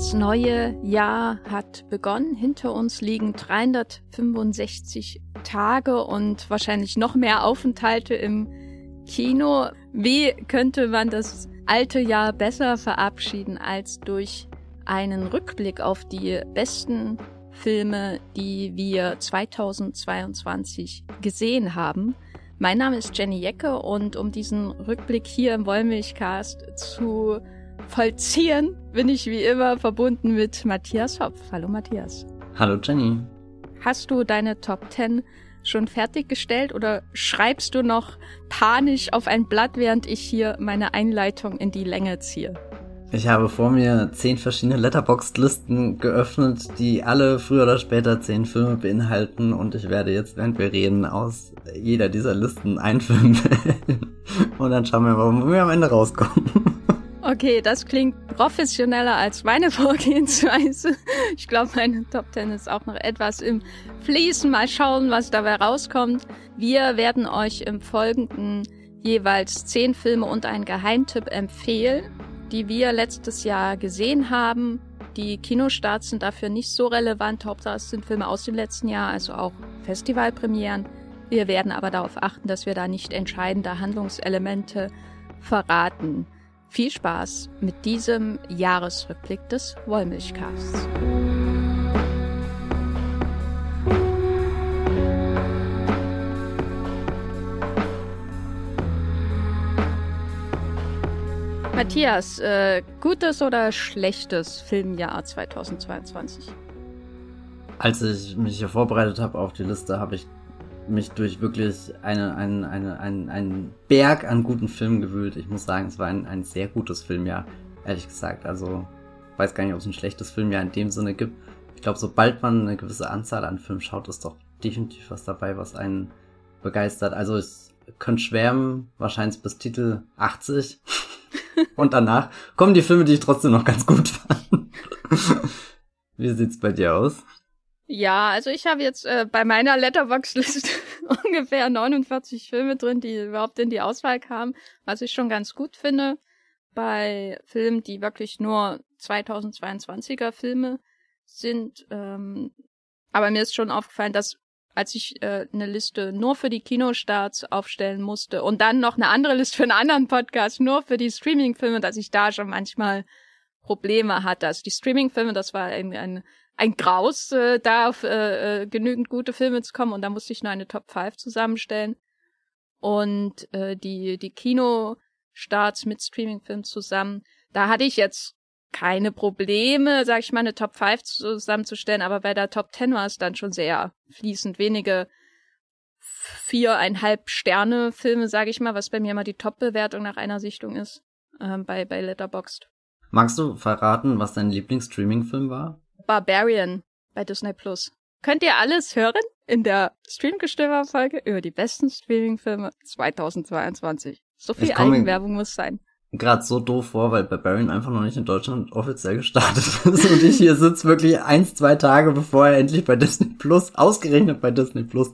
Das neue Jahr hat begonnen. Hinter uns liegen 365 Tage und wahrscheinlich noch mehr Aufenthalte im Kino. Wie könnte man das alte Jahr besser verabschieden als durch einen Rückblick auf die besten Filme, die wir 2022 gesehen haben? Mein Name ist Jenny Jecke und um diesen Rückblick hier im Wollmilchcast zu vollziehen, bin ich wie immer verbunden mit Matthias Hopf. Hallo Matthias. Hallo Jenny. Hast du deine Top 10 schon fertiggestellt oder schreibst du noch panisch auf ein Blatt, während ich hier meine Einleitung in die Länge ziehe? Ich habe vor mir zehn verschiedene Letterboxd-Listen geöffnet, die alle früher oder später zehn Filme beinhalten und ich werde jetzt, während wir reden, aus jeder dieser Listen einen Film wählen. Und dann schauen wir mal, wo wir am Ende rauskommen. Okay, das klingt professioneller als meine Vorgehensweise. Ich glaube, meine Top 10 ist auch noch etwas im Fließen. Mal schauen, was dabei rauskommt. Wir werden euch im Folgenden jeweils zehn Filme und einen Geheimtipp empfehlen, die wir letztes Jahr gesehen haben. Die Kinostarts sind dafür nicht so relevant. Hauptsache es sind Filme aus dem letzten Jahr, also auch Festivalpremieren. Wir werden aber darauf achten, dass wir da nicht entscheidende Handlungselemente verraten. Viel Spaß mit diesem Jahresrückblick des Wollmilchcasts. Matthias, äh, gutes oder schlechtes Filmjahr 2022? Als ich mich hier vorbereitet habe auf die Liste, habe ich mich durch wirklich eine, eine, eine, ein, einen Berg an guten Filmen gewühlt. Ich muss sagen, es war ein, ein sehr gutes Filmjahr, ehrlich gesagt. Also weiß gar nicht, ob es ein schlechtes Filmjahr in dem Sinne gibt. Ich glaube, sobald man eine gewisse Anzahl an Filmen schaut, ist doch definitiv was dabei, was einen begeistert. Also ich könnte schwärmen, wahrscheinlich bis Titel 80. Und danach kommen die Filme, die ich trotzdem noch ganz gut fand. Wie sieht's bei dir aus? Ja, also ich habe jetzt äh, bei meiner Letterbox-Liste ungefähr 49 Filme drin, die überhaupt in die Auswahl kamen, was ich schon ganz gut finde. Bei Filmen, die wirklich nur 2022er Filme sind. Ähm, aber mir ist schon aufgefallen, dass als ich äh, eine Liste nur für die Kinostarts aufstellen musste und dann noch eine andere Liste für einen anderen Podcast nur für die Streaming-Filme, dass ich da schon manchmal Probleme hatte. Also die Streaming-Filme, das war ein, ein ein Graus, äh, da auf äh, äh, genügend gute Filme zu kommen und da musste ich nur eine Top 5 zusammenstellen. Und äh, die, die Kinostarts mit Streamingfilmen zusammen, da hatte ich jetzt keine Probleme, sag ich mal, eine Top 5 zusammenzustellen, aber bei der Top 10 war es dann schon sehr fließend. Wenige viereinhalb Sterne Filme, sage ich mal, was bei mir immer die Top-Bewertung nach einer Sichtung ist, äh, bei, bei Letterboxd. Magst du verraten, was dein Lieblings-Streaming-Film war? Barbarian bei Disney Plus. Könnt ihr alles hören in der Streamgestöber-Folge über die besten Streaming-Filme 2022. So viel Eigenwerbung muss sein. Gerade so doof vor, weil Barbarian einfach noch nicht in Deutschland offiziell gestartet ist und ich hier sitze wirklich eins, zwei Tage bevor er endlich bei Disney Plus, ausgerechnet bei Disney Plus,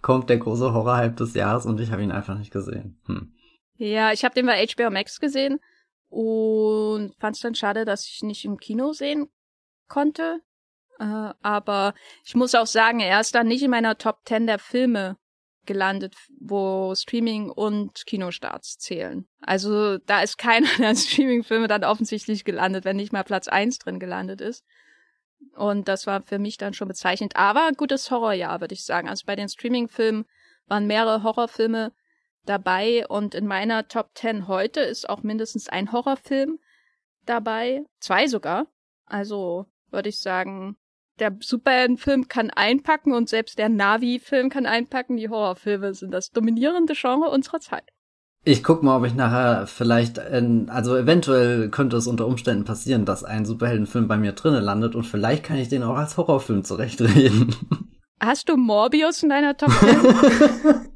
kommt der große Horror-Hype des Jahres und ich habe ihn einfach nicht gesehen. Hm. Ja, ich habe den bei HBO Max gesehen und fand es dann schade, dass ich nicht im Kino sehen konnte. Äh, aber ich muss auch sagen, er ist dann nicht in meiner Top 10 der Filme gelandet, wo Streaming und Kinostarts zählen. Also da ist keiner der Streaming-Filme dann offensichtlich gelandet, wenn nicht mal Platz 1 drin gelandet ist. Und das war für mich dann schon bezeichnend. Aber gutes Horrorjahr, würde ich sagen. Also bei den Streaming-Filmen waren mehrere Horrorfilme dabei und in meiner Top 10 heute ist auch mindestens ein Horrorfilm dabei. Zwei sogar. Also würde ich sagen, der Superheldenfilm kann einpacken und selbst der Navi-Film kann einpacken. Die Horrorfilme sind das dominierende Genre unserer Zeit. Ich guck mal, ob ich nachher vielleicht, in, also eventuell könnte es unter Umständen passieren, dass ein Superheldenfilm bei mir drinnen landet und vielleicht kann ich den auch als Horrorfilm zurechtreden. Hast du Morbius in deiner Top 10?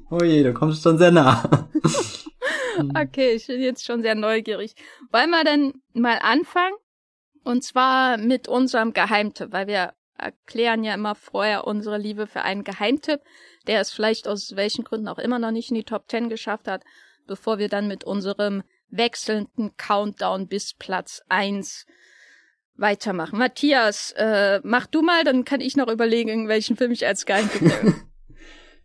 oh je, du kommst schon sehr nah. okay, ich bin jetzt schon sehr neugierig. Wollen wir denn mal anfangen? Und zwar mit unserem Geheimtipp, weil wir erklären ja immer vorher unsere Liebe für einen Geheimtipp, der es vielleicht aus welchen Gründen auch immer noch nicht in die Top 10 geschafft hat, bevor wir dann mit unserem wechselnden Countdown bis Platz 1 weitermachen. Matthias, äh, mach du mal, dann kann ich noch überlegen, welchen Film ich als geil nehme.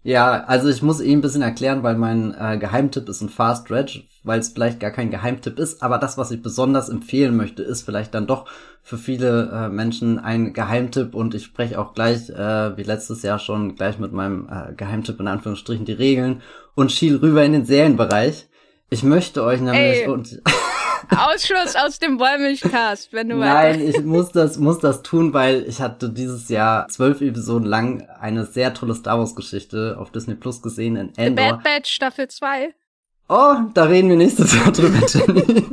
Ja, also ich muss ihn ein bisschen erklären, weil mein äh, Geheimtipp ist ein Fast Dredge, weil es vielleicht gar kein Geheimtipp ist, aber das, was ich besonders empfehlen möchte, ist vielleicht dann doch für viele äh, Menschen ein Geheimtipp und ich spreche auch gleich, äh, wie letztes Jahr schon, gleich mit meinem äh, Geheimtipp in Anführungsstrichen die Regeln und schiel rüber in den Serienbereich. Ich möchte euch nämlich Ey. und Ausschluss aus dem Wollmilchcast, wenn du Nein, ich muss das, muss das tun, weil ich hatte dieses Jahr zwölf Episoden lang eine sehr tolle Star Wars Geschichte auf Disney Plus gesehen in Endor. The Bad Batch Staffel 2. Oh, da reden wir nächstes Jahr drüber, Jenny.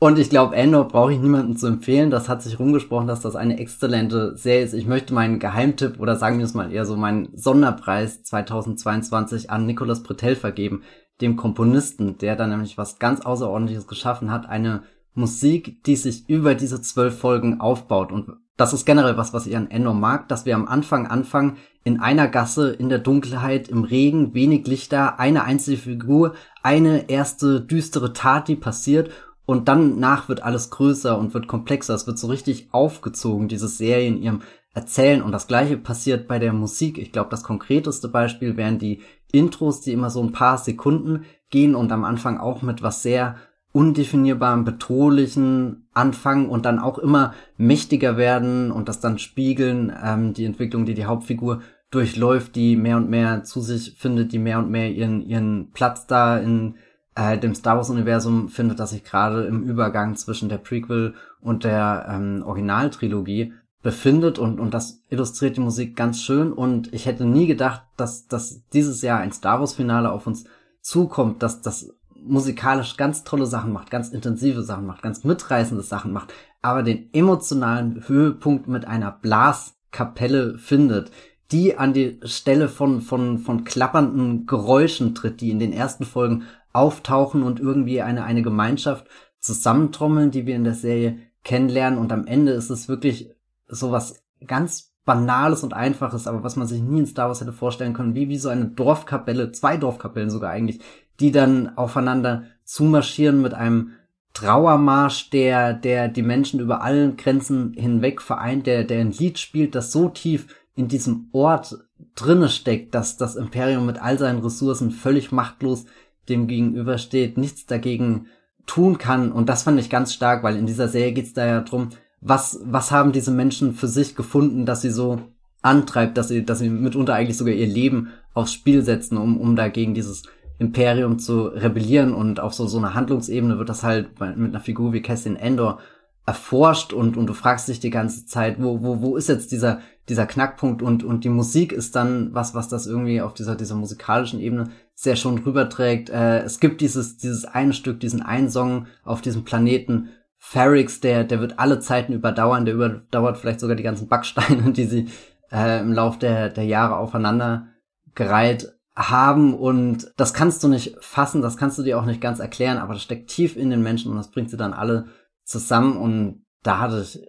Und ich glaube, Endor brauche ich niemandem zu empfehlen. Das hat sich rumgesprochen, dass das eine exzellente Serie ist. Ich möchte meinen Geheimtipp oder sagen wir es mal eher so meinen Sonderpreis 2022 an Nicolas Bretel vergeben dem Komponisten, der da nämlich was ganz Außerordentliches geschaffen hat, eine Musik, die sich über diese zwölf Folgen aufbaut. Und das ist generell was, was ich an Endor mag, dass wir am Anfang anfangen, in einer Gasse, in der Dunkelheit, im Regen, wenig Lichter, eine einzige Figur, eine erste düstere Tat, die passiert und dann nach wird alles größer und wird komplexer. Es wird so richtig aufgezogen, diese Serie in ihrem Erzählen. Und das gleiche passiert bei der Musik. Ich glaube, das konkreteste Beispiel wären die Intros, die immer so ein paar Sekunden gehen und am Anfang auch mit was sehr undefinierbarem, bedrohlichen anfangen und dann auch immer mächtiger werden und das dann spiegeln, ähm, die Entwicklung, die die Hauptfigur durchläuft, die mehr und mehr zu sich findet, die mehr und mehr ihren, ihren Platz da in äh, dem Star Wars-Universum findet, das sich gerade im Übergang zwischen der Prequel und der ähm, Originaltrilogie befindet. Und, und das illustriert die Musik ganz schön. Und ich hätte nie gedacht, dass, dass dieses Jahr ein Star Wars Finale auf uns zukommt, dass das musikalisch ganz tolle Sachen macht, ganz intensive Sachen macht, ganz mitreißende Sachen macht, aber den emotionalen Höhepunkt mit einer Blaskapelle findet, die an die Stelle von, von, von klappernden Geräuschen tritt, die in den ersten Folgen auftauchen und irgendwie eine, eine Gemeinschaft zusammentrommeln, die wir in der Serie kennenlernen. Und am Ende ist es wirklich sowas ganz Banales und Einfaches, aber was man sich nie in Star Wars hätte vorstellen können, wie, wie so eine Dorfkapelle, zwei Dorfkapellen sogar eigentlich, die dann aufeinander zumarschieren mit einem Trauermarsch, der, der die Menschen über allen Grenzen hinweg vereint, der, der ein Lied spielt, das so tief in diesem Ort drinne steckt, dass das Imperium mit all seinen Ressourcen völlig machtlos dem gegenübersteht, nichts dagegen tun kann. Und das fand ich ganz stark, weil in dieser Serie geht's da ja drum, was, was haben diese Menschen für sich gefunden, dass sie so antreibt, dass sie, dass sie mitunter eigentlich sogar ihr Leben aufs Spiel setzen, um, um dagegen dieses Imperium zu rebellieren und auf so, so einer Handlungsebene wird das halt mit einer Figur wie Cassian Endor erforscht und, und du fragst dich die ganze Zeit, wo, wo, wo ist jetzt dieser, dieser Knackpunkt und, und die Musik ist dann was, was das irgendwie auf dieser, dieser musikalischen Ebene sehr schon rüberträgt. Äh, es gibt dieses, dieses eine Stück, diesen einen Song auf diesem Planeten, Ferrix, der, der wird alle Zeiten überdauern, der überdauert vielleicht sogar die ganzen Backsteine, die sie äh, im Lauf der, der Jahre aufeinander gereiht haben und das kannst du nicht fassen, das kannst du dir auch nicht ganz erklären, aber das steckt tief in den Menschen und das bringt sie dann alle zusammen und da hatte ich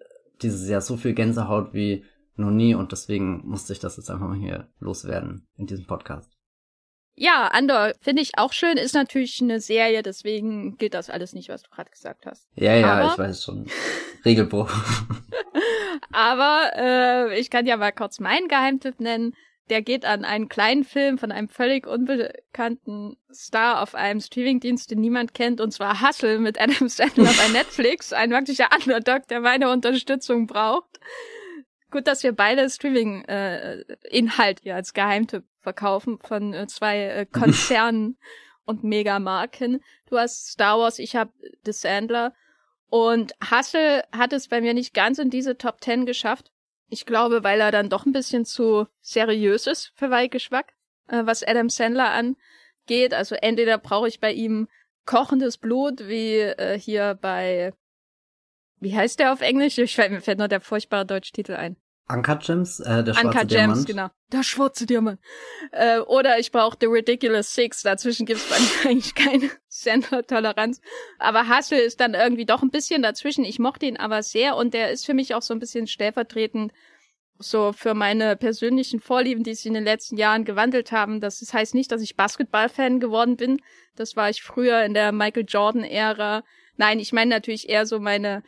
dieses Jahr so viel Gänsehaut wie noch nie und deswegen musste ich das jetzt einfach mal hier loswerden in diesem Podcast. Ja, Andor finde ich auch schön, ist natürlich eine Serie, deswegen gilt das alles nicht, was du gerade gesagt hast. Ja, ja, Aber, ich weiß schon. Regelbruch. Aber äh, ich kann ja mal kurz meinen Geheimtipp nennen. Der geht an einen kleinen Film von einem völlig unbekannten Star auf einem Streamingdienst, den niemand kennt, und zwar Hustle mit Adam Sandler bei Netflix. Ein wirklicher Underdog, der meine Unterstützung braucht. Gut, dass wir beide Streaming-Inhalt äh, hier als Geheimtipp verkaufen von äh, zwei äh, Konzernen und Megamarken. Du hast Star Wars, ich habe The Sandler. Und Hustle hat es bei mir nicht ganz in diese Top Ten geschafft. Ich glaube, weil er dann doch ein bisschen zu seriös ist für Weihgeschmack, äh, was Adam Sandler angeht. Also entweder brauche ich bei ihm kochendes Blut, wie äh, hier bei, wie heißt der auf Englisch? Ich fällt, mir fällt nur der furchtbare deutsche Titel ein. Uncut Gems, äh, der schwarze Uncut Diamant. Gems, genau. Der schwarze Diamant. Äh, oder ich brauche The Ridiculous Six. Dazwischen gibt's bei mir eigentlich keine Sender-Toleranz. Aber Hustle ist dann irgendwie doch ein bisschen dazwischen. Ich mochte ihn aber sehr und der ist für mich auch so ein bisschen stellvertretend so für meine persönlichen Vorlieben, die sich in den letzten Jahren gewandelt haben. Das heißt nicht, dass ich Basketball-Fan geworden bin. Das war ich früher in der Michael Jordan-Ära. Nein, ich meine natürlich eher so meine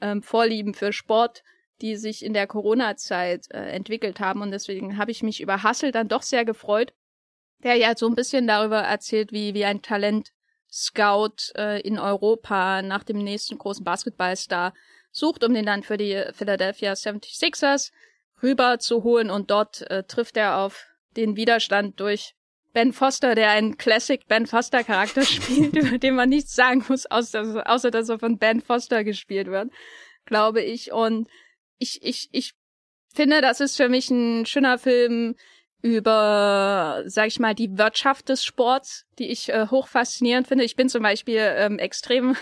ähm, Vorlieben für Sport, die sich in der Corona-Zeit äh, entwickelt haben. Und deswegen habe ich mich über Hassel dann doch sehr gefreut, der ja so ein bisschen darüber erzählt, wie, wie ein Talent Scout äh, in Europa nach dem nächsten großen Basketballstar sucht, um den dann für die Philadelphia 76ers rüber zu holen. Und dort äh, trifft er auf den Widerstand durch Ben Foster, der einen Classic Ben Foster Charakter spielt, über den man nichts sagen muss, außer, außer dass er von Ben Foster gespielt wird, glaube ich. Und ich, ich, ich finde, das ist für mich ein schöner Film über, sag ich mal, die Wirtschaft des Sports, die ich äh, hoch faszinierend finde. Ich bin zum Beispiel ähm, extrem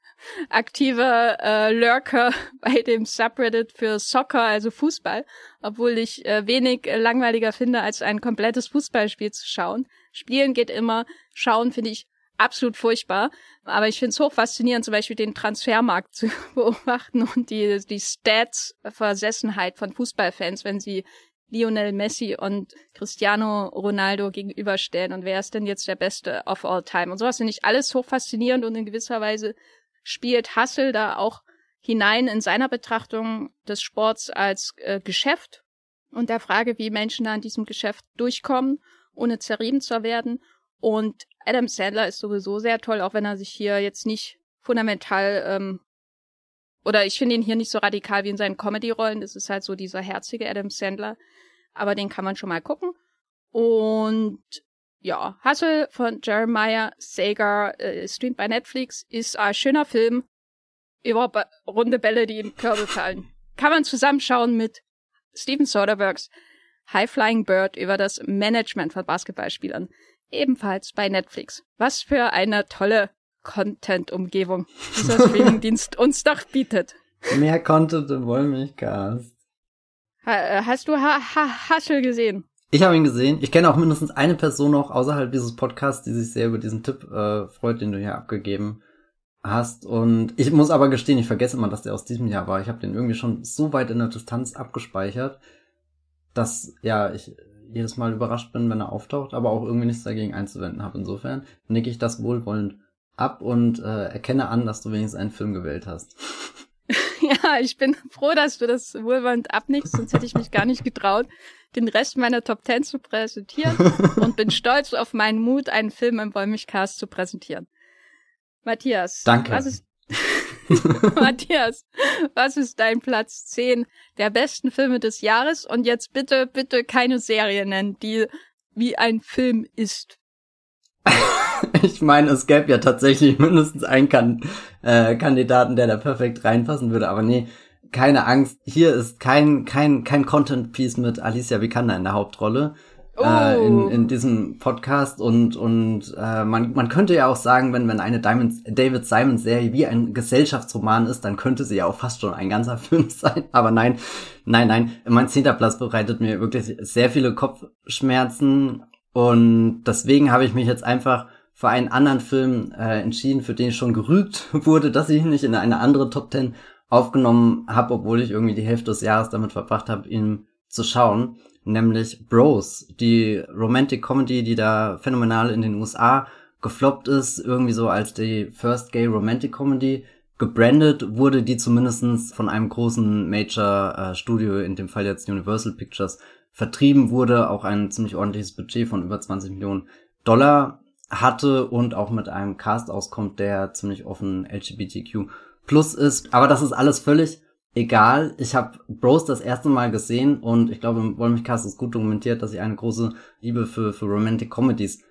aktiver äh, Lurker bei dem Subreddit für Soccer, also Fußball, obwohl ich äh, wenig äh, langweiliger finde, als ein komplettes Fußballspiel zu schauen. Spielen geht immer, schauen finde ich absolut furchtbar. Aber ich finde es hoch faszinierend, zum Beispiel den Transfermarkt zu beobachten und die, die Stats-Versessenheit von Fußballfans, wenn sie Lionel Messi und Cristiano Ronaldo gegenüberstellen und wer ist denn jetzt der Beste of all time und sowas finde ich alles hoch faszinierend und in gewisser Weise spielt Hassel da auch hinein in seiner Betrachtung des Sports als äh, Geschäft und der Frage, wie Menschen da in diesem Geschäft durchkommen, ohne zerrieben zu werden. Und Adam Sandler ist sowieso sehr toll, auch wenn er sich hier jetzt nicht fundamental ähm, oder ich finde ihn hier nicht so radikal wie in seinen Comedy-Rollen. Das ist halt so dieser herzige Adam Sandler. Aber den kann man schon mal gucken. Und ja, Hustle von Jeremiah Sager äh, streamt bei Netflix, ist ein schöner Film über runde Bälle, die in Körbe fallen. Kann man zusammenschauen mit Steven Soderberghs High Flying Bird über das Management von Basketballspielern. Ebenfalls bei Netflix. Was für eine tolle Content-Umgebung dieser Streamingdienst uns doch bietet. Mehr Content im Wollmilchcast. Ha hast du ha ha Haschel gesehen? Ich habe ihn gesehen. Ich kenne auch mindestens eine Person noch außerhalb dieses Podcasts, die sich sehr über diesen Tipp äh, freut, den du hier abgegeben hast. Und ich muss aber gestehen, ich vergesse immer, dass der aus diesem Jahr war. Ich habe den irgendwie schon so weit in der Distanz abgespeichert, dass ja ich jedes Mal überrascht bin, wenn er auftaucht, aber auch irgendwie nichts dagegen einzuwenden habe. Insofern nicke ich das wohlwollend ab und äh, erkenne an, dass du wenigstens einen Film gewählt hast. ja, ich bin froh, dass du das wohlwollend abnickst, sonst hätte ich mich gar nicht getraut, den Rest meiner Top Ten zu präsentieren und bin stolz auf meinen Mut, einen Film im Wollmilchcast zu präsentieren. Matthias. Danke. Was ist Matthias, was ist dein Platz 10 der besten Filme des Jahres? Und jetzt bitte, bitte keine Serie nennen, die wie ein Film ist. ich meine, es gäbe ja tatsächlich mindestens einen kan äh, Kandidaten, der da perfekt reinpassen würde, aber nee, keine Angst. Hier ist kein, kein, kein Content-Piece mit Alicia Vikander in der Hauptrolle. Oh. Äh, in, oh. in diesem Podcast und und äh, man man könnte ja auch sagen, wenn wenn eine Diamond, David Simons Serie wie ein Gesellschaftsroman ist, dann könnte sie ja auch fast schon ein ganzer Film sein. Aber nein, nein, nein. Mein zehnter Platz bereitet mir wirklich sehr viele Kopfschmerzen und deswegen habe ich mich jetzt einfach für einen anderen Film äh, entschieden, für den schon gerügt wurde, dass ich ihn nicht in eine andere Top Ten aufgenommen habe, obwohl ich irgendwie die Hälfte des Jahres damit verbracht habe, ihn zu schauen, nämlich Bros, die Romantic Comedy, die da phänomenal in den USA gefloppt ist, irgendwie so als die First Gay Romantic Comedy gebrandet wurde, die zumindestens von einem großen Major äh, Studio, in dem Fall jetzt Universal Pictures, vertrieben wurde, auch ein ziemlich ordentliches Budget von über 20 Millionen Dollar hatte und auch mit einem Cast auskommt, der ziemlich offen LGBTQ plus ist. Aber das ist alles völlig egal. Ich habe Bros das erste Mal gesehen und ich glaube, im Wollmilchcast ist gut dokumentiert, dass ich eine große Liebe für, für Romantic Comedies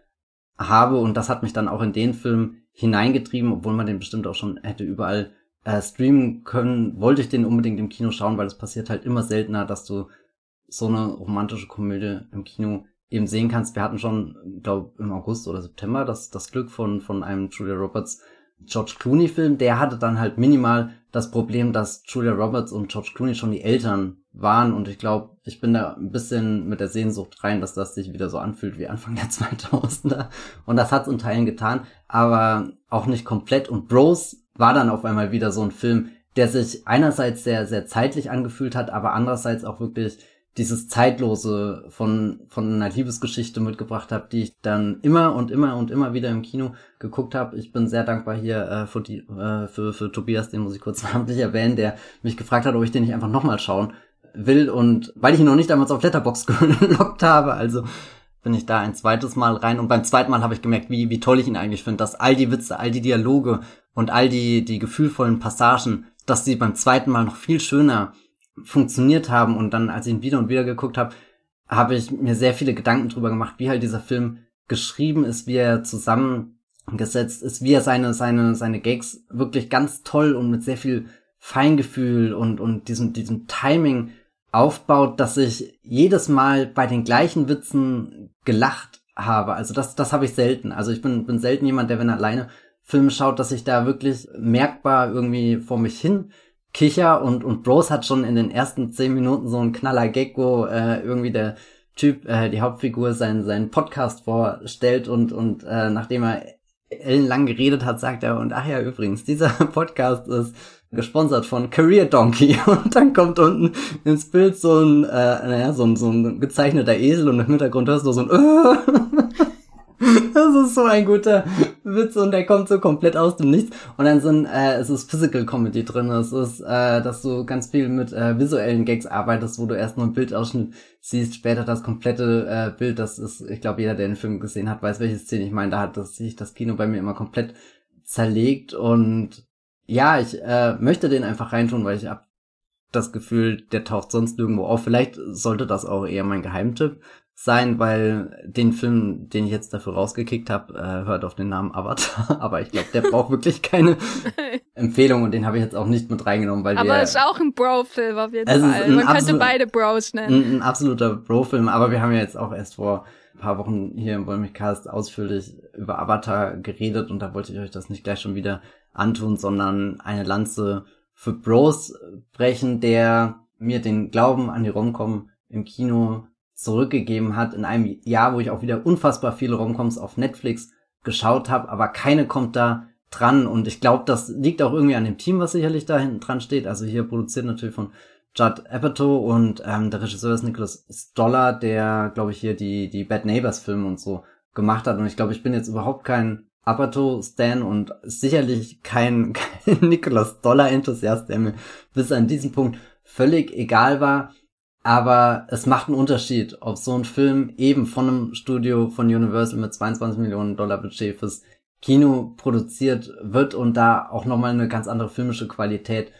habe und das hat mich dann auch in den Film hineingetrieben, obwohl man den bestimmt auch schon hätte überall äh, streamen können, wollte ich den unbedingt im Kino schauen, weil es passiert halt immer seltener, dass du so eine romantische Komödie im Kino eben sehen kannst. Wir hatten schon, glaube im August oder September das, das Glück von, von einem Julia Roberts George Clooney Film. Der hatte dann halt minimal das Problem, dass Julia Roberts und George Clooney schon die Eltern waren. Und ich glaube, ich bin da ein bisschen mit der Sehnsucht rein, dass das sich wieder so anfühlt wie Anfang der 2000er und das hat's in Teilen getan, aber auch nicht komplett. Und Bros war dann auf einmal wieder so ein Film, der sich einerseits sehr, sehr zeitlich angefühlt hat, aber andererseits auch wirklich dieses Zeitlose von, von einer Liebesgeschichte mitgebracht habe, die ich dann immer und immer und immer wieder im Kino geguckt habe. Ich bin sehr dankbar hier äh, für, die, äh, für, für Tobias, den muss ich kurz namentlich erwähnen, der mich gefragt hat, ob ich den nicht einfach nochmal schauen will. Und weil ich ihn noch nicht damals auf Letterbox gelockt habe, also bin ich da ein zweites Mal rein. Und beim zweiten Mal habe ich gemerkt, wie, wie toll ich ihn eigentlich finde, dass all die Witze, all die Dialoge und all die, die gefühlvollen Passagen, dass sie beim zweiten Mal noch viel schöner funktioniert haben und dann, als ich ihn wieder und wieder geguckt habe, habe ich mir sehr viele Gedanken drüber gemacht, wie halt dieser Film geschrieben ist, wie er zusammengesetzt ist, wie er seine, seine, seine Gags wirklich ganz toll und mit sehr viel Feingefühl und, und diesem, diesem Timing aufbaut, dass ich jedes Mal bei den gleichen Witzen gelacht habe. Also das, das habe ich selten. Also ich bin, bin selten jemand, der, wenn er alleine Filme schaut, dass ich da wirklich merkbar irgendwie vor mich hin Kicher und, und Bros hat schon in den ersten zehn Minuten so einen Knaller Gag, wo äh, irgendwie der Typ, äh, die Hauptfigur, seinen, seinen Podcast vorstellt und, und äh, nachdem er ellenlang geredet hat, sagt er, und ach ja, übrigens, dieser Podcast ist gesponsert von Career Donkey und dann kommt unten ins Bild so ein, äh, naja, so ein, so ein gezeichneter Esel und im Hintergrund hörst du so ein äh. Das ist so ein guter Witz und der kommt so komplett aus dem Nichts. Und dann sind, äh, es ist Physical Comedy drin. Es ist, äh, dass du ganz viel mit äh, visuellen Gags arbeitest, wo du erst nur ein Bildausschnitt siehst, später das komplette äh, Bild. Das ist, ich glaube, jeder, der den Film gesehen hat, weiß, welche Szene ich meine. Da hat das, sich das Kino bei mir immer komplett zerlegt. Und ja, ich äh, möchte den einfach reintun, weil ich hab das Gefühl, der taucht sonst irgendwo auf. Vielleicht sollte das auch eher mein Geheimtipp sein, weil den Film, den ich jetzt dafür rausgekickt habe, äh, hört auf den Namen Avatar, aber ich glaube, der braucht wirklich keine Empfehlung und den habe ich jetzt auch nicht mit reingenommen, weil aber wir... Aber ist auch ein Bro-Film auf jeden Fall. Man könnte beide Bros nennen. Ein, ein absoluter Bro-Film, aber wir haben ja jetzt auch erst vor ein paar Wochen hier im Wollmich-Cast ausführlich über Avatar geredet und da wollte ich euch das nicht gleich schon wieder antun, sondern eine Lanze für Bros brechen, der mir den Glauben an die Romcom im Kino zurückgegeben hat in einem Jahr, wo ich auch wieder unfassbar viele Romcoms auf Netflix geschaut habe, aber keine kommt da dran und ich glaube, das liegt auch irgendwie an dem Team, was sicherlich da hinten dran steht. Also hier produziert natürlich von Judd Apatow und ähm, der Regisseur ist Nicholas Stoller, der, glaube ich, hier die, die Bad Neighbors Filme und so gemacht hat. Und ich glaube, ich bin jetzt überhaupt kein Apatow-Stan und sicherlich kein, kein Nicholas Stoller-Enthusiast, der mir bis an diesem Punkt völlig egal war. Aber es macht einen Unterschied, ob so ein Film eben von einem Studio von Universal mit 22 Millionen Dollar Budget fürs Kino produziert wird und da auch nochmal eine ganz andere filmische Qualität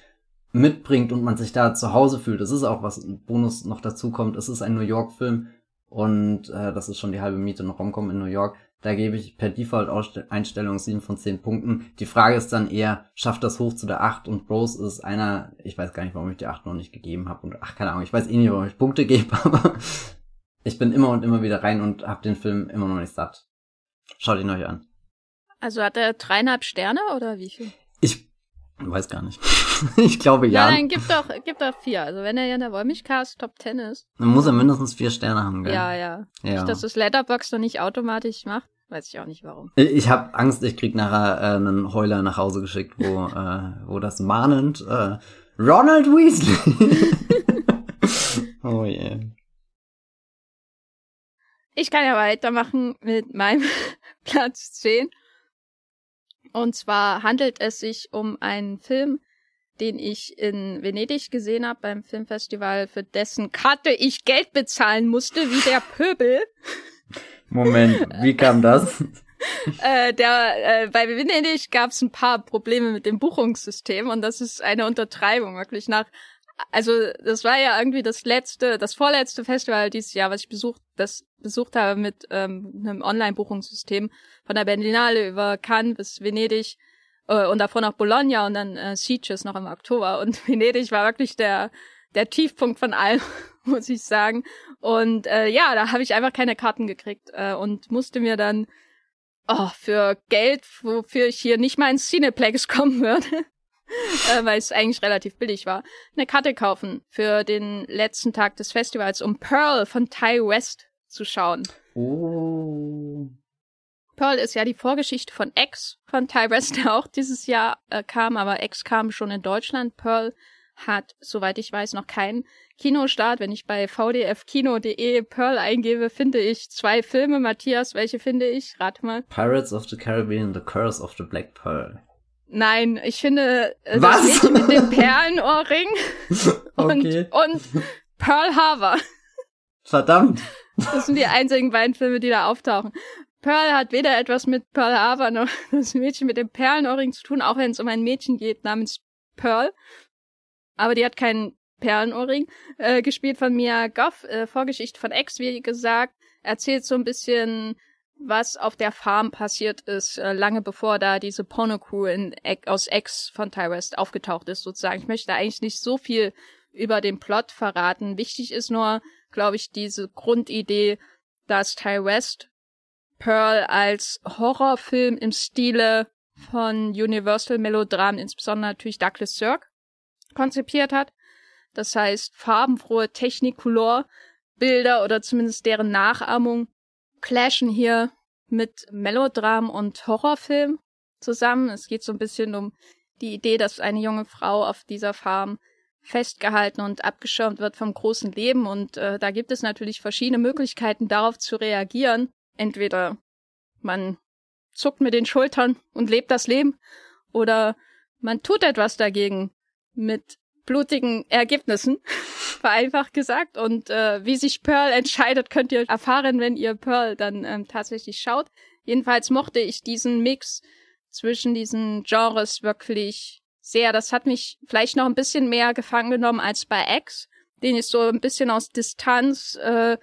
mitbringt und man sich da zu Hause fühlt. Das ist auch was ein Bonus noch dazu kommt. Es ist ein New York Film und äh, das ist schon die halbe Miete noch Romcom in New York. Da gebe ich per Default-Einstellung 7 von 10 Punkten. Die Frage ist dann eher, schafft das hoch zu der 8? Und Bros ist einer, ich weiß gar nicht, warum ich die 8 noch nicht gegeben habe. Und ach, keine Ahnung, ich weiß eh nicht, warum ich Punkte gebe, aber ich bin immer und immer wieder rein und habe den Film immer noch nicht satt. Schaut ihn euch an. Also hat er dreieinhalb Sterne oder wie viel? Ich weiß gar nicht. ich glaube ja. Ja, dann gibt doch, gibt doch vier. Also wenn er ja in der Wollmilchcast Top 10 ist. Dann muss er mindestens vier Sterne haben, gell? Ja, ja. ja. Nicht, dass das Letterbox noch nicht automatisch macht. Weiß ich auch nicht warum. Ich habe Angst, ich krieg nachher äh, einen Heuler nach Hause geschickt, wo, äh, wo das mahnend äh, Ronald Weasley. oh yeah. Ich kann ja weitermachen mit meinem Platz 10. Und zwar handelt es sich um einen Film, den ich in Venedig gesehen habe beim Filmfestival, für dessen Karte ich Geld bezahlen musste, wie der Pöbel. Moment, wie kam das? äh, der, äh, bei Venedig gab es ein paar Probleme mit dem Buchungssystem und das ist eine Untertreibung, wirklich nach also das war ja irgendwie das letzte, das vorletzte Festival dieses Jahr, was ich besucht, das besucht habe mit ähm, einem Online-Buchungssystem von der Berlinale über Cannes bis Venedig äh, und davor noch Bologna und dann äh, Sieges noch im Oktober und Venedig war wirklich der der Tiefpunkt von allem, muss ich sagen. Und äh, ja, da habe ich einfach keine Karten gekriegt äh, und musste mir dann oh, für Geld, wofür ich hier nicht mal ins Cineplex kommen würde, äh, weil es eigentlich relativ billig war, eine Karte kaufen für den letzten Tag des Festivals, um Pearl von Ty West zu schauen. Oh. Pearl ist ja die Vorgeschichte von X von Ty West, der auch dieses Jahr äh, kam, aber X kam schon in Deutschland. Pearl hat, soweit ich weiß, noch keinen Kinostart. Wenn ich bei vdfkino.de Pearl eingebe, finde ich zwei Filme. Matthias, welche finde ich? Rat mal. Pirates of the Caribbean, The Curse of the Black Pearl. Nein, ich finde äh, Was? das Mädchen mit dem Perlenohrring okay. und, und Pearl Harbor. Verdammt. Das sind die einzigen beiden Filme, die da auftauchen. Pearl hat weder etwas mit Pearl Harbor noch das Mädchen mit dem Perlenohrring zu tun, auch wenn es um ein Mädchen geht namens Pearl. Aber die hat keinen Perlenohrring. Äh, gespielt von Mia Goff, äh, Vorgeschichte von Ex, wie gesagt. Erzählt so ein bisschen, was auf der Farm passiert ist, äh, lange bevor da diese Porno-Crew in, aus Ex von Ty aufgetaucht ist, sozusagen. Ich möchte eigentlich nicht so viel über den Plot verraten. Wichtig ist nur, glaube ich, diese Grundidee, dass Ty West Pearl als Horrorfilm im Stile von Universal Melodram, insbesondere natürlich Douglas Sirk, konzipiert hat. Das heißt, farbenfrohe Technicolor-Bilder oder zumindest deren Nachahmung clashen hier mit Melodram und Horrorfilm zusammen. Es geht so ein bisschen um die Idee, dass eine junge Frau auf dieser Farm festgehalten und abgeschirmt wird vom großen Leben. Und äh, da gibt es natürlich verschiedene Möglichkeiten, darauf zu reagieren. Entweder man zuckt mit den Schultern und lebt das Leben, oder man tut etwas dagegen mit blutigen Ergebnissen, vereinfacht gesagt. Und äh, wie sich Pearl entscheidet, könnt ihr erfahren, wenn ihr Pearl dann ähm, tatsächlich schaut. Jedenfalls mochte ich diesen Mix zwischen diesen Genres wirklich sehr. Das hat mich vielleicht noch ein bisschen mehr gefangen genommen als bei X, den ich so ein bisschen aus Distanz äh,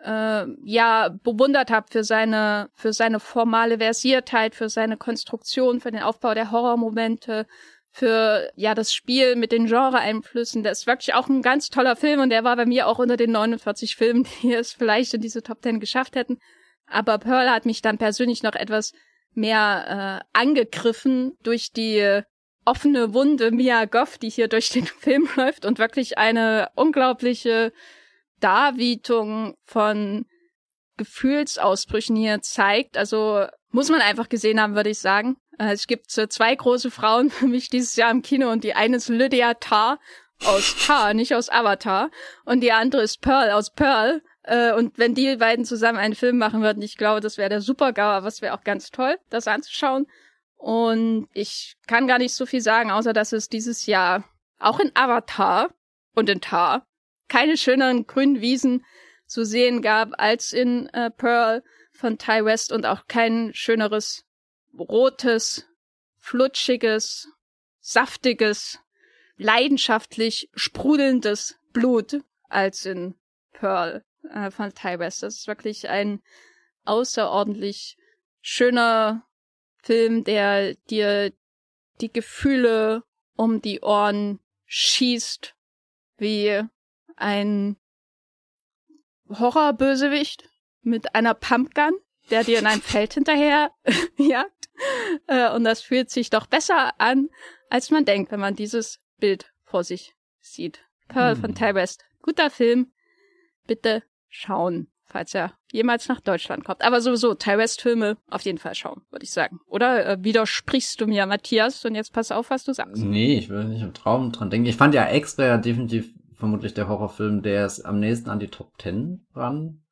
äh, ja bewundert habe für seine für seine formale Versiertheit, für seine Konstruktion, für den Aufbau der Horrormomente, für ja das Spiel mit den Genre-Einflüssen. Das ist wirklich auch ein ganz toller Film und der war bei mir auch unter den 49 Filmen, die es vielleicht in diese Top 10 geschafft hätten. Aber Pearl hat mich dann persönlich noch etwas mehr äh, angegriffen durch die offene Wunde Mia Goff, die hier durch den Film läuft und wirklich eine unglaubliche Darbietung von Gefühlsausbrüchen hier zeigt. Also muss man einfach gesehen haben, würde ich sagen. Äh, es gibt so zwei große Frauen für mich dieses Jahr im Kino und die eine ist Lydia Tarr aus Tar, nicht aus Avatar. Und die andere ist Pearl aus Pearl. Äh, und wenn die beiden zusammen einen Film machen würden, ich glaube, das wäre der Super-GAU, aber es wäre auch ganz toll, das anzuschauen. Und ich kann gar nicht so viel sagen, außer dass es dieses Jahr auch in Avatar und in Tar keine schöneren grünen Wiesen zu sehen gab als in äh, Pearl von Ty West und auch kein schöneres rotes, flutschiges, saftiges, leidenschaftlich sprudelndes Blut als in Pearl äh, von Ty West. Das ist wirklich ein außerordentlich schöner Film, der dir die Gefühle um die Ohren schießt, wie ein Horrorbösewicht mit einer Pumpgun, der dir in ein Feld hinterher jagt. Äh, und das fühlt sich doch besser an, als man denkt, wenn man dieses Bild vor sich sieht. Pearl hm. von Ty West. Guter Film. Bitte schauen falls er jemals nach Deutschland kommt. Aber sowieso, Ty West-Filme auf jeden Fall schauen, würde ich sagen. Oder äh, widersprichst du mir, Matthias? Und jetzt pass auf, was du sagst. Nee, ich will nicht im Traum dran denken. Ich fand ja Extra ja definitiv vermutlich der Horrorfilm, der es am nächsten an die Top Ten ran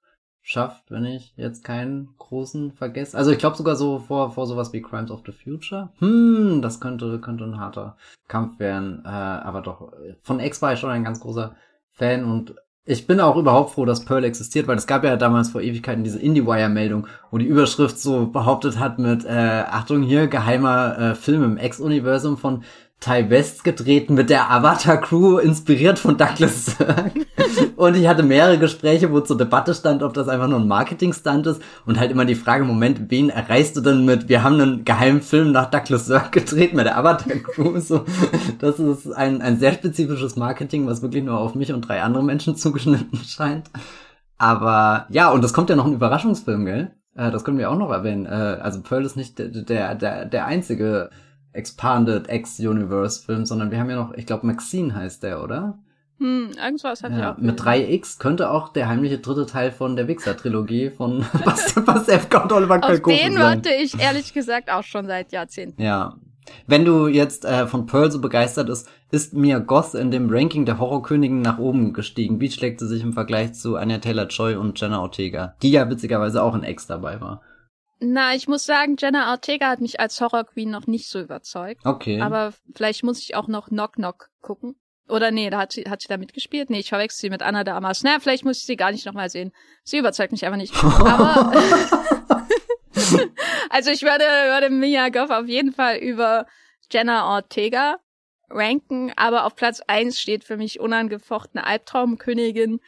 schafft, wenn ich jetzt keinen großen vergesse. Also ich glaube sogar so vor, vor sowas wie Crimes of the Future. Hm, das könnte, könnte ein harter Kampf werden. Äh, aber doch, von X war ich schon ein ganz großer Fan und ich bin auch überhaupt froh, dass Pearl existiert, weil es gab ja damals vor Ewigkeiten diese IndieWire-Meldung, wo die Überschrift so behauptet hat mit, äh, Achtung hier, geheimer äh, Film im Ex-Universum von Ty West gedreht mit der Avatar Crew, inspiriert von Douglas Sirk. und ich hatte mehrere Gespräche, wo zur Debatte stand, ob das einfach nur ein Marketing-Stunt ist und halt immer die Frage, Moment, wen erreichst du denn mit, wir haben einen geheimen Film nach Douglas Sirk gedreht mit der Avatar Crew. So, das ist ein, ein sehr spezifisches Marketing, was wirklich nur auf mich und drei andere Menschen zugeschnitten scheint. Aber ja, und es kommt ja noch ein Überraschungsfilm, gell? Äh, das können wir auch noch erwähnen. Äh, also Pearl ist nicht der, der, der, der einzige Expanded X-Universe-Film, sondern wir haben ja noch, ich glaube, Maxine heißt der, oder? Hm, irgendwas hat ja, auch. Mit 3X könnte auch der heimliche dritte Teil von der Wichser-Trilogie von Pastewka und Oliver Kalkofe Auf den warte ich ehrlich gesagt auch schon seit Jahrzehnten. Ja, Wenn du jetzt äh, von Pearl so begeistert ist, ist Mia Goth in dem Ranking der Horrorkönigen nach oben gestiegen. Wie schlägt sie sich im Vergleich zu Anya Taylor-Joy und Jenna Ortega, die ja witzigerweise auch in Ex dabei war? Na, ich muss sagen, Jenna Ortega hat mich als Horror Queen noch nicht so überzeugt. Okay. Aber vielleicht muss ich auch noch Knock Knock gucken. Oder nee, da hat sie, hat sie da mitgespielt? Nee, ich verwechsel sie mit Anna de Amas. Na, vielleicht muss ich sie gar nicht nochmal sehen. Sie überzeugt mich einfach nicht. Aber, also ich würde, würde Mia Goff auf jeden Fall über Jenna Ortega ranken, aber auf Platz eins steht für mich unangefochtene Albtraumkönigin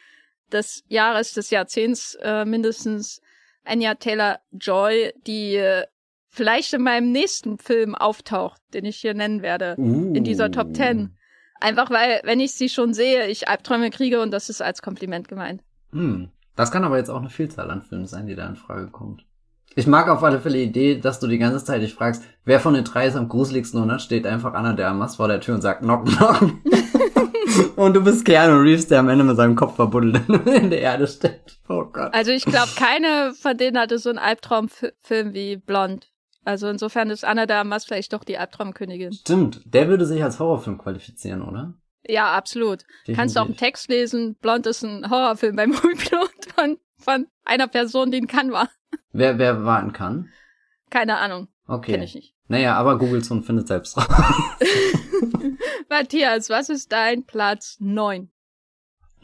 des Jahres, des Jahrzehnts äh, mindestens, Anya Taylor-Joy, die äh, vielleicht in meinem nächsten Film auftaucht, den ich hier nennen werde, uh. in dieser Top Ten. Einfach weil, wenn ich sie schon sehe, ich Albträume kriege und das ist als Kompliment gemeint. Hm. Das kann aber jetzt auch eine Vielzahl an Filmen sein, die da in Frage kommt. Ich mag auf alle Fälle die Idee, dass du die ganze Zeit dich fragst, wer von den drei ist am gruseligsten und dann steht einfach Anna der Amas vor der Tür und sagt Knock Knock. und du bist Keanu Reeves, der am Ende mit seinem Kopf verbuddelt in der Erde steht. Oh Gott. Also ich glaube, keine von denen hatte so einen Albtraumfilm wie Blond. Also insofern ist Anna der Amas vielleicht doch die Albtraumkönigin. Stimmt, der würde sich als Horrorfilm qualifizieren, oder? Ja, absolut. Definitiv. Kannst du auch einen Text lesen, Blond ist ein Horrorfilm beim Moviepilot von, von einer Person, die in Cannes war. Wer, wer war in Cannes? Keine Ahnung. Okay. Kenn ich nicht. Naja, aber googelt und findet selbst raus. Matthias, was ist dein Platz neun?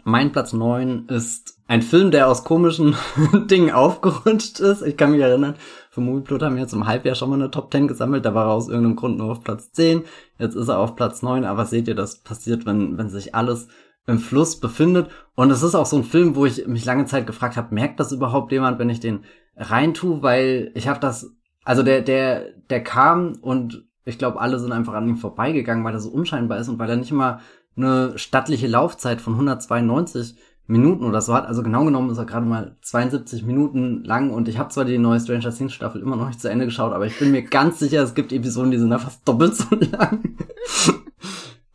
Mein Platz neun ist ein Film, der aus komischen Dingen aufgerutscht ist. Ich kann mich erinnern, für Movieplot haben wir jetzt im Halbjahr schon mal eine Top 10 gesammelt. Da war er aus irgendeinem Grund nur auf Platz 10. Jetzt ist er auf Platz 9. Aber seht ihr, das passiert, wenn, wenn sich alles im Fluss befindet. Und es ist auch so ein Film, wo ich mich lange Zeit gefragt habe, merkt das überhaupt jemand, wenn ich den reintue? Weil ich habe das, also der, der, der kam und ich glaube, alle sind einfach an ihm vorbeigegangen, weil er so unscheinbar ist und weil er nicht immer eine stattliche Laufzeit von 192 Minuten oder so hat. Also genau genommen ist er gerade mal 72 Minuten lang und ich habe zwar die neue Stranger Things Staffel immer noch nicht zu Ende geschaut, aber ich bin mir ganz sicher, es gibt Episoden, die sind da fast doppelt so lang.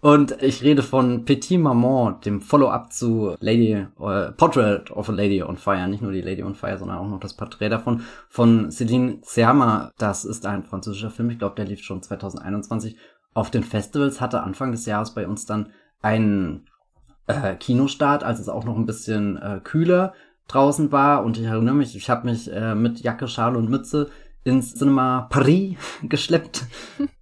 Und ich rede von Petit Maman, dem Follow-up zu Lady, äh, Portrait of a Lady on Fire. Nicht nur die Lady on Fire, sondern auch noch das Porträt davon von Céline Sciamma. Das ist ein französischer Film. Ich glaube, der lief schon 2021 auf den Festivals, hatte Anfang des Jahres bei uns dann einen äh, Kinostart, als es auch noch ein bisschen äh, kühler draußen war. Und ich erinnere mich, ich habe mich äh, mit Jacke, Schal und Mütze ins Cinema Paris geschleppt,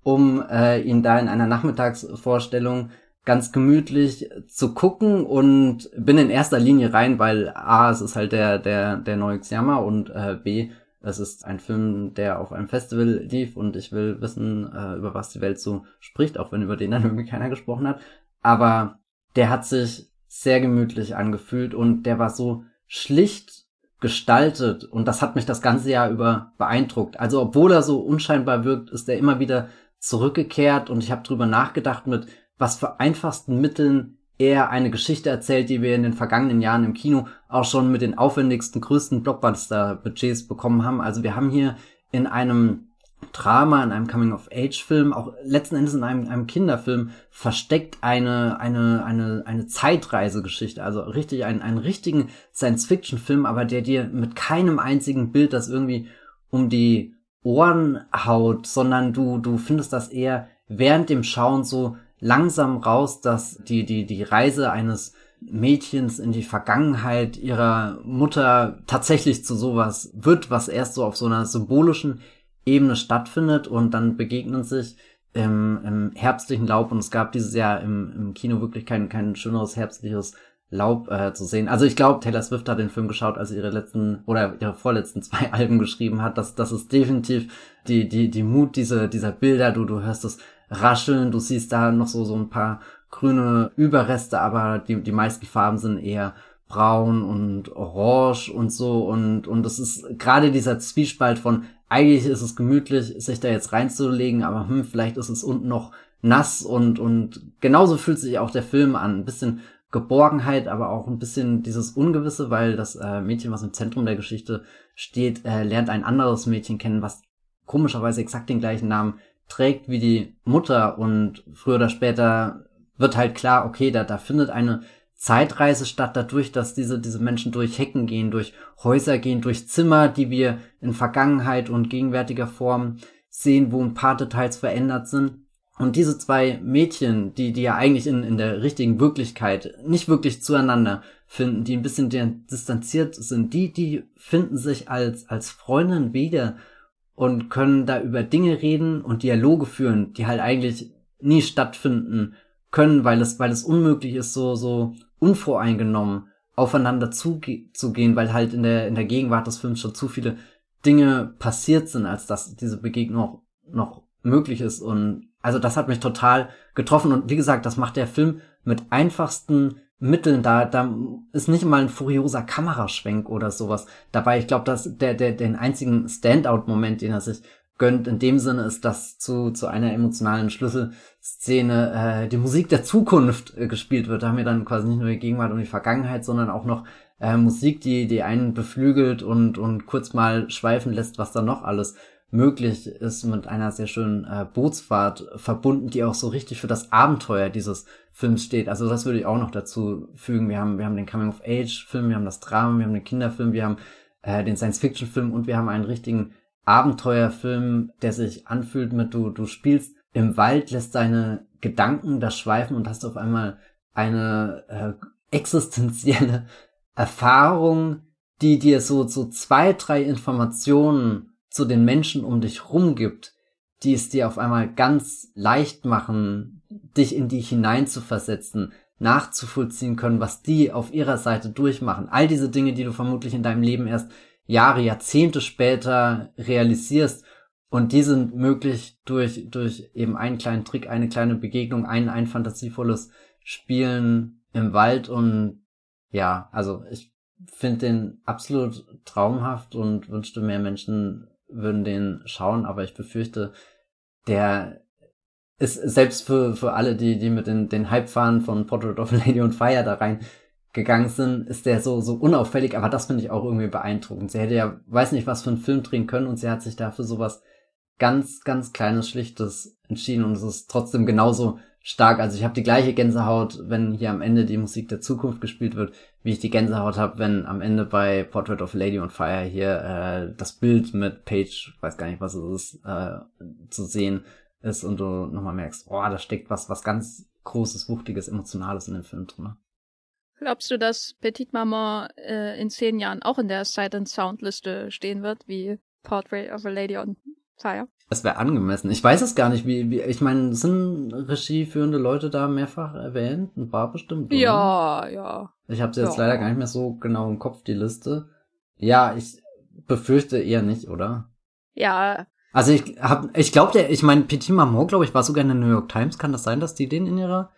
um äh, ihn da in einer Nachmittagsvorstellung ganz gemütlich zu gucken und bin in erster Linie rein, weil A, es ist halt der, der, der neue Xiama und äh, B, es ist ein Film, der auf einem Festival lief und ich will wissen, äh, über was die Welt so spricht, auch wenn über den dann irgendwie keiner gesprochen hat. Aber der hat sich sehr gemütlich angefühlt und der war so schlicht gestaltet und das hat mich das ganze Jahr über beeindruckt. Also obwohl er so unscheinbar wirkt, ist er immer wieder zurückgekehrt und ich habe drüber nachgedacht, mit was für einfachsten Mitteln er eine Geschichte erzählt, die wir in den vergangenen Jahren im Kino auch schon mit den aufwendigsten, größten Blockbuster-Budgets bekommen haben. Also wir haben hier in einem Drama, in einem Coming-of-Age-Film, auch letzten Endes in einem, einem Kinderfilm, versteckt eine, eine, eine, eine Zeitreisegeschichte. Also richtig, einen, einen richtigen Science-Fiction-Film, aber der dir mit keinem einzigen Bild das irgendwie um die Ohren haut, sondern du, du findest das eher während dem Schauen so langsam raus, dass die, die, die Reise eines Mädchens in die Vergangenheit ihrer Mutter tatsächlich zu sowas wird, was erst so auf so einer symbolischen Ebene stattfindet und dann begegnen sich im, im herbstlichen Laub und es gab dieses Jahr im, im Kino wirklich kein, kein schöneres herbstliches Laub äh, zu sehen. Also ich glaube, Taylor Swift hat den Film geschaut, als sie ihre letzten oder ihre vorletzten zwei Alben geschrieben hat. Das, das ist definitiv die, die, die Mut dieser, dieser Bilder. Du, du hörst es rascheln, du siehst da noch so, so ein paar grüne Überreste, aber die, die meisten Farben sind eher braun und orange und so und, und es ist gerade dieser Zwiespalt von eigentlich ist es gemütlich, sich da jetzt reinzulegen, aber hm, vielleicht ist es unten noch nass und, und genauso fühlt sich auch der Film an. Ein bisschen Geborgenheit, aber auch ein bisschen dieses Ungewisse, weil das äh, Mädchen, was im Zentrum der Geschichte steht, äh, lernt ein anderes Mädchen kennen, was komischerweise exakt den gleichen Namen trägt wie die Mutter und früher oder später wird halt klar, okay, da, da findet eine Zeitreise statt dadurch, dass diese, diese Menschen durch Hecken gehen, durch Häuser gehen, durch Zimmer, die wir in Vergangenheit und gegenwärtiger Form sehen, wo ein paar Details verändert sind. Und diese zwei Mädchen, die, die ja eigentlich in, in der richtigen Wirklichkeit nicht wirklich zueinander finden, die ein bisschen distanziert sind, die, die finden sich als, als Freundin wieder und können da über Dinge reden und Dialoge führen, die halt eigentlich nie stattfinden können, weil es, weil es unmöglich ist, so, so unvoreingenommen aufeinander zuzugehen, weil halt in der, in der Gegenwart des Films schon zu viele Dinge passiert sind, als dass diese Begegnung noch möglich ist. Und also das hat mich total getroffen. Und wie gesagt, das macht der Film mit einfachsten Mitteln. Da, da ist nicht mal ein furioser Kameraschwenk oder sowas dabei. Ich glaube, dass der, der, den einzigen Standout-Moment, den er sich gönnt, in dem Sinne ist, dass zu, zu einer emotionalen Schlüsselszene äh, die Musik der Zukunft äh, gespielt wird. Da haben wir dann quasi nicht nur die Gegenwart und die Vergangenheit, sondern auch noch äh, Musik, die, die einen beflügelt und, und kurz mal schweifen lässt, was da noch alles möglich ist mit einer sehr schönen äh, Bootsfahrt verbunden, die auch so richtig für das Abenteuer dieses Films steht. Also das würde ich auch noch dazu fügen. Wir haben, wir haben den Coming-of-Age-Film, wir haben das Drama, wir haben den Kinderfilm, wir haben äh, den Science-Fiction-Film und wir haben einen richtigen Abenteuerfilm, der sich anfühlt mit du, du spielst im Wald, lässt deine Gedanken da schweifen und hast auf einmal eine äh, existenzielle Erfahrung, die dir so, so zwei, drei Informationen zu den Menschen um dich rum gibt, die es dir auf einmal ganz leicht machen, dich in die hineinzuversetzen, nachzuvollziehen können, was die auf ihrer Seite durchmachen. All diese Dinge, die du vermutlich in deinem Leben erst Jahre, Jahrzehnte später realisierst. Und die sind möglich durch, durch eben einen kleinen Trick, eine kleine Begegnung, ein, ein fantasievolles Spielen im Wald. Und ja, also ich finde den absolut traumhaft und wünschte mehr Menschen würden den schauen, aber ich befürchte, der ist selbst für, für alle, die, die mit den, den Hype-Fahren von Portrait of Lady on Fire da rein gegangen sind, ist der so, so unauffällig, aber das finde ich auch irgendwie beeindruckend. Sie hätte ja, weiß nicht, was für einen Film drehen können und sie hat sich dafür sowas ganz, ganz kleines, schlichtes entschieden und es ist trotzdem genauso stark. Also ich habe die gleiche Gänsehaut, wenn hier am Ende die Musik der Zukunft gespielt wird, wie ich die Gänsehaut habe, wenn am Ende bei Portrait of Lady on Fire hier äh, das Bild mit Page, weiß gar nicht, was es ist, äh, zu sehen ist und du nochmal merkst, oh, da steckt was, was ganz Großes, Wuchtiges, Emotionales in dem Film drin. Glaubst du, dass Petite Maman äh, in zehn Jahren auch in der Sight and Sound Liste stehen wird, wie Portrait of a Lady on Fire? Das wäre angemessen. Ich weiß es gar nicht, wie, wie ich meine, sind regieführende Leute da mehrfach erwähnt? Ein paar bestimmt. Oder? Ja, ja. Ich habe jetzt ja. leider gar nicht mehr so genau im Kopf, die Liste. Ja, ich befürchte eher nicht, oder? Ja. Also ich hab, ich glaube, der, ich meine, Petit Maman, glaube ich, war sogar in der New York Times. Kann das sein, dass die den in ihrer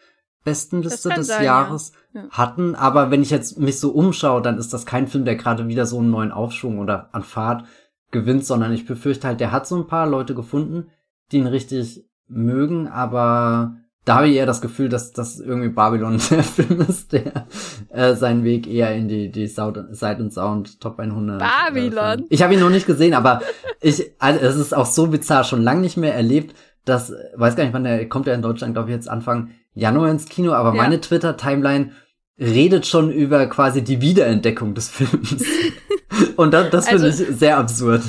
besten Liste des sein, Jahres ja. Ja. hatten? Aber wenn ich jetzt mich so umschaue, dann ist das kein Film, der gerade wieder so einen neuen Aufschwung oder an Fahrt gewinnt, sondern ich befürchte halt, der hat so ein paar Leute gefunden, die ihn richtig mögen, aber da habe ich eher das Gefühl, dass das irgendwie Babylon der Film ist, der äh, seinen Weg eher in die die Sight and Sound Top 100. Babylon. Äh, ich habe ihn noch nicht gesehen, aber ich also es ist auch so bizarr schon lange nicht mehr erlebt, dass weiß gar nicht, wann der kommt er in Deutschland, glaube ich jetzt Anfang Januar ins Kino, aber ja. meine Twitter Timeline redet schon über quasi die Wiederentdeckung des Films. Und das, das finde also, ich sehr absurd.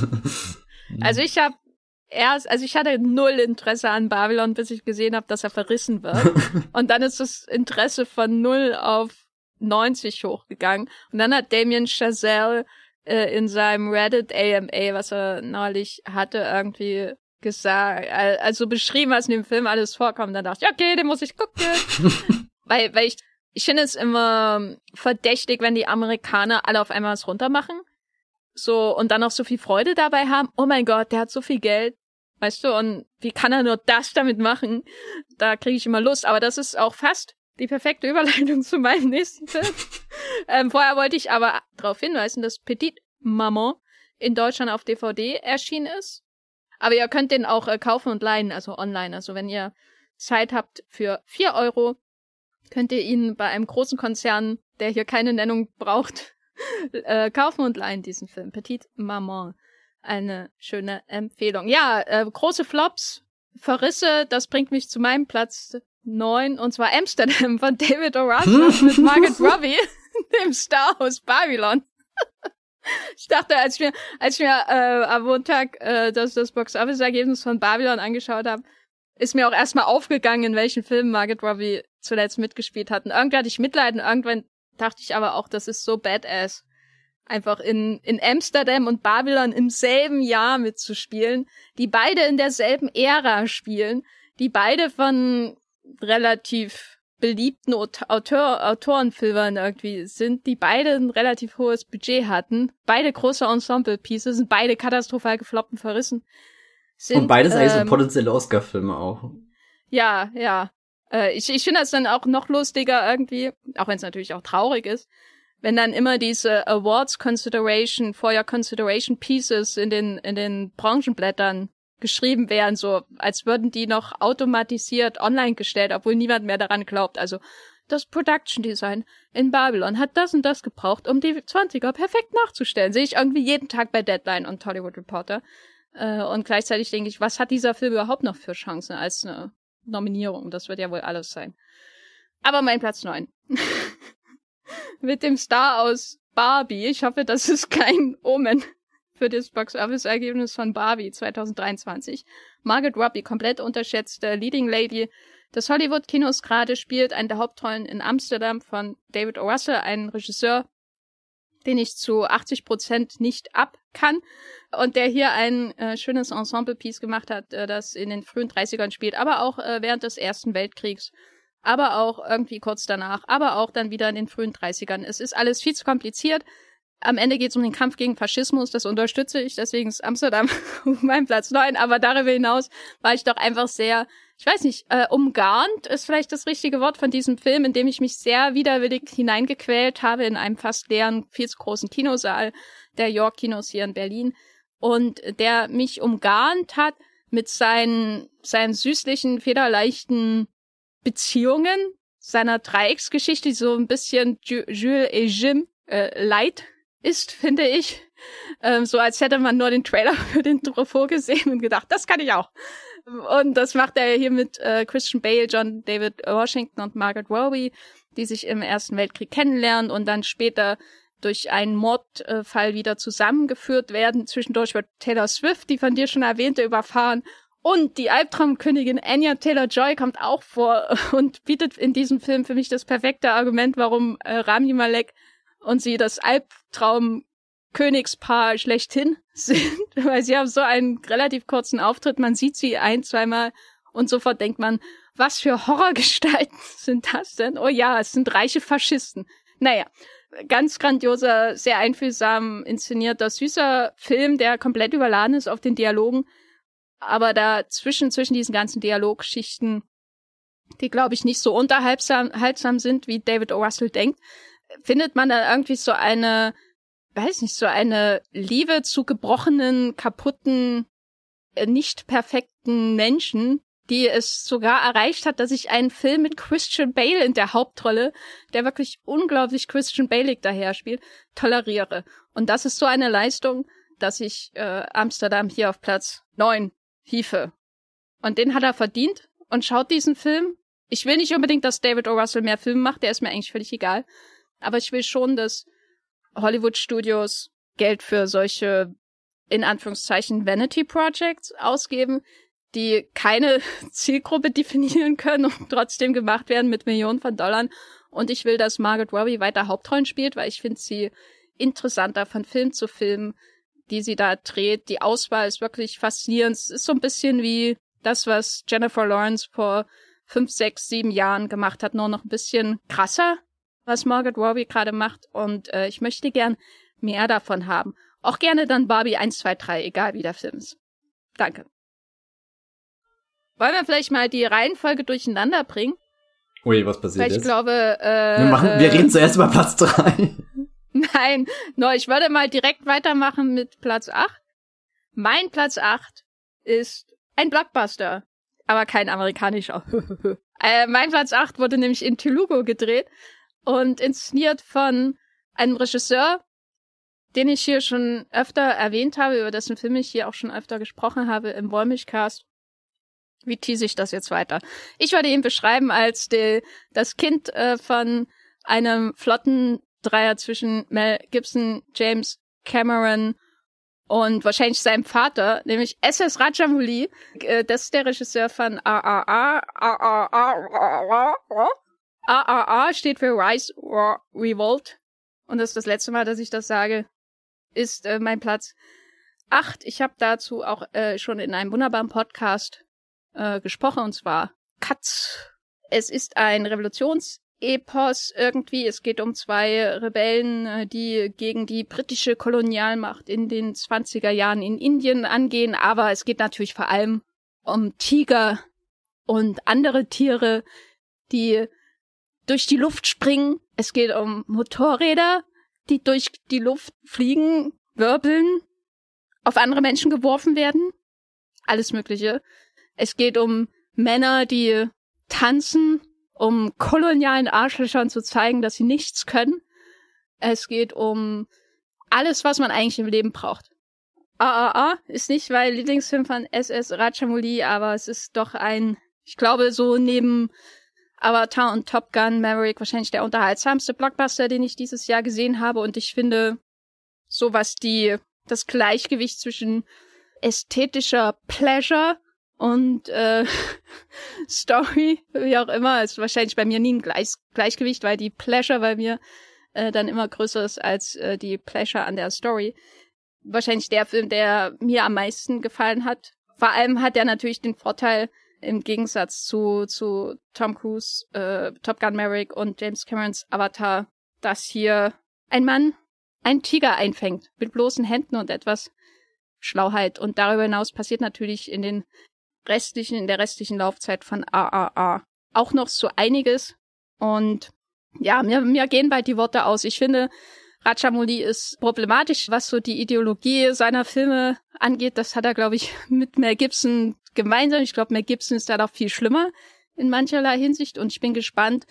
Also ich habe erst, also ich hatte null Interesse an Babylon, bis ich gesehen habe, dass er verrissen wird. Und dann ist das Interesse von null auf 90 hochgegangen. Und dann hat Damien Chazelle äh, in seinem Reddit AMA, was er neulich hatte, irgendwie gesagt, also beschrieben, was in dem Film alles vorkommt. Dann dachte ich, okay, den muss ich gucken. weil, weil ich ich finde es immer verdächtig, wenn die Amerikaner alle auf einmal was runtermachen. So, und dann auch so viel Freude dabei haben. Oh mein Gott, der hat so viel Geld. Weißt du, und wie kann er nur das damit machen? Da kriege ich immer Lust. Aber das ist auch fast die perfekte Überleitung zu meinem nächsten Film. ähm, vorher wollte ich aber darauf hinweisen, dass Petit Maman in Deutschland auf DVD erschienen ist. Aber ihr könnt den auch äh, kaufen und leihen, also online. Also wenn ihr Zeit habt für vier Euro, könnt ihr ihn bei einem großen Konzern, der hier keine Nennung braucht, äh, kaufen und leihen diesen Film. Petite Maman. Eine schöne Empfehlung. Ja, äh, große Flops, Verrisse, das bringt mich zu meinem Platz neun und zwar Amsterdam von David O. mit Margaret Robbie, dem Star aus Babylon. Ich dachte, als ich mir, als ich mir äh, am Montag äh, das, das Box-Office-Ergebnis von Babylon angeschaut habe, ist mir auch erstmal aufgegangen, in welchen Filmen Margaret Robbie zuletzt mitgespielt hat. Und irgendwann hatte ich Mitleid und irgendwann dachte ich aber auch, das ist so badass. Einfach in, in Amsterdam und Babylon im selben Jahr mitzuspielen, die beide in derselben Ära spielen, die beide von relativ beliebten Autor Autorenfilmern irgendwie sind, die beide ein relativ hohes Budget hatten, beide große Ensemble-Pieces, sind beide katastrophal gefloppen, verrissen. Sind, und beides ähm, eigentlich so ähm, potenzielle Oscar-Filme auch. Ja, ja. Äh, ich ich finde das dann auch noch lustiger irgendwie, auch wenn es natürlich auch traurig ist, wenn dann immer diese Awards Consideration, for your Consideration Pieces in den, in den Branchenblättern geschrieben werden, so als würden die noch automatisiert online gestellt, obwohl niemand mehr daran glaubt. Also das Production Design in Babylon hat das und das gebraucht, um die 20er perfekt nachzustellen. Sehe ich irgendwie jeden Tag bei Deadline und Hollywood Reporter. Äh, und gleichzeitig denke ich, was hat dieser Film überhaupt noch für Chancen als eine Nominierung? Das wird ja wohl alles sein. Aber mein Platz neun Mit dem Star aus Barbie. Ich hoffe, das ist kein Omen für das Box-Office-Ergebnis von Barbie 2023. Margaret Robbie, komplett unterschätzte Leading Lady des Hollywood-Kinos gerade, spielt eine der Hauptrollen in Amsterdam von David O. Russell, ein Regisseur, den ich zu 80 Prozent nicht ab kann und der hier ein äh, schönes Ensemble-Piece gemacht hat, äh, das in den frühen 30ern spielt, aber auch äh, während des Ersten Weltkriegs, aber auch irgendwie kurz danach, aber auch dann wieder in den frühen 30ern. Es ist alles viel zu kompliziert. Am Ende geht es um den Kampf gegen Faschismus, das unterstütze ich, deswegen ist Amsterdam mein Platz 9, aber darüber hinaus war ich doch einfach sehr, ich weiß nicht, äh, umgarnt ist vielleicht das richtige Wort von diesem Film, in dem ich mich sehr widerwillig hineingequält habe in einem fast leeren, viel zu großen Kinosaal der York Kinos hier in Berlin. Und der mich umgarnt hat mit seinen, seinen süßlichen, federleichten Beziehungen, seiner Dreiecksgeschichte, so ein bisschen Jules et Jim äh, light ist, finde ich. Ähm, so als hätte man nur den Trailer für den Truffaut gesehen und gedacht, das kann ich auch. Und das macht er hier mit äh, Christian Bale, John David Washington und Margaret Robbie, die sich im Ersten Weltkrieg kennenlernen und dann später durch einen Mordfall wieder zusammengeführt werden. Zwischendurch wird Taylor Swift, die von dir schon erwähnte, überfahren. Und die Albtraumkönigin Anya Taylor-Joy kommt auch vor und bietet in diesem Film für mich das perfekte Argument, warum äh, Rami Malek und sie das Albtraumkönigspaar schlechthin sind, weil sie haben so einen relativ kurzen Auftritt. Man sieht sie ein, zweimal und sofort denkt man, was für Horrorgestalten sind das denn? Oh ja, es sind reiche Faschisten. Naja, ganz grandioser, sehr einfühlsam inszenierter, süßer Film, der komplett überladen ist auf den Dialogen. Aber dazwischen, zwischen diesen ganzen Dialogschichten, die, glaube ich, nicht so unterhaltsam sind, wie David O. Russell denkt, findet man dann irgendwie so eine, weiß nicht, so eine Liebe zu gebrochenen, kaputten, äh, nicht perfekten Menschen, die es sogar erreicht hat, dass ich einen Film mit Christian Bale in der Hauptrolle, der wirklich unglaublich Christian Bale daher spielt, toleriere. Und das ist so eine Leistung, dass ich äh, Amsterdam hier auf Platz neun hiefe. Und den hat er verdient und schaut diesen Film. Ich will nicht unbedingt, dass David O. Russell mehr Filme macht, der ist mir eigentlich völlig egal. Aber ich will schon, dass Hollywood Studios Geld für solche in Anführungszeichen Vanity Projects ausgeben, die keine Zielgruppe definieren können und trotzdem gemacht werden mit Millionen von Dollar. Und ich will, dass Margaret Robbie weiter Hauptrollen spielt, weil ich finde sie interessanter von Film zu Film, die sie da dreht. Die Auswahl ist wirklich faszinierend. Es ist so ein bisschen wie das, was Jennifer Lawrence vor fünf, sechs, sieben Jahren gemacht hat, nur noch ein bisschen krasser, was Margaret Robbie gerade macht. Und äh, ich möchte gern mehr davon haben. Auch gerne dann Barbie 1, 2, 3, egal wie der Film ist. Danke. Wollen wir vielleicht mal die Reihenfolge durcheinander bringen? Ui, was passiert Weil ich jetzt? glaube, äh, wir, machen, wir reden zuerst über Platz 3. Nein, no, ich würde mal direkt weitermachen mit Platz 8. Mein Platz 8 ist ein Blockbuster, aber kein amerikanischer. äh, mein Platz 8 wurde nämlich in Telugu gedreht und inszeniert von einem Regisseur, den ich hier schon öfter erwähnt habe, über dessen Film ich hier auch schon öfter gesprochen habe im Wollmilchcast. Wie tease ich das jetzt weiter? Ich würde ihn beschreiben als die, das Kind äh, von einem flotten Dreier zwischen Mel Gibson, James Cameron und wahrscheinlich seinem Vater, nämlich SS Rajamouli. Äh, das ist der Regisseur von AAA. AAA. Steht für Rise or Revolt. Und das ist das letzte Mal, dass ich das sage. Ist äh, mein Platz acht. Ich habe dazu auch äh, schon in einem wunderbaren Podcast äh, gesprochen, und zwar Katz. Es ist ein Revolutions- Epos irgendwie. Es geht um zwei Rebellen, äh, die gegen die britische Kolonialmacht in den 20er Jahren in Indien angehen. Aber es geht natürlich vor allem um Tiger und andere Tiere, die durch die Luft springen. Es geht um Motorräder, die durch die Luft fliegen, wirbeln, auf andere Menschen geworfen werden. Alles Mögliche. Es geht um Männer, die tanzen um kolonialen Arschlöchern zu zeigen, dass sie nichts können. Es geht um alles, was man eigentlich im Leben braucht. AAA ist nicht mein Lieblingsfilm von SS Rajamouli, aber es ist doch ein, ich glaube, so neben Avatar und Top Gun Maverick wahrscheinlich der unterhaltsamste Blockbuster, den ich dieses Jahr gesehen habe. Und ich finde, so was die, das Gleichgewicht zwischen ästhetischer Pleasure und äh, Story, wie auch immer, ist wahrscheinlich bei mir nie ein Gleich Gleichgewicht, weil die Pleasure bei mir äh, dann immer größer ist als äh, die Pleasure an der Story. Wahrscheinlich der Film, der mir am meisten gefallen hat. Vor allem hat er natürlich den Vorteil, im Gegensatz zu, zu Tom Cruise, äh, Top Gun Maverick und James Camerons Avatar, dass hier ein Mann einen Tiger einfängt mit bloßen Händen und etwas Schlauheit. Und darüber hinaus passiert natürlich in den restlichen, in der restlichen Laufzeit von AAA auch noch so einiges. Und ja, mir, mir gehen bald die Worte aus. Ich finde, Rajamouli ist problematisch, was so die Ideologie seiner Filme angeht. Das hat er, glaube ich, mit Mel Gibson gemeinsam. Ich glaube, Mel Gibson ist da noch viel schlimmer in mancherlei Hinsicht. Und ich bin gespannt,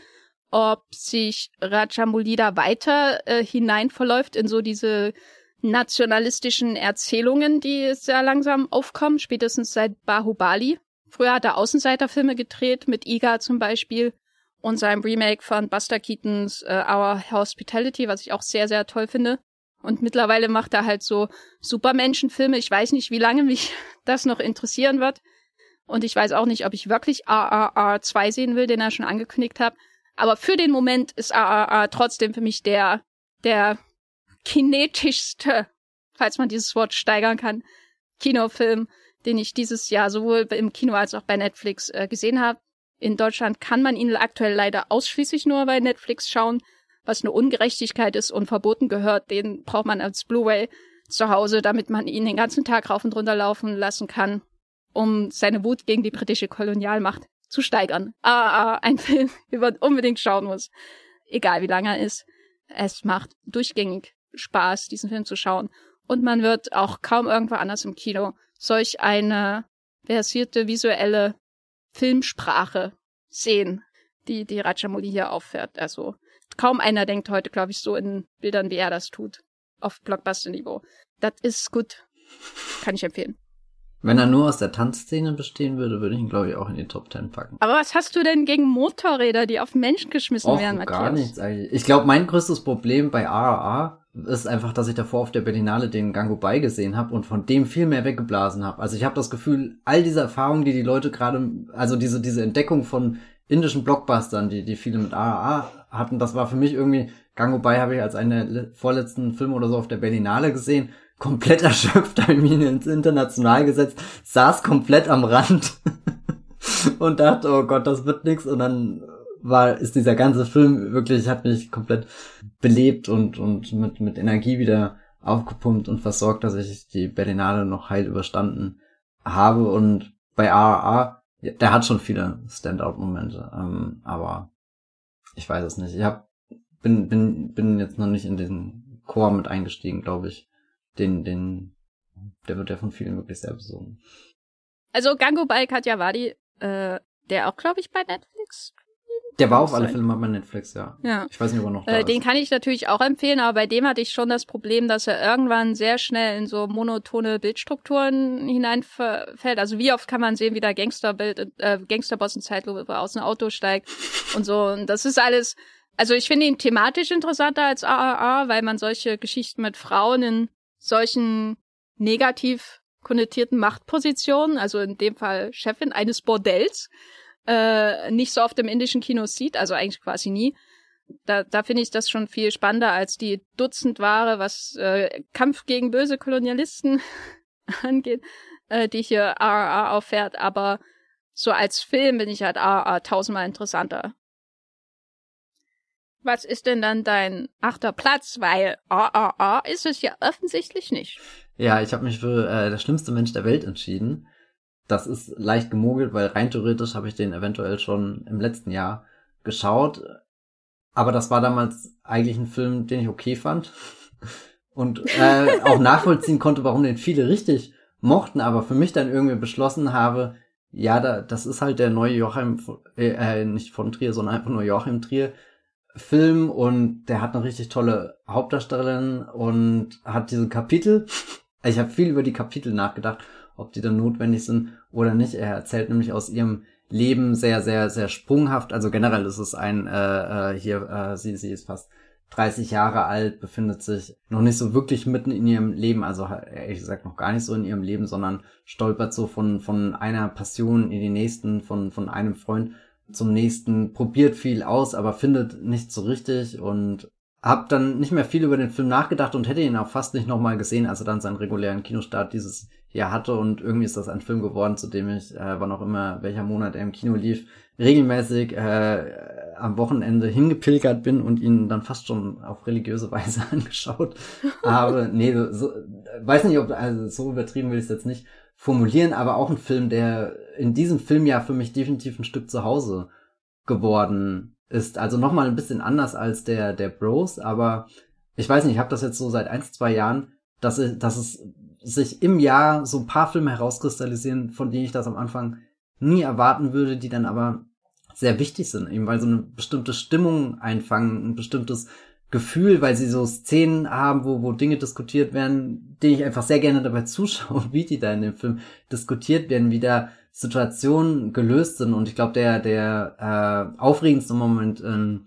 ob sich Rajamouli da weiter äh, hinein verläuft in so diese nationalistischen Erzählungen, die sehr langsam aufkommen, spätestens seit Bahubali. Früher hat er Außenseiterfilme gedreht, mit Iga zum Beispiel und seinem Remake von Buster Keatons uh, Our Hospitality, was ich auch sehr, sehr toll finde. Und mittlerweile macht er halt so Supermenschenfilme. Ich weiß nicht, wie lange mich das noch interessieren wird. Und ich weiß auch nicht, ob ich wirklich AAA 2 sehen will, den er schon angekündigt hat. Aber für den Moment ist AAA trotzdem für mich der, der kinetischste, falls man dieses Wort steigern kann, Kinofilm, den ich dieses Jahr sowohl im Kino als auch bei Netflix äh, gesehen habe. In Deutschland kann man ihn aktuell leider ausschließlich nur bei Netflix schauen, was eine Ungerechtigkeit ist und verboten gehört. Den braucht man als Blu-ray zu Hause, damit man ihn den ganzen Tag rauf und runter laufen lassen kann, um seine Wut gegen die britische Kolonialmacht zu steigern. Ah, ah ein Film, den man unbedingt schauen muss. Egal wie lang er ist. Es macht durchgängig Spaß, diesen Film zu schauen. Und man wird auch kaum irgendwo anders im Kino solch eine versierte visuelle Filmsprache sehen, die die Rajamouli hier auffährt. Also kaum einer denkt heute, glaube ich, so in Bildern, wie er das tut. Auf Blockbuster-Niveau. Das ist gut. Kann ich empfehlen. Wenn er nur aus der Tanzszene bestehen würde, würde ich ihn, glaube ich, auch in die Top Ten packen. Aber was hast du denn gegen Motorräder, die auf Menschen geschmissen Och, werden, Matthias? gar nichts eigentlich. Ich glaube, mein größtes Problem bei AAA ist einfach, dass ich davor auf der Berlinale den Gango Bai gesehen habe und von dem viel mehr weggeblasen habe. Also ich habe das Gefühl, all diese Erfahrungen, die die Leute gerade, also diese diese Entdeckung von indischen Blockbustern, die die viele mit AAA hatten, das war für mich irgendwie Gango Bai habe ich als einen der vorletzten Filme oder so auf der Berlinale gesehen, komplett erschöpft, habe ich mich ins International gesetzt, saß komplett am Rand und dachte, oh Gott, das wird nix und dann war, ist dieser ganze Film wirklich, hat mich komplett belebt und, und mit, mit Energie wieder aufgepumpt und versorgt, dass ich die Berlinale noch heil überstanden habe. Und bei AAA, der hat schon viele Standout-Momente, ähm, aber ich weiß es nicht. Ich hab, bin, bin, bin jetzt noch nicht in diesen Chor mit eingestiegen, glaube ich. Den, den, der wird ja von vielen wirklich sehr besungen. Also Gango bei Katja Wadi, äh, der auch, glaube ich, bei Netflix der war auf alle Fälle mal bei Netflix, ja. Ja. Ich weiß nicht, ob er noch da äh, Den ist. kann ich natürlich auch empfehlen, aber bei dem hatte ich schon das Problem, dass er irgendwann sehr schnell in so monotone Bildstrukturen hineinfällt. Also wie oft kann man sehen, wie der Gangsterbild, äh, Gangsterboss in Zeitlupe aus einem Auto steigt und so. Und das ist alles, also ich finde ihn thematisch interessanter als AAA, weil man solche Geschichten mit Frauen in solchen negativ konnotierten Machtpositionen, also in dem Fall Chefin eines Bordells, äh, nicht so oft im indischen Kino sieht, also eigentlich quasi nie. Da, da finde ich das schon viel spannender als die Dutzendware, was äh, Kampf gegen böse Kolonialisten angeht, äh, die hier RRR auffährt. Aber so als Film bin ich halt RRR tausendmal interessanter. Was ist denn dann dein achter Platz? Weil RRR ist es ja offensichtlich nicht. Ja, ich habe mich für äh, der schlimmste Mensch der Welt entschieden. Das ist leicht gemogelt, weil rein theoretisch habe ich den eventuell schon im letzten Jahr geschaut. Aber das war damals eigentlich ein Film, den ich okay fand. Und äh, auch nachvollziehen konnte, warum den viele richtig mochten, aber für mich dann irgendwie beschlossen habe, ja, da, das ist halt der neue Joachim, äh nicht von Trier, sondern einfach nur Joachim Trier Film und der hat eine richtig tolle Hauptdarstellerin und hat diese Kapitel. Ich habe viel über die Kapitel nachgedacht, ob die dann notwendig sind oder nicht. Er erzählt nämlich aus ihrem Leben sehr, sehr, sehr sprunghaft. Also generell ist es ein, äh, äh, hier, äh, sie, sie ist fast 30 Jahre alt, befindet sich noch nicht so wirklich mitten in ihrem Leben, also ehrlich gesagt noch gar nicht so in ihrem Leben, sondern stolpert so von, von einer Passion in die nächsten, von, von einem Freund zum nächsten, probiert viel aus, aber findet nicht so richtig und hab dann nicht mehr viel über den Film nachgedacht und hätte ihn auch fast nicht nochmal gesehen, als er dann seinen regulären Kinostart dieses Jahr hatte und irgendwie ist das ein Film geworden, zu dem ich, äh, wann auch immer, welcher Monat er im Kino lief, regelmäßig äh, am Wochenende hingepilgert bin und ihn dann fast schon auf religiöse Weise angeschaut habe. nee, so, weiß nicht, ob, also so übertrieben will ich es jetzt nicht formulieren, aber auch ein Film, der in diesem Film ja für mich definitiv ein Stück zu Hause geworden ist. Also nochmal ein bisschen anders als der, der Bros, aber ich weiß nicht, ich habe das jetzt so seit ein, zwei Jahren, dass, ich, dass es sich im Jahr so ein paar Filme herauskristallisieren, von denen ich das am Anfang nie erwarten würde, die dann aber sehr wichtig sind, eben weil so eine bestimmte Stimmung einfangen, ein bestimmtes Gefühl, weil sie so Szenen haben, wo, wo Dinge diskutiert werden, denen ich einfach sehr gerne dabei zuschaue, wie die da in dem Film diskutiert werden, wie da Situationen gelöst sind. Und ich glaube, der, der äh, aufregendste Moment, äh,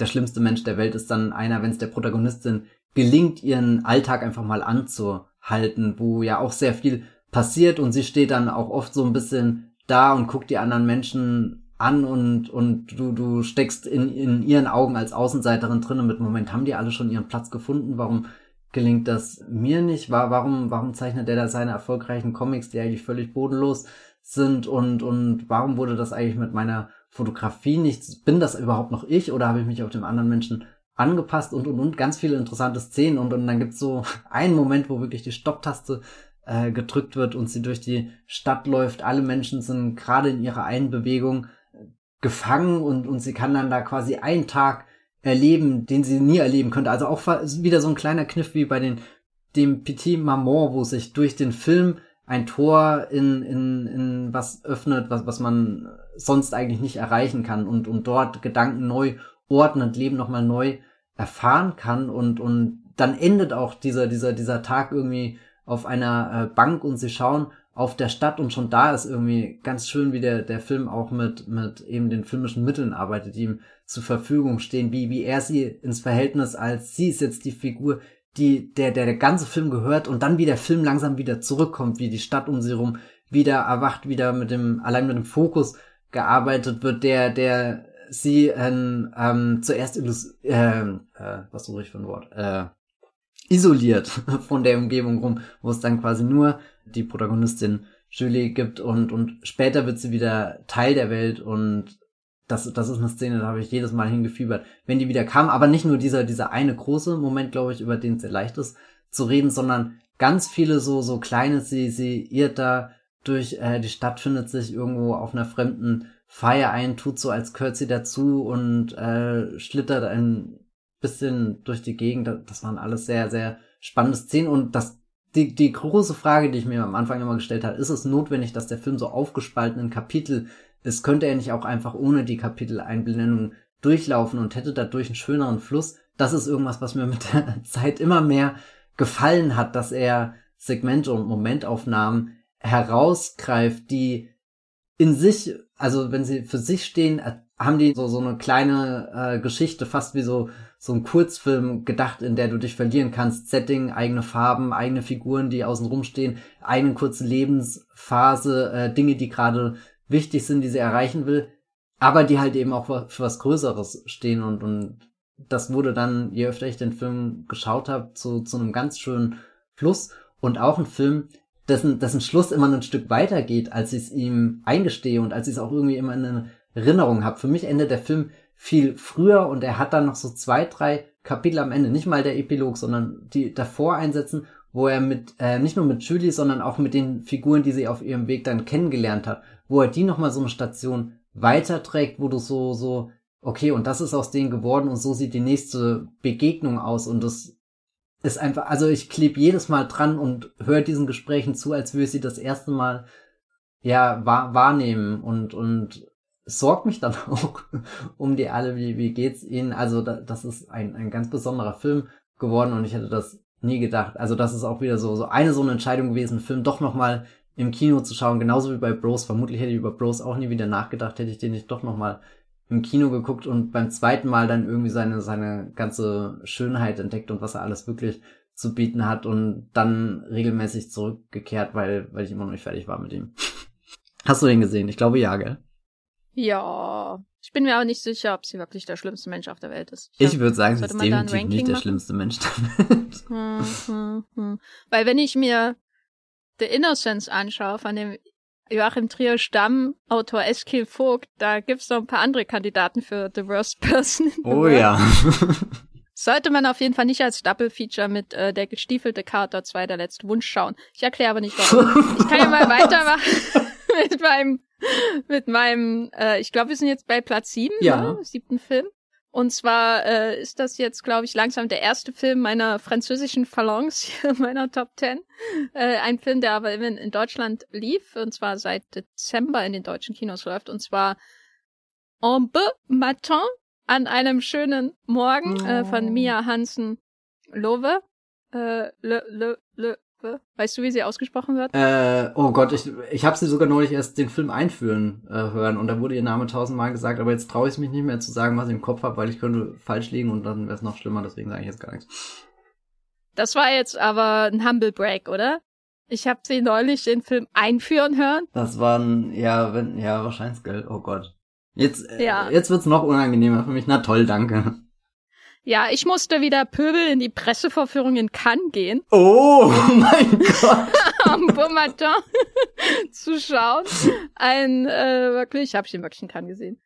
der schlimmste Mensch der Welt ist dann einer, wenn es der Protagonistin gelingt, ihren Alltag einfach mal anzuhalten, wo ja auch sehr viel passiert und sie steht dann auch oft so ein bisschen da und guckt die anderen Menschen an und, und du, du steckst in, in ihren Augen als Außenseiterin drin und mit Moment haben die alle schon ihren Platz gefunden. Warum gelingt das mir nicht? Warum, warum zeichnet der da seine erfolgreichen Comics, die eigentlich völlig bodenlos sind und, und warum wurde das eigentlich mit meiner Fotografie nicht? Bin das überhaupt noch ich oder habe ich mich auf dem anderen Menschen angepasst und, und, und ganz viele interessante Szenen und, und dann gibt's so einen Moment, wo wirklich die Stopptaste äh, gedrückt wird und sie durch die Stadt läuft. Alle Menschen sind gerade in ihrer einen Bewegung gefangen und, und sie kann dann da quasi einen Tag erleben, den sie nie erleben könnte. Also auch wieder so ein kleiner Kniff wie bei den, dem Petit Maman, wo sich durch den Film ein Tor in, in, in was öffnet, was, was man sonst eigentlich nicht erreichen kann und, und dort Gedanken neu ordnet, Leben nochmal neu erfahren kann und, und dann endet auch dieser, dieser, dieser Tag irgendwie auf einer äh, Bank und sie schauen auf der Stadt und schon da ist irgendwie ganz schön, wie der, der Film auch mit, mit eben den filmischen Mitteln arbeitet, die ihm zur Verfügung stehen, wie, wie er sie ins Verhältnis als sie ist jetzt die Figur, die, der, der, der ganze Film gehört und dann wie der Film langsam wieder zurückkommt, wie die Stadt um sie rum wieder erwacht, wieder mit dem, allein mit dem Fokus gearbeitet wird, der, der sie ähm, ähm, zuerst illus äh, äh, was suche ich für ein Wort? Äh, isoliert von der Umgebung rum, wo es dann quasi nur die Protagonistin Julie gibt und, und später wird sie wieder Teil der Welt und das, das ist eine Szene, da habe ich jedes Mal hingefiebert, wenn die wieder kam, aber nicht nur dieser, dieser eine große Moment, glaube ich, über den es sehr leicht ist zu reden, sondern ganz viele so, so kleine, sie, sie irrt da durch äh, die Stadt, findet sich irgendwo auf einer fremden Feier ein, tut so, als gehört sie dazu und äh, schlittert ein bisschen durch die Gegend. Das waren alles sehr, sehr spannende Szenen und das die, die große Frage, die ich mir am Anfang immer gestellt habe, ist es notwendig, dass der Film so aufgespalten in Kapitel ist? Könnte er nicht auch einfach ohne die Kapiteleinblendung durchlaufen und hätte dadurch einen schöneren Fluss? Das ist irgendwas, was mir mit der Zeit immer mehr gefallen hat, dass er Segmente und Momentaufnahmen herausgreift, die in sich, also wenn sie für sich stehen, haben die so, so eine kleine äh, Geschichte, fast wie so so ein Kurzfilm gedacht, in der du dich verlieren kannst. Setting, eigene Farben, eigene Figuren, die außen rumstehen, eigene kurze Lebensphase, äh, Dinge, die gerade wichtig sind, die sie erreichen will, aber die halt eben auch für was Größeres stehen und, und das wurde dann, je öfter ich den Film geschaut habe, zu, zu einem ganz schönen Fluss und auch ein Film, dessen, dessen Schluss immer ein Stück weiter geht, als ich es ihm eingestehe und als ich es auch irgendwie immer in Erinnerung habe. Für mich endet der Film viel früher und er hat dann noch so zwei, drei Kapitel am Ende, nicht mal der Epilog, sondern die davor einsetzen, wo er mit, äh, nicht nur mit Julie, sondern auch mit den Figuren, die sie auf ihrem Weg dann kennengelernt hat, wo er die nochmal so eine Station weiterträgt, wo du so, so, okay, und das ist aus denen geworden und so sieht die nächste Begegnung aus und das ist einfach, also ich kleb jedes Mal dran und höre diesen Gesprächen zu, als würde ich sie das erste Mal ja wahr, wahrnehmen und und sorgt mich dann auch um die alle, wie, wie geht's ihnen? Also da, das ist ein, ein ganz besonderer Film geworden und ich hätte das nie gedacht. Also das ist auch wieder so, so eine so eine Entscheidung gewesen, einen Film doch nochmal im Kino zu schauen, genauso wie bei Bros. Vermutlich hätte ich über Bros auch nie wieder nachgedacht, hätte ich den nicht doch nochmal im Kino geguckt und beim zweiten Mal dann irgendwie seine, seine ganze Schönheit entdeckt und was er alles wirklich zu bieten hat und dann regelmäßig zurückgekehrt, weil, weil ich immer noch nicht fertig war mit ihm. Hast du den gesehen? Ich glaube ja, gell? Ja. Ich bin mir aber nicht sicher, ob sie wirklich der schlimmste Mensch auf der Welt ist. Ich, ich würde sagen, sie ist definitiv nicht der schlimmste Mensch der Welt. Hm, hm, hm. Weil wenn ich mir The Innocence anschaue, von dem Joachim Trier Stamm, Autor Eskil Vogt, da gibt's noch ein paar andere Kandidaten für The Worst Person. Oh ja. Sollte man auf jeden Fall nicht als Double Feature mit äh, der gestiefelte Kater 2 der letzte Wunsch schauen. Ich erkläre aber nicht warum. ich kann ja mal weitermachen mit meinem mit meinem äh, ich glaube, wir sind jetzt bei Platz 7, ja. ne? siebten Film. Und zwar äh, ist das jetzt, glaube ich, langsam der erste Film meiner französischen Phalanx meiner Top 10. Äh, ein Film, der aber immer in Deutschland lief, und zwar seit Dezember in den deutschen Kinos läuft, und zwar En Beau Matin an einem schönen Morgen oh. äh, von oh. Mia Hansen Love. Äh, le, le, le, Weißt du, wie sie ausgesprochen wird? Äh, oh Gott, ich, ich habe sie sogar neulich erst den Film einführen äh, hören und da wurde ihr Name tausendmal gesagt, aber jetzt traue ich mich nicht mehr zu sagen, was ich im Kopf habe, weil ich könnte falsch liegen und dann wäre es noch schlimmer, deswegen sage ich jetzt gar nichts. Das war jetzt aber ein Humble Break, oder? Ich habe sie neulich den Film einführen hören. Das war ein, ja, wenn, ja, wahrscheinlich Geld, oh Gott. Jetzt, äh, ja. jetzt wird's noch unangenehmer für mich. Na toll, danke. Ja, ich musste wieder Pöbel in die Pressevorführung in Cannes gehen. Oh mein Gott. Am Beaumatin zu schauen. Ein, äh, wirklich, ich habe ihn wirklich in Cannes gesehen.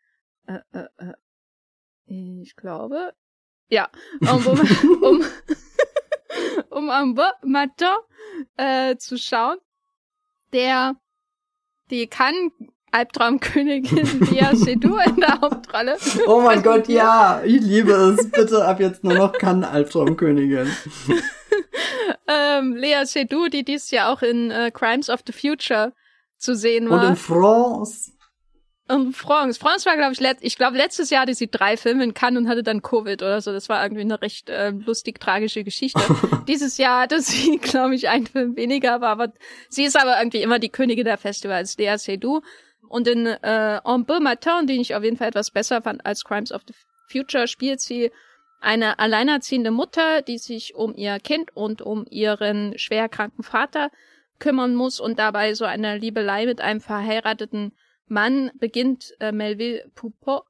Äh, äh, äh, ich glaube, ja. Um, um, um am Beaumatin äh, zu schauen. Der die Cannes Albtraumkönigin Lia Seydoux in der Hauptrolle. Oh mein Gott, ja, ich liebe es. Bitte ab jetzt nur noch kann Albtraumkönigin. ähm, Lea Seydoux, die dies Jahr auch in äh, Crimes of the Future zu sehen war. Und in France. Und France. France war, glaube ich, let ich glaube, letztes Jahr hatte sie drei Filme in Cannes und hatte dann Covid oder so. Das war irgendwie eine recht äh, lustig tragische Geschichte. Dieses Jahr hatte sie, glaube ich, einen Film weniger, war aber sie ist aber irgendwie immer die Königin der Festivals, Lea Seydoux. Und in äh, En Beau Matin, den ich auf jeden Fall etwas besser fand als Crimes of the Future, spielt sie eine alleinerziehende Mutter, die sich um ihr Kind und um ihren schwerkranken Vater kümmern muss und dabei so eine Liebelei mit einem verheirateten Mann beginnt. Äh, Melville Poupeau,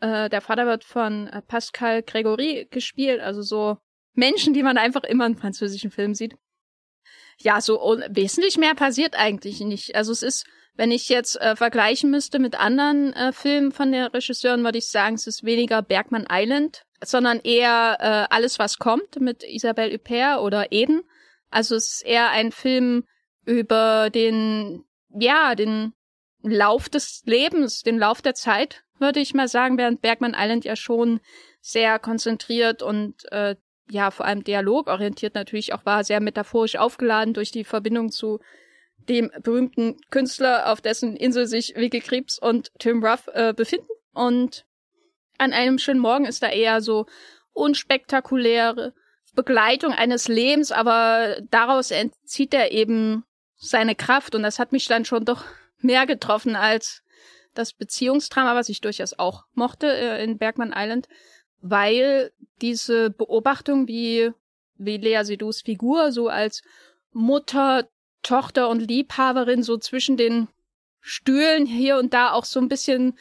äh, der Vater wird von äh, Pascal Gregory gespielt, also so Menschen, die man einfach immer in französischen Filmen sieht. Ja, so wesentlich mehr passiert eigentlich nicht. Also es ist wenn ich jetzt äh, vergleichen müsste mit anderen äh, Filmen von der Regisseurin, würde ich sagen, es ist weniger Bergman Island, sondern eher äh, Alles, was kommt mit Isabelle Huppert oder Eden. Also es ist eher ein Film über den, ja, den Lauf des Lebens, den Lauf der Zeit, würde ich mal sagen, während Bergman Island ja schon sehr konzentriert und äh, ja, vor allem dialogorientiert natürlich auch war, sehr metaphorisch aufgeladen durch die Verbindung zu dem berühmten Künstler, auf dessen Insel sich Vicky Krebs und Tim Ruff äh, befinden. Und an einem schönen Morgen ist da eher so unspektakuläre Begleitung eines Lebens, aber daraus entzieht er eben seine Kraft und das hat mich dann schon doch mehr getroffen als das Beziehungsdrama, was ich durchaus auch mochte äh, in Bergman Island, weil diese Beobachtung, wie, wie Lea Sedus Figur so als Mutter, Tochter und Liebhaberin so zwischen den Stühlen hier und da auch so ein bisschen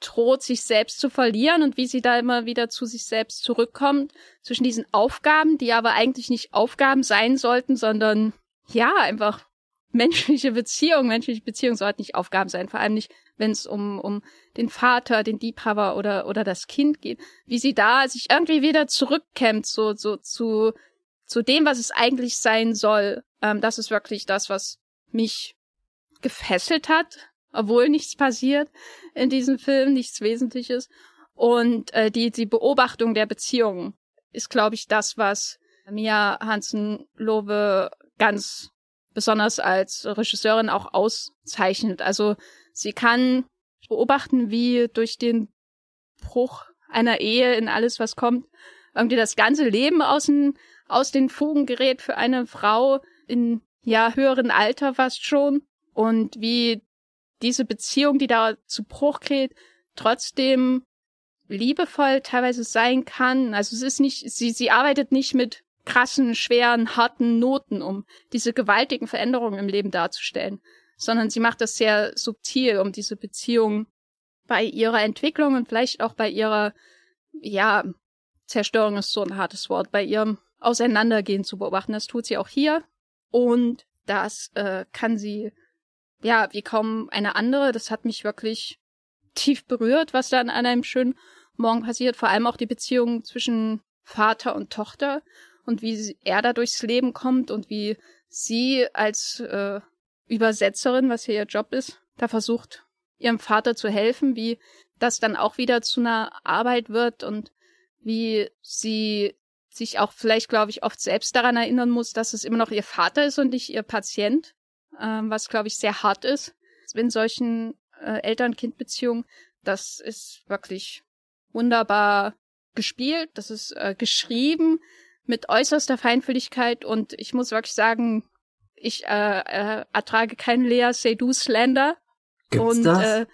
droht, sich selbst zu verlieren und wie sie da immer wieder zu sich selbst zurückkommt, zwischen diesen Aufgaben, die aber eigentlich nicht Aufgaben sein sollten, sondern ja, einfach menschliche Beziehungen, menschliche Beziehungen sollten nicht Aufgaben sein, vor allem nicht, wenn es um, um den Vater, den Liebhaber oder, oder das Kind geht, wie sie da sich irgendwie wieder zurückkämmt, so, so zu, zu dem, was es eigentlich sein soll. Ähm, das ist wirklich das, was mich gefesselt hat, obwohl nichts passiert in diesem Film, nichts Wesentliches. Und äh, die, die Beobachtung der Beziehungen ist, glaube ich, das, was Mia Hansen-Lobe ganz besonders als Regisseurin auch auszeichnet. Also sie kann beobachten, wie durch den Bruch einer Ehe in alles, was kommt, irgendwie das ganze Leben aus den, aus den Fugen gerät für eine Frau in ja höheren Alter fast schon und wie diese Beziehung, die da zu Bruch geht, trotzdem liebevoll teilweise sein kann. Also es ist nicht, sie, sie arbeitet nicht mit krassen, schweren, harten Noten, um diese gewaltigen Veränderungen im Leben darzustellen, sondern sie macht das sehr subtil, um diese Beziehung bei ihrer Entwicklung und vielleicht auch bei ihrer, ja, Zerstörung ist so ein hartes Wort, bei ihrem Auseinandergehen zu beobachten. Das tut sie auch hier und das äh, kann sie ja, wie kaum eine andere. Das hat mich wirklich tief berührt, was da an einem schönen Morgen passiert. Vor allem auch die Beziehung zwischen Vater und Tochter und wie er da durchs Leben kommt und wie sie als äh, Übersetzerin, was hier ihr Job ist, da versucht, ihrem Vater zu helfen, wie das dann auch wieder zu einer Arbeit wird und wie sie sich auch vielleicht, glaube ich, oft selbst daran erinnern muss, dass es immer noch ihr Vater ist und nicht ihr Patient ähm, was, glaube ich, sehr hart ist. In solchen äh, Eltern-Kind-Beziehungen, das ist wirklich wunderbar gespielt, das ist äh, geschrieben mit äußerster Feinfühligkeit und ich muss wirklich sagen, ich äh, äh, ertrage keinen Lea Seydoux Slander. Gibt's und, das? Äh,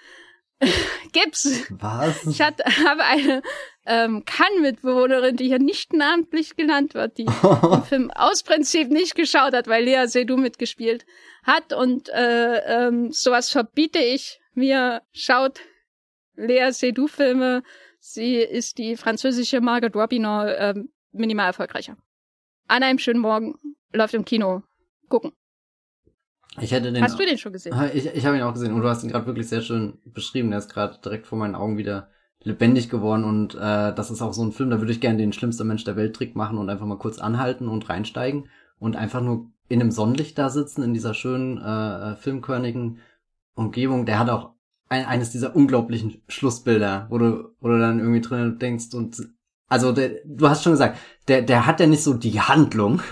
gibt's. Was? Ich hatte, habe eine ähm, Kann-Mitbewohnerin, die hier nicht namentlich genannt wird, die den Film aus Prinzip nicht geschaut hat, weil Lea Seydoux mitgespielt hat. Und äh, ähm, sowas verbiete ich mir. Schaut Lea Seydoux-Filme. Sie ist die französische Margaret Robbie noch äh, minimal erfolgreicher. An einem schönen Morgen läuft im Kino. Gucken. Ich hätte den Hast du den schon gesehen? Ich, ich habe ihn auch gesehen und du hast ihn gerade wirklich sehr schön beschrieben. Der ist gerade direkt vor meinen Augen wieder lebendig geworden und äh, das ist auch so ein Film, da würde ich gerne den schlimmste Mensch der Welt Trick machen und einfach mal kurz anhalten und reinsteigen und einfach nur in einem Sonnenlicht da sitzen, in dieser schönen, äh, filmkörnigen Umgebung. Der hat auch ein, eines dieser unglaublichen Schlussbilder, wo du, wo du dann irgendwie drin denkst und also der, du hast schon gesagt, der, der hat ja nicht so die Handlung.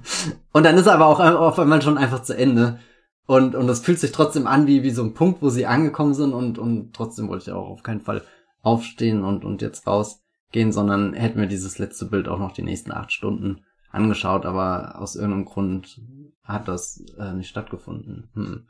und dann ist er aber auch auf einmal schon einfach zu Ende. Und, und das fühlt sich trotzdem an wie, wie so ein Punkt, wo sie angekommen sind und, und trotzdem wollte ich auch auf keinen Fall aufstehen und, und jetzt rausgehen, sondern hätten wir dieses letzte Bild auch noch die nächsten acht Stunden angeschaut, aber aus irgendeinem Grund hat das äh, nicht stattgefunden. Hm.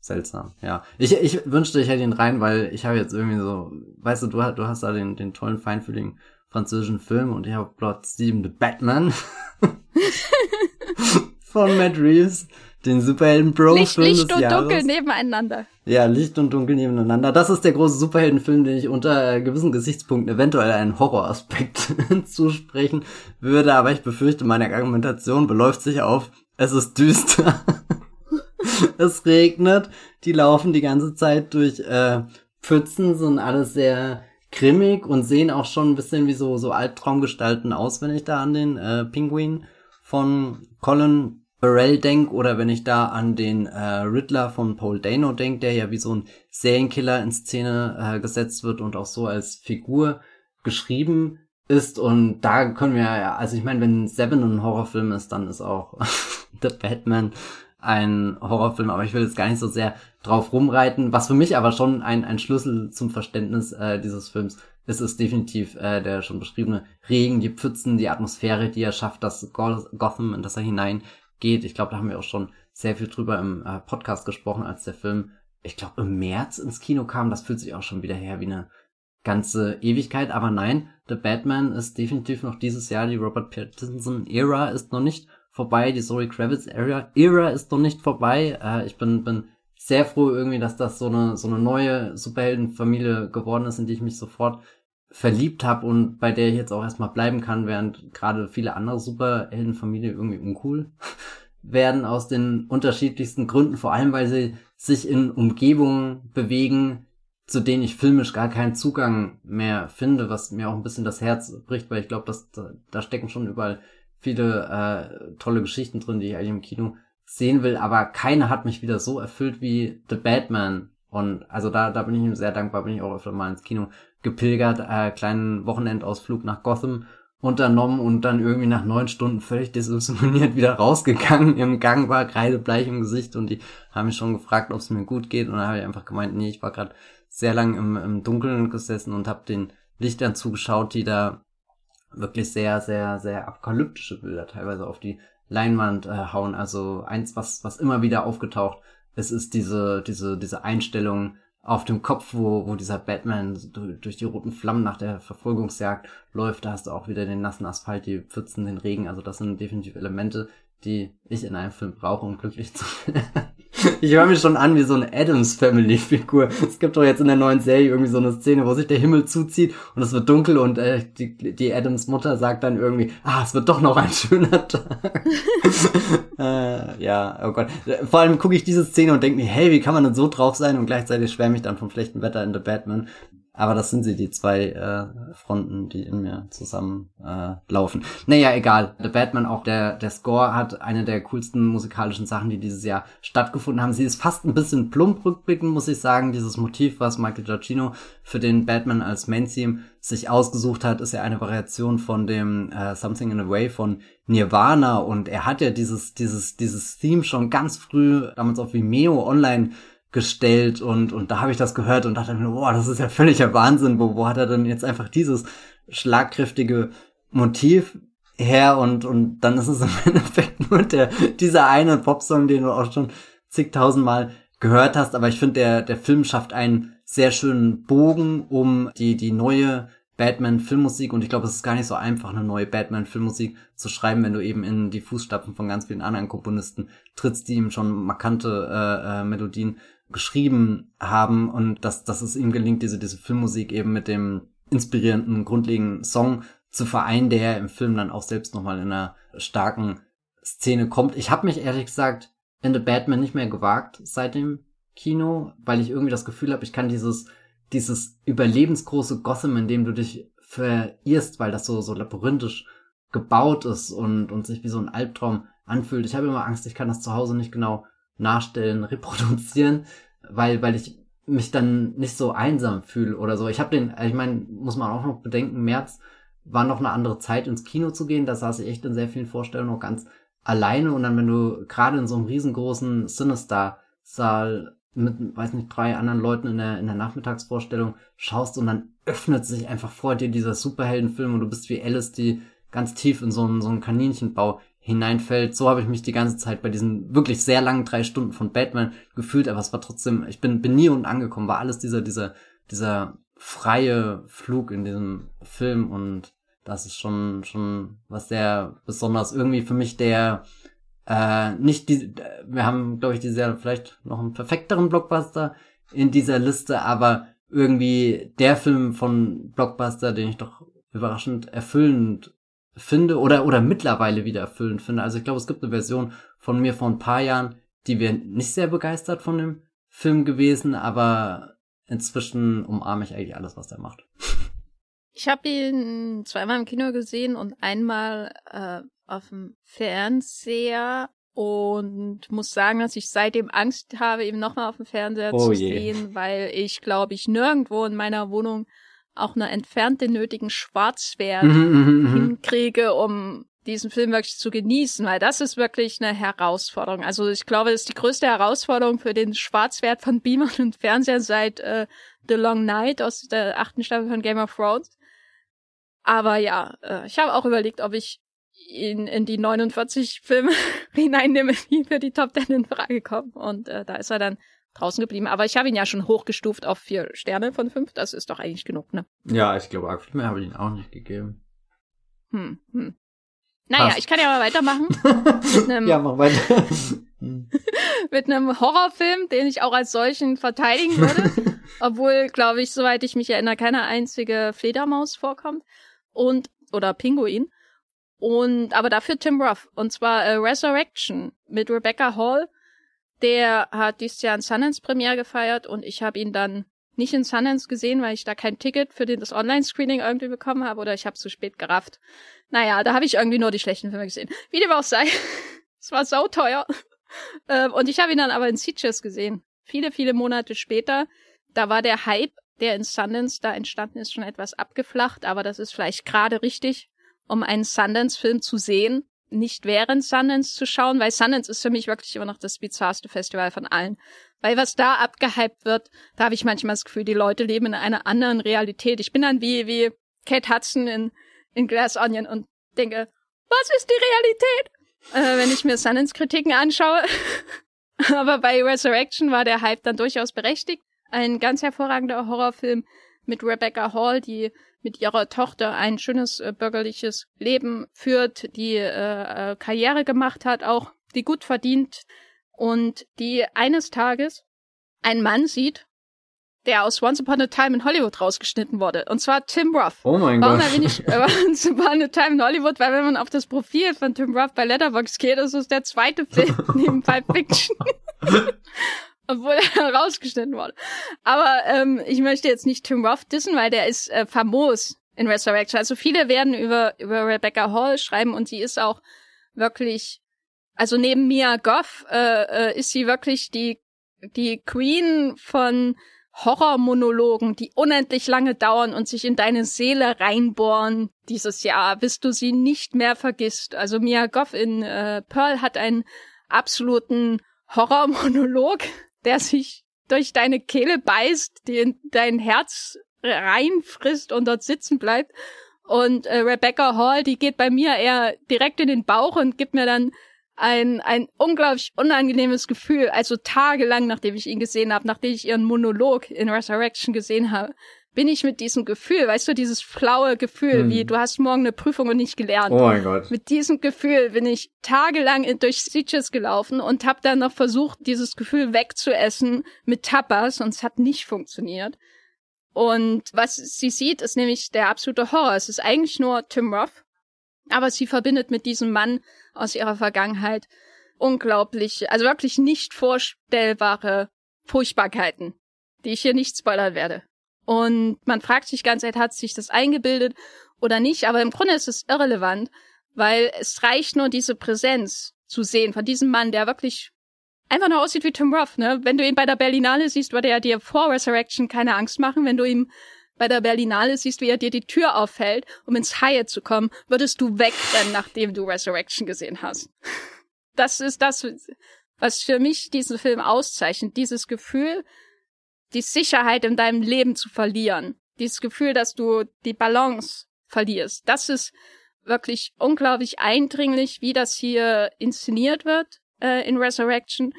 Seltsam, ja. Ich, ich wünschte, ich hätte ihn rein, weil ich habe jetzt irgendwie so, weißt du, du, du hast da den, den tollen, feinfühligen französischen Film und ich habe Plot 7 The Batman von Matt Reeves den Superhelden-Bro-Film Licht, Licht des und Jahres. Dunkel nebeneinander. Ja, Licht und Dunkel nebeneinander. Das ist der große Superheldenfilm, den ich unter gewissen Gesichtspunkten eventuell einen Horroraspekt zusprechen würde, aber ich befürchte, meine Argumentation beläuft sich auf, es ist düster. es regnet, die laufen die ganze Zeit durch äh, Pfützen, sind alles sehr grimmig und sehen auch schon ein bisschen wie so, so Albtraumgestalten aus, wenn ich da an den äh, Pinguin von Colin Burrell denk oder wenn ich da an den äh, Riddler von Paul Dano denk, der ja wie so ein Serienkiller in Szene äh, gesetzt wird und auch so als Figur geschrieben ist und da können wir ja, also ich meine, wenn Seven ein Horrorfilm ist, dann ist auch The Batman ein Horrorfilm, aber ich will jetzt gar nicht so sehr drauf rumreiten. Was für mich aber schon ein, ein Schlüssel zum Verständnis äh, dieses Films ist, ist definitiv äh, der schon beschriebene Regen, die Pfützen, die Atmosphäre, die er schafft, das Gotham, in das er hinein geht. Ich glaube, da haben wir auch schon sehr viel drüber im äh, Podcast gesprochen, als der Film, ich glaube, im März ins Kino kam. Das fühlt sich auch schon wieder her wie eine ganze Ewigkeit. Aber nein, The Batman ist definitiv noch dieses Jahr. Die Robert Pattinson-Ära ist noch nicht vorbei. Die Zoe Kravitz-Ära ist noch nicht vorbei. Äh, ich bin, bin sehr froh irgendwie, dass das so eine, so eine neue Superheldenfamilie geworden ist, in die ich mich sofort verliebt habe und bei der ich jetzt auch erstmal bleiben kann, während gerade viele andere Superheldenfamilien irgendwie uncool werden aus den unterschiedlichsten Gründen, vor allem weil sie sich in Umgebungen bewegen, zu denen ich filmisch gar keinen Zugang mehr finde, was mir auch ein bisschen das Herz bricht, weil ich glaube, dass da, stecken schon überall viele äh, tolle Geschichten drin, die ich eigentlich im Kino sehen will, aber keine hat mich wieder so erfüllt wie The Batman. Und also da, da bin ich ihm sehr dankbar, bin ich auch öfter mal ins Kino gepilgert, äh, kleinen Wochenendausflug nach Gotham unternommen und dann irgendwie nach neun Stunden völlig desillusioniert wieder rausgegangen. Im Gang war kreidebleich im Gesicht und die haben mich schon gefragt, ob es mir gut geht. Und dann habe ich einfach gemeint, nee, ich war gerade sehr lang im, im Dunkeln gesessen und habe den Lichtern zugeschaut, die da wirklich sehr, sehr, sehr apokalyptische Bilder teilweise auf die Leinwand äh, hauen. Also eins, was, was immer wieder aufgetaucht es ist diese, diese, diese Einstellung auf dem Kopf, wo, wo dieser Batman durch die roten Flammen nach der Verfolgungsjagd läuft. Da hast du auch wieder den nassen Asphalt, die Pfützen, den Regen. Also das sind definitiv Elemente, die ich in einem Film brauche, um glücklich zu werden. Ich höre mich schon an wie so eine Adams Family Figur. Es gibt doch jetzt in der neuen Serie irgendwie so eine Szene, wo sich der Himmel zuzieht und es wird dunkel und äh, die, die Adams Mutter sagt dann irgendwie, ah, es wird doch noch ein schöner Tag. äh, ja, oh Gott. Vor allem gucke ich diese Szene und denke mir, hey, wie kann man denn so drauf sein und gleichzeitig schwärme ich dann vom schlechten Wetter in The Batman. Aber das sind sie, die zwei äh, Fronten, die in mir zusammen äh, laufen. Naja, egal. The Batman, auch der, der Score hat eine der coolsten musikalischen Sachen, die dieses Jahr stattgefunden haben. Sie ist fast ein bisschen plump rückblickend, muss ich sagen. Dieses Motiv, was Michael Giacchino für den Batman als Main-Theme sich ausgesucht hat, ist ja eine Variation von dem äh, Something in a Way von Nirvana und er hat ja dieses, dieses, dieses Theme schon ganz früh damals auf Vimeo online gestellt und, und da habe ich das gehört und dachte mir, boah, das ist ja völliger Wahnsinn, wo, wo hat er denn jetzt einfach dieses schlagkräftige Motiv her? Und, und dann ist es im Endeffekt nur der, dieser eine Popsong, den du auch schon zigtausendmal gehört hast, aber ich finde, der, der Film schafft einen sehr schönen Bogen um die, die neue Batman-Filmmusik. Und ich glaube, es ist gar nicht so einfach, eine neue Batman-Filmmusik zu schreiben, wenn du eben in die Fußstapfen von ganz vielen anderen Komponisten trittst, die ihm schon markante äh, äh, Melodien geschrieben haben und dass, dass es ihm gelingt, diese, diese Filmmusik eben mit dem inspirierenden, grundlegenden Song zu vereinen, der im Film dann auch selbst nochmal in einer starken Szene kommt. Ich habe mich ehrlich gesagt in The Batman nicht mehr gewagt seit dem Kino, weil ich irgendwie das Gefühl habe, ich kann dieses, dieses überlebensgroße Gotham, in dem du dich verirrst, weil das so, so labyrinthisch gebaut ist und, und sich wie so ein Albtraum anfühlt. Ich habe immer Angst, ich kann das zu Hause nicht genau nachstellen, reproduzieren, weil, weil ich mich dann nicht so einsam fühle oder so. Ich habe den, ich meine, muss man auch noch bedenken, März war noch eine andere Zeit ins Kino zu gehen. Da saß ich echt in sehr vielen Vorstellungen noch ganz alleine und dann, wenn du gerade in so einem riesengroßen Sinister-Saal mit, weiß nicht, drei anderen Leuten in der, in der Nachmittagsvorstellung schaust und dann öffnet sich einfach vor dir dieser Superheldenfilm und du bist wie Alice, die ganz tief in so einen, so einen Kaninchenbau hineinfällt. So habe ich mich die ganze Zeit bei diesen wirklich sehr langen drei Stunden von Batman gefühlt, aber es war trotzdem, ich bin, bin nie unten angekommen, war alles dieser, dieser, dieser freie Flug in diesem Film und das ist schon, schon was sehr besonders. Irgendwie für mich der, äh, nicht die, wir haben, glaube ich, dieses Jahr vielleicht noch einen perfekteren Blockbuster in dieser Liste, aber irgendwie der Film von Blockbuster, den ich doch überraschend erfüllend finde oder, oder mittlerweile wieder erfüllend finde. Also ich glaube, es gibt eine Version von mir vor ein paar Jahren, die wäre nicht sehr begeistert von dem Film gewesen, aber inzwischen umarme ich eigentlich alles, was er macht. Ich habe ihn zweimal im Kino gesehen und einmal äh, auf dem Fernseher und muss sagen, dass ich seitdem Angst habe, eben nochmal auf dem Fernseher oh zu je. sehen, weil ich glaube ich nirgendwo in meiner Wohnung auch nur entfernt den nötigen Schwarzwert mhm, mhm, mhm, hinkriege, um diesen Film wirklich zu genießen, weil das ist wirklich eine Herausforderung. Also ich glaube, das ist die größte Herausforderung für den Schwarzwert von Beamern und Fernseher seit äh, The Long Night aus der achten Staffel von Game of Thrones. Aber ja, äh, ich habe auch überlegt, ob ich ihn in die 49 Filme hineinnehme, die für die Top 10 in Frage kommen. Und äh, da ist er dann draußen geblieben. Aber ich habe ihn ja schon hochgestuft auf vier Sterne von fünf. Das ist doch eigentlich genug, ne? Ja, ich glaube, arg viel mehr habe ich ihn auch nicht gegeben. Hm, hm. Naja, Passt. ich kann ja mal weitermachen. einem, ja, mach weiter. mit einem Horrorfilm, den ich auch als solchen verteidigen würde. Obwohl, glaube ich, soweit ich mich erinnere, keine einzige Fledermaus vorkommt. Und, oder Pinguin. Und, aber dafür Tim Roth. Und zwar äh, Resurrection mit Rebecca Hall. Der hat dieses Jahr in Sundance Premiere gefeiert und ich habe ihn dann nicht in Sundance gesehen, weil ich da kein Ticket für das Online-Screening irgendwie bekommen habe oder ich habe zu spät gerafft. Naja, da habe ich irgendwie nur die schlechten Filme gesehen. Wie dem auch sei. es war so teuer. Ähm, und ich habe ihn dann aber in Sitges gesehen. Viele, viele Monate später. Da war der Hype, der in Sundance da entstanden ist, schon etwas abgeflacht, aber das ist vielleicht gerade richtig, um einen Sundance-Film zu sehen nicht während Sundance zu schauen, weil Sundance ist für mich wirklich immer noch das bizarrste Festival von allen. Weil was da abgehypt wird, da habe ich manchmal das Gefühl, die Leute leben in einer anderen Realität. Ich bin dann wie, wie Kate Hudson in, in Glass Onion und denke, was ist die Realität? Äh, wenn ich mir Sundance-Kritiken anschaue. Aber bei Resurrection war der Hype dann durchaus berechtigt. Ein ganz hervorragender Horrorfilm mit Rebecca Hall, die mit ihrer Tochter ein schönes äh, bürgerliches Leben führt, die äh, äh, Karriere gemacht hat, auch die gut verdient und die eines Tages einen Mann sieht, der aus Once Upon a Time in Hollywood rausgeschnitten wurde. Und zwar Tim Roth. Oh mein Warum Gott. Warum erwähne ich äh, Once Upon a Time in Hollywood? Weil wenn man auf das Profil von Tim Roth bei Letterboxd geht, ist es der zweite Film neben Pulp Fiction. obwohl er rausgeschnitten wurde. Aber ähm, ich möchte jetzt nicht Tim Roth dissen, weil der ist äh, famos in Resurrection. Also viele werden über, über Rebecca Hall schreiben und sie ist auch wirklich, also neben Mia Goff äh, äh, ist sie wirklich die, die Queen von Horrormonologen, die unendlich lange dauern und sich in deine Seele reinbohren dieses Jahr, bis du sie nicht mehr vergisst. Also Mia Goff in äh, Pearl hat einen absoluten Horrormonolog, der sich durch deine Kehle beißt, die in dein Herz reinfrisst und dort sitzen bleibt. Und äh, Rebecca Hall, die geht bei mir eher direkt in den Bauch und gibt mir dann ein, ein unglaublich unangenehmes Gefühl. Also tagelang, nachdem ich ihn gesehen habe, nachdem ich ihren Monolog in Resurrection gesehen habe, bin ich mit diesem Gefühl, weißt du, dieses flaue Gefühl, hm. wie du hast morgen eine Prüfung und nicht gelernt. Oh mein Gott. Mit diesem Gefühl bin ich tagelang in, durch Sitges gelaufen und habe dann noch versucht, dieses Gefühl wegzuessen mit Tapas und es hat nicht funktioniert. Und was sie sieht, ist nämlich der absolute Horror. Es ist eigentlich nur Tim Roth, aber sie verbindet mit diesem Mann aus ihrer Vergangenheit unglaublich, also wirklich nicht vorstellbare Furchtbarkeiten, die ich hier nicht spoilern werde. Und man fragt sich ganz Zeit, hat sich das eingebildet oder nicht? Aber im Grunde ist es irrelevant, weil es reicht nur diese Präsenz zu sehen von diesem Mann, der wirklich einfach nur aussieht wie Tim Roth, ne? Wenn du ihn bei der Berlinale siehst, würde er dir vor Resurrection keine Angst machen. Wenn du ihm bei der Berlinale siehst, wie er dir die Tür auffällt, um ins Haie zu kommen, würdest du wegrennen, nachdem du Resurrection gesehen hast. Das ist das, was für mich diesen Film auszeichnet. Dieses Gefühl, die Sicherheit in deinem Leben zu verlieren. Dieses Gefühl, dass du die Balance verlierst. Das ist wirklich unglaublich eindringlich, wie das hier inszeniert wird äh, in Resurrection.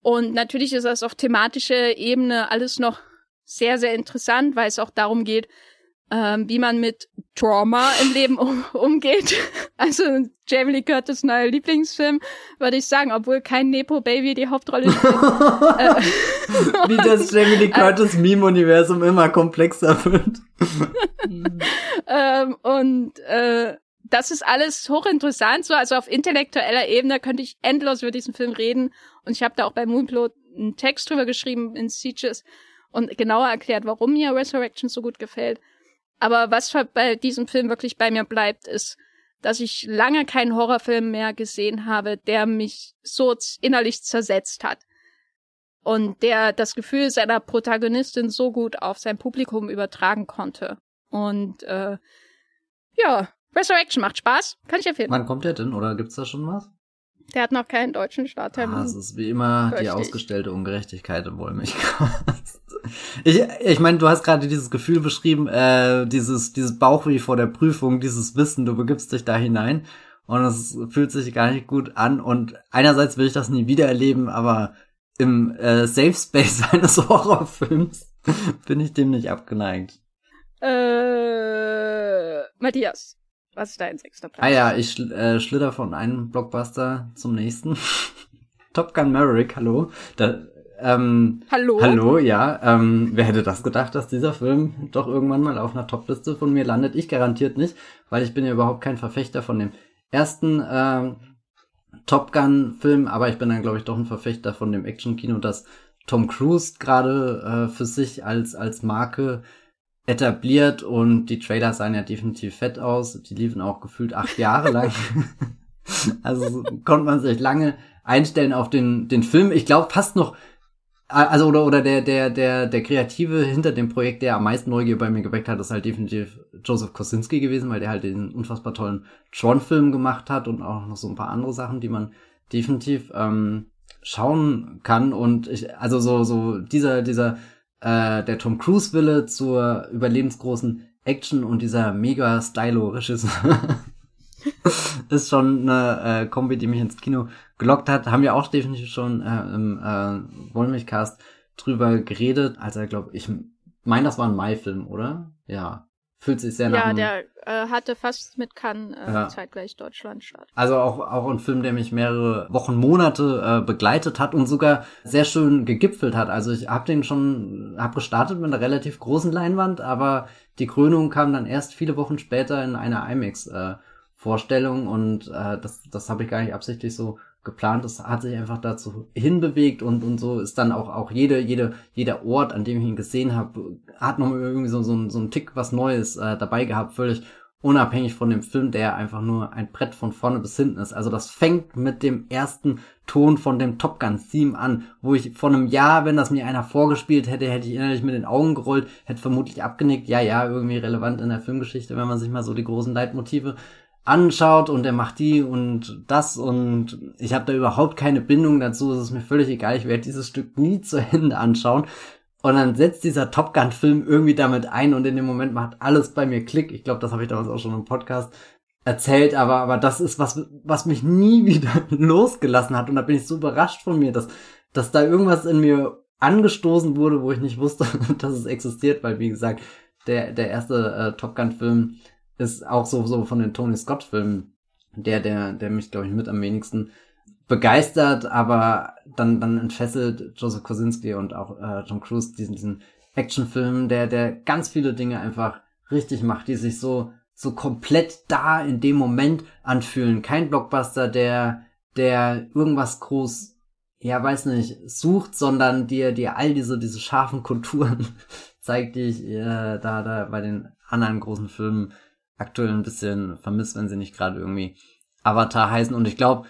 Und natürlich ist das auf thematischer Ebene alles noch sehr, sehr interessant, weil es auch darum geht, ähm, wie man mit Trauma im Leben um, umgeht. Also Jamie Lee Curtis neuer Lieblingsfilm, würde ich sagen, obwohl kein Nepo Baby die Hauptrolle spielt. äh, wie das Jamie Lee Curtis Meme-Universum immer komplexer wird. ähm, und äh, das ist alles hochinteressant. So, also auf intellektueller Ebene könnte ich endlos über diesen Film reden. Und ich habe da auch bei Moonplot einen Text drüber geschrieben in Sieges und genauer erklärt, warum mir Resurrection so gut gefällt. Aber was bei diesem Film wirklich bei mir bleibt, ist, dass ich lange keinen Horrorfilm mehr gesehen habe, der mich so innerlich zersetzt hat. Und der das Gefühl seiner Protagonistin so gut auf sein Publikum übertragen konnte. Und äh, ja, Resurrection macht Spaß. Kann ich empfehlen. Wann kommt der denn? Oder gibt's da schon was? Der hat noch keinen deutschen Starttermin. Ah, es ist wie immer die ausgestellte Ungerechtigkeit im Wollmilchcast. Ich, ich meine, du hast gerade dieses Gefühl beschrieben, äh, dieses, dieses Bauchweh vor der Prüfung, dieses Wissen, du begibst dich da hinein und es fühlt sich gar nicht gut an und einerseits will ich das nie wieder erleben, aber im äh, Safe Space eines Horrorfilms bin ich dem nicht abgeneigt. Äh, Matthias, was ist dein sechster Platz? Ah ja, ich schl äh, schlitter von einem Blockbuster zum nächsten. Top Gun Maverick, hallo. Da, ähm, hallo? Hallo, ja. Ähm, wer hätte das gedacht, dass dieser Film doch irgendwann mal auf einer Topliste von mir landet? Ich garantiert nicht, weil ich bin ja überhaupt kein Verfechter von dem ersten ähm, Top Gun-Film, aber ich bin dann, glaube ich, doch ein Verfechter von dem Action-Kino, das Tom Cruise gerade äh, für sich als, als Marke etabliert und die Trailer sahen ja definitiv fett aus. Die liefen auch gefühlt acht Jahre lang. also konnte man sich lange einstellen auf den, den Film. Ich glaube fast noch, also oder oder der der der der Kreative hinter dem Projekt, der am meisten Neugier bei mir geweckt hat, ist halt definitiv Joseph Kosinski gewesen, weil der halt den unfassbar tollen Tron-Film gemacht hat und auch noch so ein paar andere Sachen, die man definitiv ähm, schauen kann. Und ich, also so so dieser dieser äh, der Tom Cruise Wille zur überlebensgroßen Action und dieser mega stylo Regisseur ist schon eine äh, Kombi, die mich ins Kino gelockt hat. Haben wir auch definitiv schon äh, im äh, Wollmilchcast drüber geredet. Also ich glaube, ich meine, das war ein Mai-Film, oder? Ja. Fühlt sich sehr nach. Ja, der äh, hatte fast mit Cannes äh, ja. zeitgleich Deutschland statt. Also auch, auch ein Film, der mich mehrere Wochen, Monate äh, begleitet hat und sogar sehr schön gegipfelt hat. Also ich habe den schon, habe gestartet mit einer relativ großen Leinwand, aber die Krönung kam dann erst viele Wochen später in einer IMAX. Äh, Vorstellung und äh, das, das habe ich gar nicht absichtlich so geplant. Das hat sich einfach dazu hinbewegt und, und so ist dann auch, auch jede, jede, jeder Ort, an dem ich ihn gesehen habe, hat noch irgendwie so, so, so ein Tick was Neues äh, dabei gehabt, völlig unabhängig von dem Film, der einfach nur ein Brett von vorne bis hinten ist. Also das fängt mit dem ersten Ton von dem Top Gun Theme an, wo ich vor einem Jahr, wenn das mir einer vorgespielt hätte, hätte ich innerlich mit den Augen gerollt, hätte vermutlich abgenickt. Ja, ja, irgendwie relevant in der Filmgeschichte, wenn man sich mal so die großen Leitmotive anschaut und er macht die und das und ich habe da überhaupt keine Bindung dazu. Es ist mir völlig egal. Ich werde dieses Stück nie zu Ende anschauen. Und dann setzt dieser Top Gun-Film irgendwie damit ein und in dem Moment macht alles bei mir Klick. Ich glaube, das habe ich damals auch schon im Podcast erzählt, aber, aber das ist was, was mich nie wieder losgelassen hat. Und da bin ich so überrascht von mir, dass, dass da irgendwas in mir angestoßen wurde, wo ich nicht wusste, dass es existiert, weil, wie gesagt, der, der erste äh, Top Gun-Film ist auch so, so von den Tony Scott-Filmen der, der, der mich, glaube ich, mit am wenigsten begeistert, aber dann, dann entfesselt Joseph Kosinski und auch äh, Tom Cruise diesen, diesen Actionfilm, der, der ganz viele Dinge einfach richtig macht, die sich so, so komplett da in dem Moment anfühlen. Kein Blockbuster, der, der irgendwas groß, ja, weiß nicht, sucht, sondern dir, dir all diese, diese scharfen Konturen zeigt, die ich äh, da, da bei den anderen großen Filmen aktuell ein bisschen vermisst, wenn sie nicht gerade irgendwie Avatar heißen. Und ich glaube,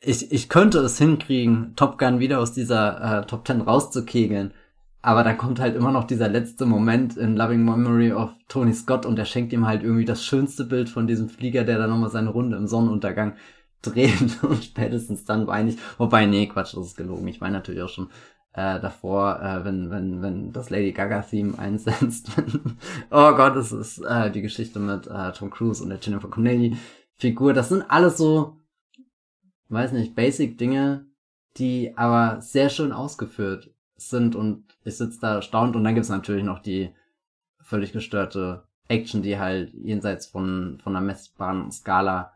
ich, ich könnte es hinkriegen, Top Gun wieder aus dieser äh, Top Ten rauszukegeln. Aber da kommt halt immer noch dieser letzte Moment in Loving Memory of Tony Scott und er schenkt ihm halt irgendwie das schönste Bild von diesem Flieger, der da nochmal seine Runde im Sonnenuntergang dreht und spätestens dann weine ich. Wobei, nee, Quatsch, das ist gelogen. Ich meine natürlich auch schon äh, davor, äh, wenn, wenn, wenn das Lady Gaga-Theme einsetzt. oh Gott, das ist äh, die Geschichte mit äh, Tom Cruise und der Jennifer Connelly-Figur. Das sind alles so, weiß nicht, Basic-Dinge, die aber sehr schön ausgeführt sind und ich sitze da erstaunt und dann gibt's natürlich noch die völlig gestörte Action, die halt jenseits von, von einer messbaren Skala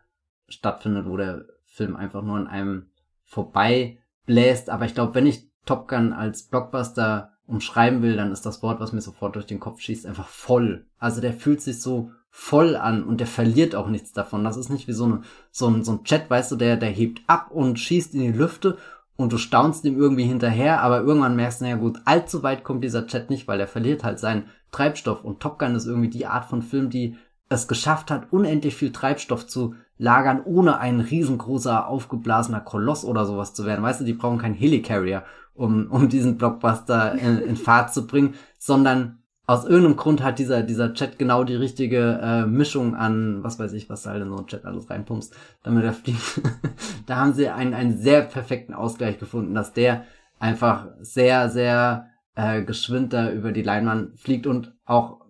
stattfindet, wo der Film einfach nur an einem vorbei bläst. Aber ich glaube, wenn ich Top Gun als Blockbuster umschreiben will, dann ist das Wort, was mir sofort durch den Kopf schießt, einfach voll. Also der fühlt sich so voll an und der verliert auch nichts davon. Das ist nicht wie so, eine, so, ein, so ein Chat, weißt du, der, der hebt ab und schießt in die Lüfte und du staunst ihm irgendwie hinterher, aber irgendwann merkst du, naja gut, allzu weit kommt dieser Chat nicht, weil er verliert halt seinen Treibstoff und Top Gun ist irgendwie die Art von Film, die es geschafft hat, unendlich viel Treibstoff zu lagern, ohne ein riesengroßer, aufgeblasener Koloss oder sowas zu werden. Weißt du, die brauchen keinen Helicarrier um, um diesen Blockbuster in, in Fahrt zu bringen, sondern aus irgendeinem Grund hat dieser, dieser Chat genau die richtige äh, Mischung an, was weiß ich, was da halt in so ein Chat alles reinpumpst, damit er fliegt. da haben sie einen, einen sehr perfekten Ausgleich gefunden, dass der einfach sehr, sehr äh, geschwind da über die Leinwand fliegt und auch,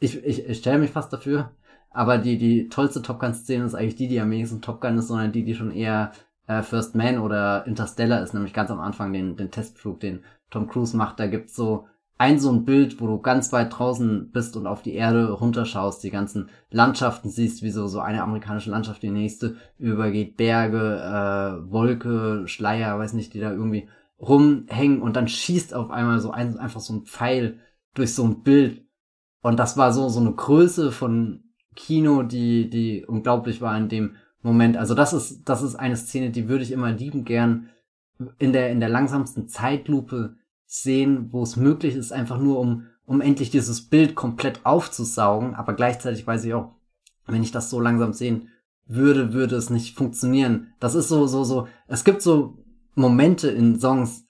ich, ich, ich stelle mich fast dafür, aber die, die tollste Top Gun-Szene ist eigentlich die, die am wenigsten Top Gun ist, sondern die, die schon eher äh, First Man oder Interstellar ist nämlich ganz am Anfang den, den Testflug, den Tom Cruise macht. Da gibt's so ein so ein Bild, wo du ganz weit draußen bist und auf die Erde runterschaust, die ganzen Landschaften siehst, wie so, so eine amerikanische Landschaft die nächste übergeht, Berge, äh, Wolke, Schleier, weiß nicht, die da irgendwie rumhängen und dann schießt auf einmal so ein, einfach so ein Pfeil durch so ein Bild. Und das war so, so eine Größe von Kino, die, die unglaublich war in dem Moment. Also das ist, das ist eine Szene, die würde ich immer lieben gern in der, in der langsamsten Zeitlupe sehen, wo es möglich ist, einfach nur um, um endlich dieses Bild komplett aufzusaugen. Aber gleichzeitig weiß ich auch, wenn ich das so langsam sehen würde, würde es nicht funktionieren. Das ist so, so, so, es gibt so Momente in Songs,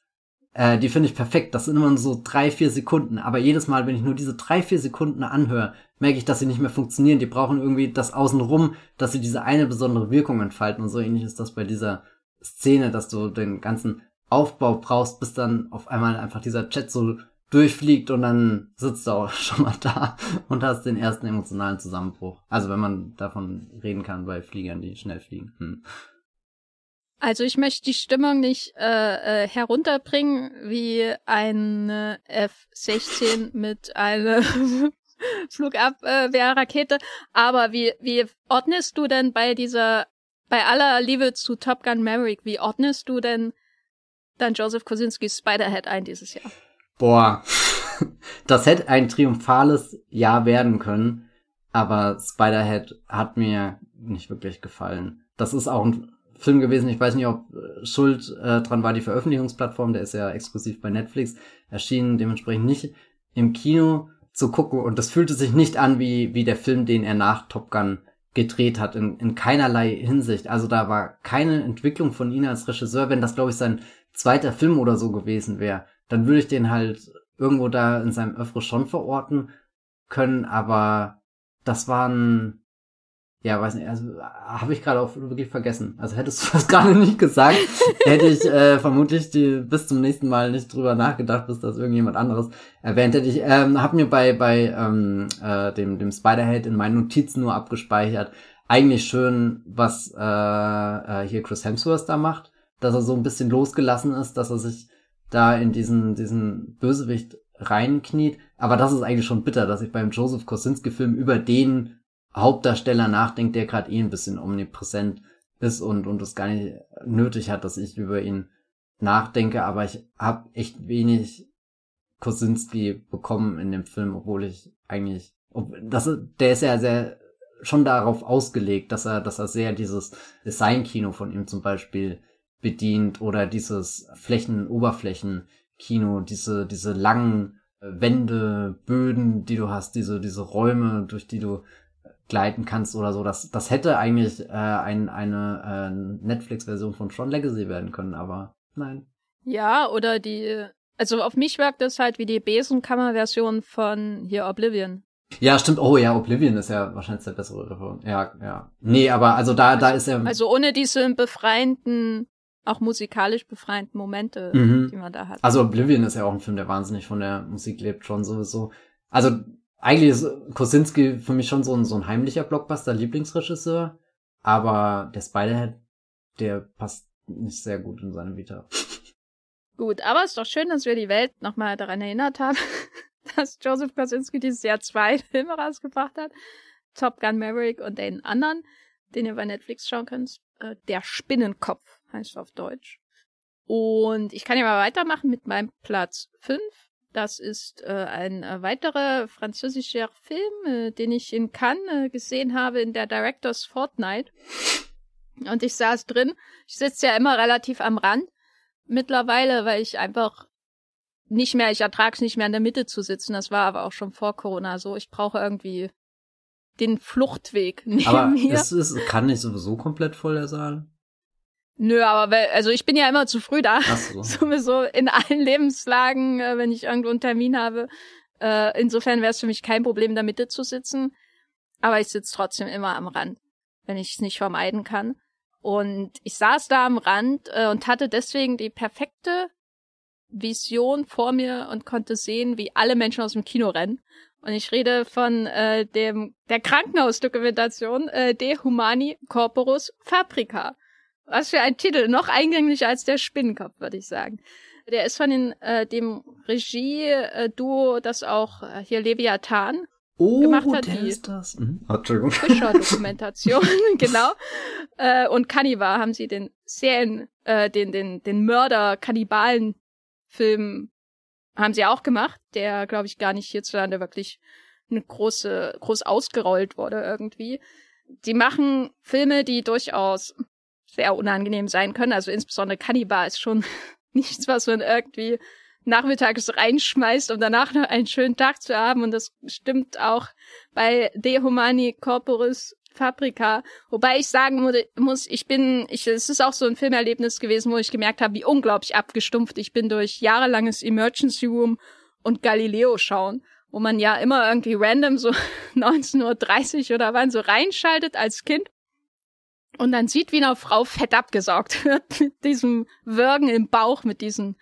äh, die finde ich perfekt. Das sind immer so drei, vier Sekunden. Aber jedes Mal, wenn ich nur diese drei, vier Sekunden anhöre, merke ich, dass sie nicht mehr funktionieren. Die brauchen irgendwie das Außenrum, dass sie diese eine besondere Wirkung entfalten. Und so ähnlich ist das bei dieser Szene, dass du den ganzen Aufbau brauchst, bis dann auf einmal einfach dieser Chat so durchfliegt und dann sitzt du auch schon mal da und hast den ersten emotionalen Zusammenbruch. Also wenn man davon reden kann bei Fliegern, die schnell fliegen. Hm. Also ich möchte die Stimmung nicht äh, äh, herunterbringen wie eine F-16 mit einer Flugabwehrrakete. Aber wie, wie ordnest du denn bei dieser, bei aller Liebe zu Top Gun Maverick, wie ordnest du denn dann Joseph Kosinskis Spiderhead ein dieses Jahr? Boah, das hätte ein triumphales Jahr werden können, aber Spiderhead hat mir nicht wirklich gefallen. Das ist auch ein Film gewesen, ich weiß nicht, ob äh, Schuld äh, dran war die Veröffentlichungsplattform, der ist ja exklusiv bei Netflix. Erschienen, dementsprechend nicht im Kino zu gucken. Und das fühlte sich nicht an wie, wie der Film, den er nach Top Gun gedreht hat, in, in keinerlei Hinsicht. Also da war keine Entwicklung von ihm als Regisseur. Wenn das, glaube ich, sein zweiter Film oder so gewesen wäre, dann würde ich den halt irgendwo da in seinem Öffre schon verorten können, aber das waren ja, weiß nicht, also habe ich gerade auch wirklich vergessen. Also hättest du das gerade nicht gesagt, hätte ich äh, vermutlich die, bis zum nächsten Mal nicht drüber nachgedacht, bis das irgendjemand anderes erwähnt hätte. Ich ähm, habe mir bei bei ähm, äh, dem dem Spider-Head in meinen Notizen nur abgespeichert. Eigentlich schön, was äh, äh, hier Chris Hemsworth da macht, dass er so ein bisschen losgelassen ist, dass er sich da in diesen diesen Bösewicht reinkniet. Aber das ist eigentlich schon bitter, dass ich beim Joseph Kosinski-Film über den Hauptdarsteller nachdenkt, der gerade eh ein bisschen omnipräsent ist und und es gar nicht nötig hat, dass ich über ihn nachdenke, aber ich habe echt wenig Kosinski bekommen in dem Film, obwohl ich eigentlich ob, das der ist ja sehr schon darauf ausgelegt, dass er dass er sehr dieses Design-Kino von ihm zum Beispiel bedient oder dieses Flächen-Oberflächen-Kino, diese diese langen Wände, Böden, die du hast, diese diese Räume, durch die du gleiten kannst oder so. Das, das hätte eigentlich äh, ein, eine äh, Netflix-Version von Tron Legacy werden können, aber nein. Ja, oder die, also auf mich wirkt das halt wie die Besenkammer-Version von hier Oblivion. Ja, stimmt. Oh ja, Oblivion ist ja wahrscheinlich der bessere Reform. Ja, ja. Nee, aber also da, also, da ist er. Also ohne diese befreienden, auch musikalisch befreienden Momente, mhm. die man da hat. Also Oblivion ist ja auch ein Film, der wahnsinnig von der Musik lebt, schon sowieso. Also eigentlich ist Kosinski für mich schon so ein, so ein heimlicher Blockbuster-Lieblingsregisseur, aber der Spiderhead, der passt nicht sehr gut in seine Vita. Gut, aber es ist doch schön, dass wir die Welt nochmal daran erinnert haben, dass Joseph Kosinski dieses Jahr zwei Filme rausgebracht hat. Top Gun Maverick und den anderen, den ihr bei Netflix schauen könnt. Äh, der Spinnenkopf heißt auf Deutsch. Und ich kann ja mal weitermachen mit meinem Platz 5. Das ist äh, ein äh, weiterer französischer Film, äh, den ich in Cannes äh, gesehen habe in der Directors Fortnight. Und ich saß drin. Ich sitze ja immer relativ am Rand mittlerweile, weil ich einfach nicht mehr, ich ertrage es nicht mehr in der Mitte zu sitzen. Das war aber auch schon vor Corona so. Ich brauche irgendwie den Fluchtweg neben aber mir. Es ist, kann nicht sowieso komplett voll der Saal. Nö, aber weil, also ich bin ja immer zu früh da. Ach so. Sowieso in allen Lebenslagen, äh, wenn ich irgendwo einen Termin habe. Äh, insofern wäre es für mich kein Problem, in der Mitte zu sitzen. Aber ich sitze trotzdem immer am Rand, wenn ich es nicht vermeiden kann. Und ich saß da am Rand äh, und hatte deswegen die perfekte Vision vor mir und konnte sehen, wie alle Menschen aus dem Kino rennen. Und ich rede von äh, dem der Krankenhausdokumentation äh, De Humani Corporus Fabrica Was für ein Titel, noch eingänglicher als der Spinnenkopf, würde ich sagen. Der ist von den, äh, dem Regie-Duo, das auch äh, hier Leviathan oh, gemacht hat. Der die ist das. Mhm. Oh, Entschuldigung. Fischer-Dokumentation, genau. Äh, und Cannibal haben sie den Serien, äh, den, den, den Mörder-Kannibalen-Film haben sie auch gemacht, der, glaube ich, gar nicht hierzulande wirklich eine große, groß ausgerollt wurde irgendwie. Die machen Filme, die durchaus sehr unangenehm sein können. Also insbesondere Cannibal ist schon nichts, was man irgendwie nachmittags reinschmeißt, um danach noch einen schönen Tag zu haben. Und das stimmt auch bei De Humani Corporis Fabrica. Wobei ich sagen muss, ich bin, ich, es ist auch so ein Filmerlebnis gewesen, wo ich gemerkt habe, wie unglaublich abgestumpft ich bin durch jahrelanges Emergency Room und Galileo schauen, wo man ja immer irgendwie random so 19.30 Uhr oder wann so reinschaltet als Kind und dann sieht, wie eine Frau fett abgesaugt wird mit diesem Würgen im Bauch, mit diesen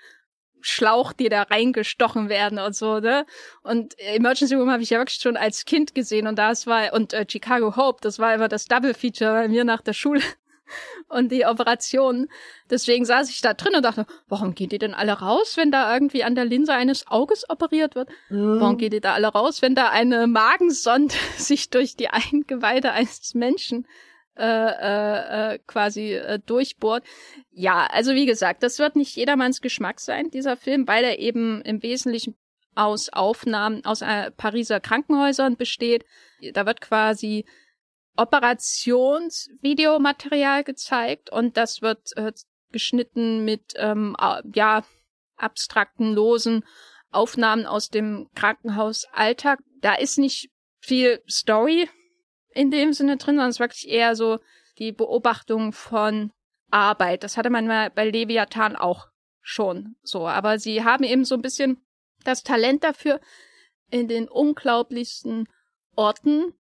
Schlauch, die da reingestochen werden und so, ne? Und Emergency Room habe ich ja wirklich schon als Kind gesehen und das war und äh, Chicago Hope, das war immer das Double Feature bei mir nach der Schule und die Operation. Deswegen saß ich da drin und dachte, warum gehen die denn alle raus, wenn da irgendwie an der Linse eines Auges operiert wird? Mhm. Warum gehen die da alle raus, wenn da eine Magensonde sich durch die Eingeweide eines Menschen äh, äh, äh, quasi äh, durchbohrt. Ja, also wie gesagt, das wird nicht jedermanns Geschmack sein, dieser Film, weil er eben im Wesentlichen aus Aufnahmen aus äh, Pariser Krankenhäusern besteht. Da wird quasi Operationsvideomaterial gezeigt und das wird äh, geschnitten mit ähm, ja abstrakten, losen Aufnahmen aus dem Krankenhausalltag. Da ist nicht viel Story in dem Sinne drin, sondern es ist wirklich eher so die Beobachtung von Arbeit. Das hatte man mal bei Leviathan auch schon so. Aber sie haben eben so ein bisschen das Talent dafür, in den unglaublichsten Orten,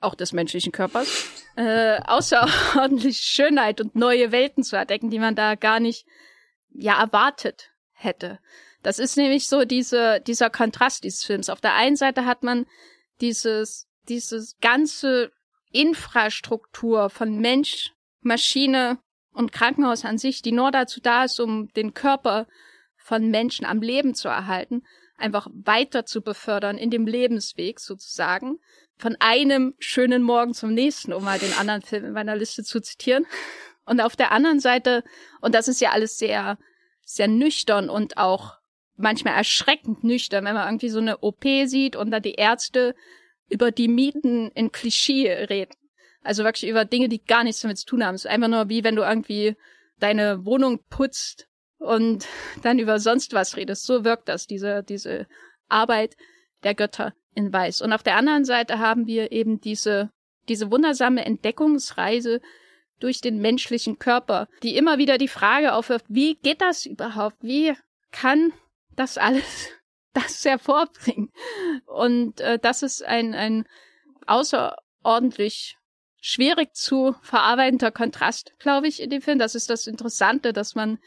auch des menschlichen Körpers, äh, außerordentlich Schönheit und neue Welten zu entdecken, die man da gar nicht ja erwartet hätte. Das ist nämlich so diese, dieser Kontrast dieses Films. Auf der einen Seite hat man dieses diese ganze Infrastruktur von Mensch, Maschine und Krankenhaus an sich, die nur dazu da ist, um den Körper von Menschen am Leben zu erhalten, einfach weiter zu befördern in dem Lebensweg sozusagen. Von einem schönen Morgen zum nächsten, um mal den anderen Film in meiner Liste zu zitieren. Und auf der anderen Seite, und das ist ja alles sehr, sehr nüchtern und auch manchmal erschreckend nüchtern, wenn man irgendwie so eine OP sieht und da die Ärzte über die Mieten in Klischee reden. Also wirklich über Dinge, die gar nichts damit zu tun haben. Es ist einfach nur wie wenn du irgendwie deine Wohnung putzt und dann über sonst was redest. So wirkt das, diese, diese Arbeit der Götter in Weiß. Und auf der anderen Seite haben wir eben diese, diese wundersame Entdeckungsreise durch den menschlichen Körper, die immer wieder die Frage aufwirft, wie geht das überhaupt? Wie kann das alles das hervorbringen. Und äh, das ist ein, ein außerordentlich schwierig zu verarbeitender Kontrast, glaube ich, in dem Film. Das ist das Interessante, dass man,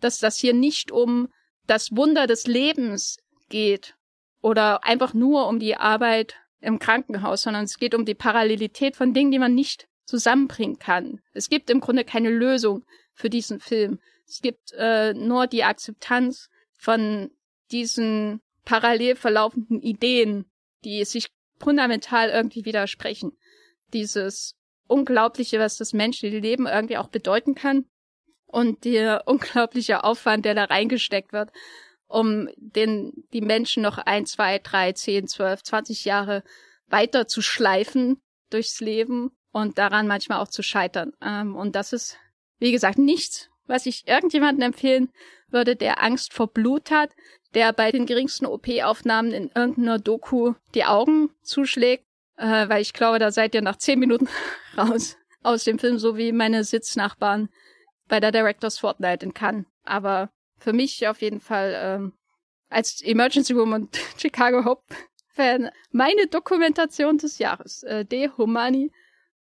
dass das hier nicht um das Wunder des Lebens geht oder einfach nur um die Arbeit im Krankenhaus, sondern es geht um die Parallelität von Dingen, die man nicht zusammenbringen kann. Es gibt im Grunde keine Lösung für diesen Film. Es gibt äh, nur die Akzeptanz von diesen parallel verlaufenden Ideen, die sich fundamental irgendwie widersprechen. Dieses Unglaubliche, was das menschliche Leben irgendwie auch bedeuten kann und der unglaubliche Aufwand, der da reingesteckt wird, um den, die Menschen noch ein, zwei, drei, zehn, zwölf, zwanzig Jahre weiter zu schleifen durchs Leben und daran manchmal auch zu scheitern. Ähm, und das ist, wie gesagt, nichts, was ich irgendjemandem empfehlen würde, der Angst vor Blut hat, der bei den geringsten OP-Aufnahmen in irgendeiner Doku die Augen zuschlägt, äh, weil ich glaube, da seid ihr nach zehn Minuten raus aus dem Film, so wie meine Sitznachbarn bei der Directors Fortnite in Cannes. Aber für mich auf jeden Fall ähm, als Emergency Room und Chicago Hope Fan meine Dokumentation des Jahres. Äh, De Humani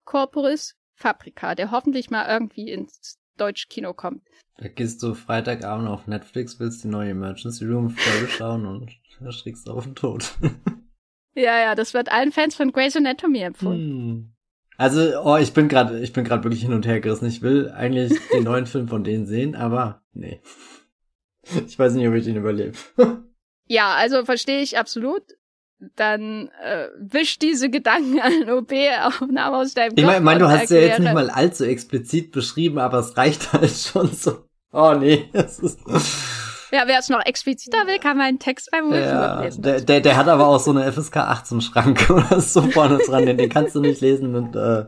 Corporis Fabrica, der hoffentlich mal irgendwie ins Deutsch-Kino kommt. Da gehst du Freitagabend auf Netflix, willst die neue Emergency Room Folge schauen und erschrickst auf den Tod. ja, ja, das wird allen Fans von Grey's Anatomy empfohlen. Hm. Also, oh, ich bin gerade, ich bin gerade wirklich hin und her gerissen. Ich will eigentlich den neuen Film von denen sehen, aber nee. Ich weiß nicht, ob ich den überlebe. Ja, also verstehe ich absolut. Dann äh, wisch diese Gedanken an OP-Aufnahme aus deinem Kopf. Ich meine, mein, du hast ja jetzt nicht mal allzu explizit beschrieben, aber es reicht halt schon so. Oh nee, das ist. Ja, wer es noch expliziter will, kann meinen Text beim Wolf ja, lesen. Der, der, der hat aber auch so eine FSK 18 Schranke oder so vorne dran, den, den kannst du nicht lesen und äh,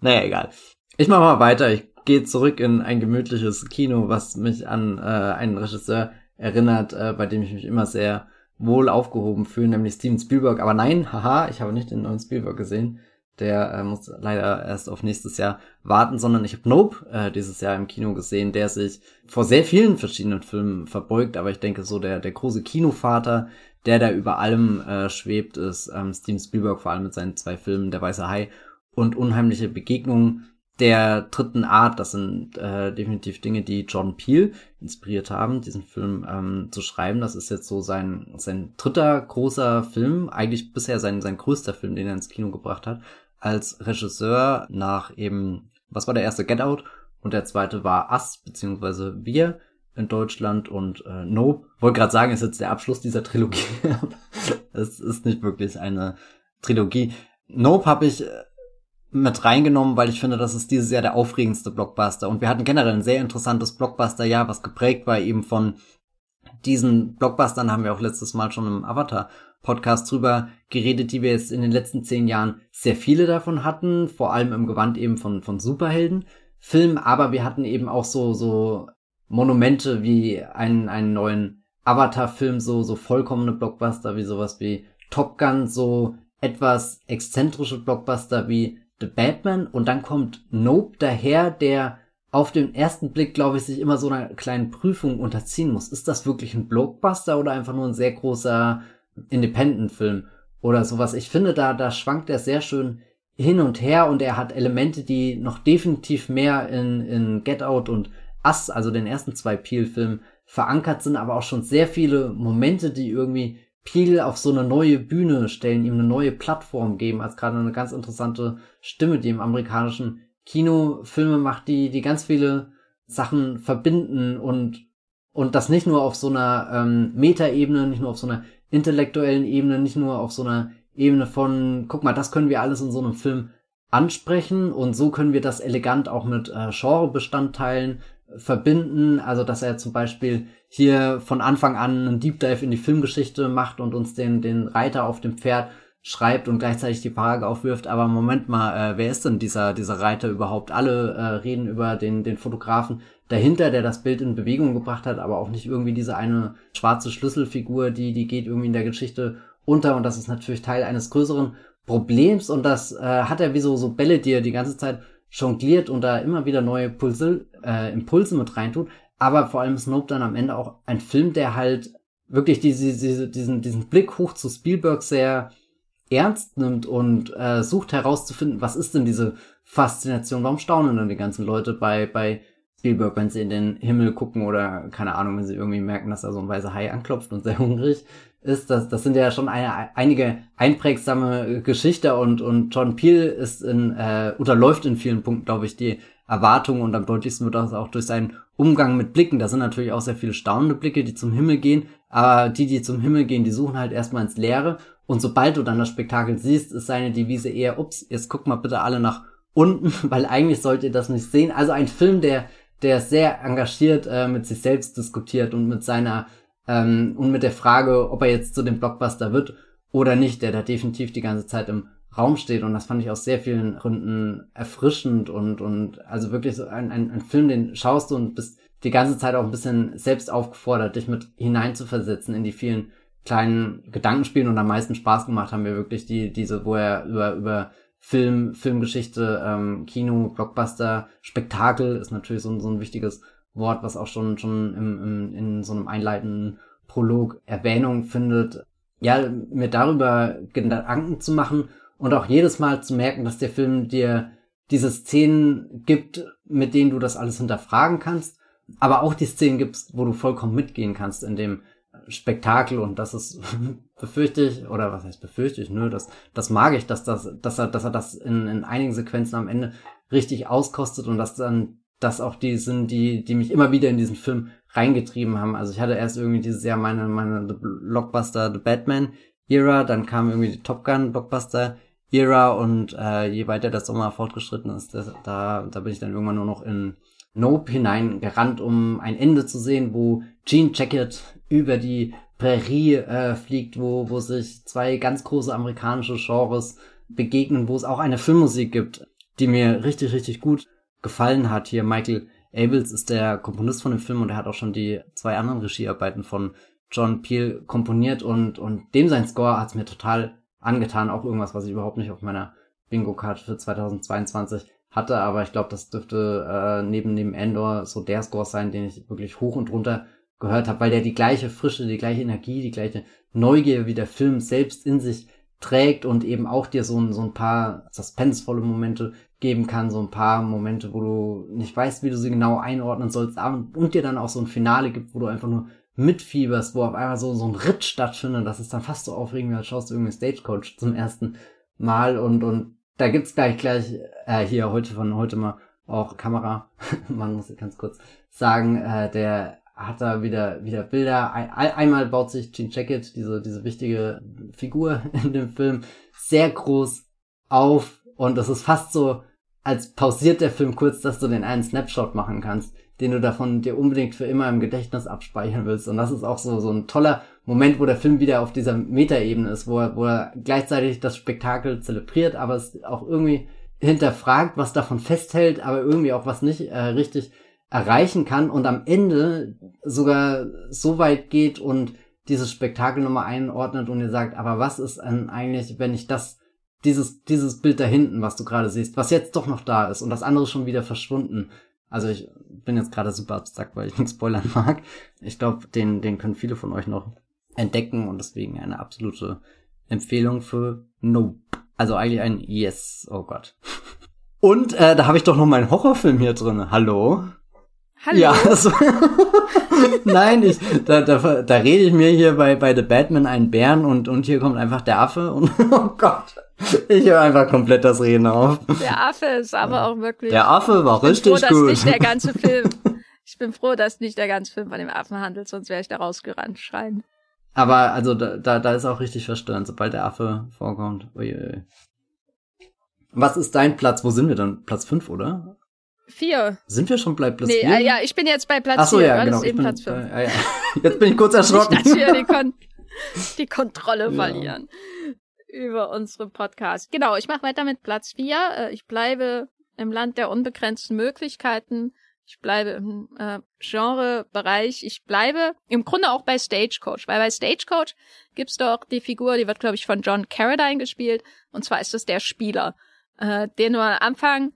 naja, egal. Ich mach mal weiter. Ich gehe zurück in ein gemütliches Kino, was mich an äh, einen Regisseur erinnert, äh, bei dem ich mich immer sehr wohl aufgehoben fühle, nämlich Steven Spielberg. Aber nein, haha, ich habe nicht den neuen Spielberg gesehen. Der äh, muss leider erst auf nächstes Jahr warten, sondern ich habe Nope äh, dieses Jahr im Kino gesehen, der sich vor sehr vielen verschiedenen Filmen verbeugt, aber ich denke so der der große Kinovater, der da über allem äh, schwebt, ist ähm, Steven Spielberg vor allem mit seinen zwei Filmen Der Weiße Hai und Unheimliche Begegnungen der dritten Art. Das sind äh, definitiv Dinge, die John Peel inspiriert haben, diesen Film ähm, zu schreiben. Das ist jetzt so sein, sein dritter großer Film, eigentlich bisher sein, sein größter Film, den er ins Kino gebracht hat, als Regisseur nach eben, was war der erste Get Out und der zweite war Us, beziehungsweise Wir in Deutschland und äh, Nope. Wollte gerade sagen, ist jetzt der Abschluss dieser Trilogie. es ist nicht wirklich eine Trilogie. Nope habe ich äh, mit reingenommen, weil ich finde, das ist dieses Jahr der aufregendste Blockbuster. Und wir hatten generell ein sehr interessantes Blockbuster-Jahr, was geprägt war eben von diesen Blockbustern, haben wir auch letztes Mal schon im Avatar-Podcast drüber geredet, die wir jetzt in den letzten zehn Jahren sehr viele davon hatten, vor allem im Gewand eben von, von Superhelden-Filmen, aber wir hatten eben auch so, so Monumente wie einen, einen neuen Avatar-Film, so, so vollkommene Blockbuster wie sowas wie Top Gun, so etwas exzentrische Blockbuster wie The Batman und dann kommt Nope daher, der auf den ersten Blick, glaube ich, sich immer so einer kleinen Prüfung unterziehen muss. Ist das wirklich ein Blockbuster oder einfach nur ein sehr großer Independent-Film oder sowas? Ich finde, da, da schwankt er sehr schön hin und her und er hat Elemente, die noch definitiv mehr in, in Get Out und Us, also den ersten zwei Peel-Filmen, verankert sind, aber auch schon sehr viele Momente, die irgendwie Peel auf so eine neue Bühne stellen, ihm eine neue Plattform geben, als gerade eine ganz interessante Stimme, die im amerikanischen Kino Filme macht, die, die ganz viele Sachen verbinden und, und das nicht nur auf so einer ähm, Metaebene, nicht nur auf so einer intellektuellen Ebene, nicht nur auf so einer Ebene von, guck mal, das können wir alles in so einem Film ansprechen und so können wir das elegant auch mit äh, Genrebestandteilen verbinden. Also, dass er zum Beispiel hier von Anfang an einen Deep Dive in die Filmgeschichte macht und uns den, den Reiter auf dem Pferd schreibt und gleichzeitig die Frage aufwirft, aber Moment mal, äh, wer ist denn dieser, dieser Reiter überhaupt? Alle äh, reden über den, den Fotografen dahinter, der das Bild in Bewegung gebracht hat, aber auch nicht irgendwie diese eine schwarze Schlüsselfigur, die, die geht irgendwie in der Geschichte unter und das ist natürlich Teil eines größeren Problems und das äh, hat er wie so, so Bälle, die er die ganze Zeit jongliert und da immer wieder neue Pulse, äh, Impulse mit reintut. Aber vor allem Snope dann am Ende auch ein Film, der halt wirklich diese, diese, diesen, diesen Blick hoch zu Spielberg sehr ernst nimmt und äh, sucht herauszufinden, was ist denn diese Faszination, warum staunen denn die ganzen Leute bei, bei Spielberg, wenn sie in den Himmel gucken oder keine Ahnung, wenn sie irgendwie merken, dass da so ein weißer Hai anklopft und sehr hungrig ist. Das, das sind ja schon eine, einige einprägsame Geschichte und, und John Peel ist in, äh, unterläuft in vielen Punkten, glaube ich, die Erwartungen und am deutlichsten wird das auch durch seinen Umgang mit Blicken. Da sind natürlich auch sehr viele staunende Blicke, die zum Himmel gehen, aber die, die zum Himmel gehen, die suchen halt erstmal ins Leere und sobald du dann das Spektakel siehst, ist seine Devise eher, ups, jetzt guckt mal bitte alle nach unten, weil eigentlich sollt ihr das nicht sehen. Also ein Film, der, der sehr engagiert äh, mit sich selbst diskutiert und mit seiner ähm, und mit der Frage, ob er jetzt zu dem Blockbuster wird oder nicht, der da definitiv die ganze Zeit im Raum steht. Und das fand ich aus sehr vielen Gründen erfrischend und, und also wirklich so ein, ein, ein Film, den schaust du und bist die ganze Zeit auch ein bisschen selbst aufgefordert, dich mit hineinzuversetzen in die vielen kleinen Gedankenspielen und am meisten Spaß gemacht haben wir wirklich die, diese, wo er über, über Film, Filmgeschichte, ähm, Kino, Blockbuster, Spektakel ist natürlich so, so ein wichtiges Wort, was auch schon, schon im, im, in so einem einleitenden Prolog Erwähnung findet. Ja, mir darüber Gedanken zu machen und auch jedes Mal zu merken, dass der Film dir diese Szenen gibt, mit denen du das alles hinterfragen kannst, aber auch die Szenen gibst, wo du vollkommen mitgehen kannst in dem Spektakel und das ist befürchte ich, oder was heißt befürchte ich, nö, das, das mag ich, dass das, dass er, dass er das in, in einigen Sequenzen am Ende richtig auskostet und dass dann das auch die sind, die, die mich immer wieder in diesen Film reingetrieben haben. Also ich hatte erst irgendwie dieses Jahr meine, meine Blockbuster The Batman Era, dann kam irgendwie die Top Gun Blockbuster Era und äh, je weiter der Sommer fortgeschritten ist, das, da, da bin ich dann irgendwann nur noch in Nope hineingerannt, um ein Ende zu sehen, wo Gene Jacket über die Prärie äh, fliegt, wo, wo sich zwei ganz große amerikanische Genres begegnen, wo es auch eine Filmmusik gibt, die mir richtig, richtig gut gefallen hat. Hier Michael Abels ist der Komponist von dem Film und er hat auch schon die zwei anderen Regiearbeiten von John Peel komponiert und, und dem sein Score hat's mir total angetan. Auch irgendwas, was ich überhaupt nicht auf meiner Bingo-Karte für 2022 hatte, aber ich glaube, das dürfte äh, neben dem Endor so der Score sein, den ich wirklich hoch und runter gehört habe, weil der die gleiche Frische, die gleiche Energie, die gleiche Neugier wie der Film selbst in sich trägt und eben auch dir so ein, so ein paar suspensvolle Momente geben kann, so ein paar Momente, wo du nicht weißt, wie du sie genau einordnen sollst, und dir dann auch so ein Finale gibt, wo du einfach nur mitfieberst, wo auf einmal so, so ein Ritt stattfindet, das ist dann fast so aufregend, als schaust du irgendwie Stagecoach zum ersten Mal und, und da gibt's gleich gleich, äh, hier heute von heute mal auch Kamera, man muss ganz kurz sagen, äh, der hat da wieder, wieder Bilder. Ein, einmal baut sich Gene Jacket, diese, diese wichtige Figur in dem Film, sehr groß auf und das ist fast so, als pausiert der Film kurz, dass du den einen Snapshot machen kannst, den du davon dir unbedingt für immer im Gedächtnis abspeichern willst. Und das ist auch so, so ein toller Moment, wo der Film wieder auf dieser Metaebene ist, wo er, wo er gleichzeitig das Spektakel zelebriert, aber es auch irgendwie hinterfragt, was davon festhält, aber irgendwie auch was nicht äh, richtig erreichen kann und am Ende sogar so weit geht und dieses Spektakel nochmal einordnet und ihr sagt, aber was ist denn eigentlich, wenn ich das, dieses, dieses Bild da hinten, was du gerade siehst, was jetzt doch noch da ist und das andere schon wieder verschwunden. Also ich bin jetzt gerade super abstrakt, weil ich nicht spoilern mag. Ich glaube, den, den können viele von euch noch entdecken und deswegen eine absolute Empfehlung für Nope. Also eigentlich ein Yes, oh Gott. Und äh, da habe ich doch noch meinen Horrorfilm hier drin. Hallo? Hallo? Ja, also, nein, ich, da, da, da rede ich mir hier bei, bei The Batman einen Bären und, und hier kommt einfach der Affe und oh Gott, ich höre einfach komplett das Reden auf. Der Affe ist aber auch wirklich. Der Affe war richtig froh, gut. Dass nicht der ganze Film. Ich bin froh, dass nicht der ganze Film von dem Affen handelt, sonst wäre ich da rausgerannt schreien. Aber also da, da, da ist auch richtig verstörend, sobald der Affe vorkommt. Uiui. Was ist dein Platz? Wo sind wir dann? Platz 5, oder? Vier. Sind wir schon bei Platz nee, 4? Äh, ja, ich bin jetzt bei Platz Ach so, vier. ja, genau. Eben bin, Platz fünf. Äh, ja. Jetzt bin ich kurz erschrocken. Nicht, dass wir die, Kon die Kontrolle Ja. verlieren über unsere Podcast. Genau, ich mache weiter mit Platz vier. Äh, Ich bleibe im Land der unbegrenzten Möglichkeiten. Ich bleibe im äh, Genrebereich. Ich bleibe im Grunde auch bei Stagecoach, weil bei Stagecoach gibt's doch die Figur, die wird, glaube ich, von John Carradine gespielt. Und zwar ist das der Spieler, äh, den du am Anfang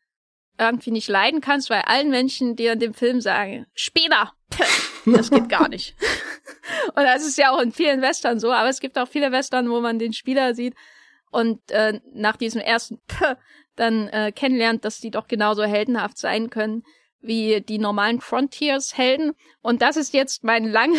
irgendwie nicht leiden kannst, weil allen Menschen, die in dem Film sagen, Spieler, pff, das geht gar nicht. und das ist ja auch in vielen Western so, aber es gibt auch viele Western, wo man den Spieler sieht und äh, nach diesem ersten Pff, dann äh, kennenlernt, dass die doch genauso heldenhaft sein können wie die normalen Frontiers-Helden. Und das ist jetzt mein lang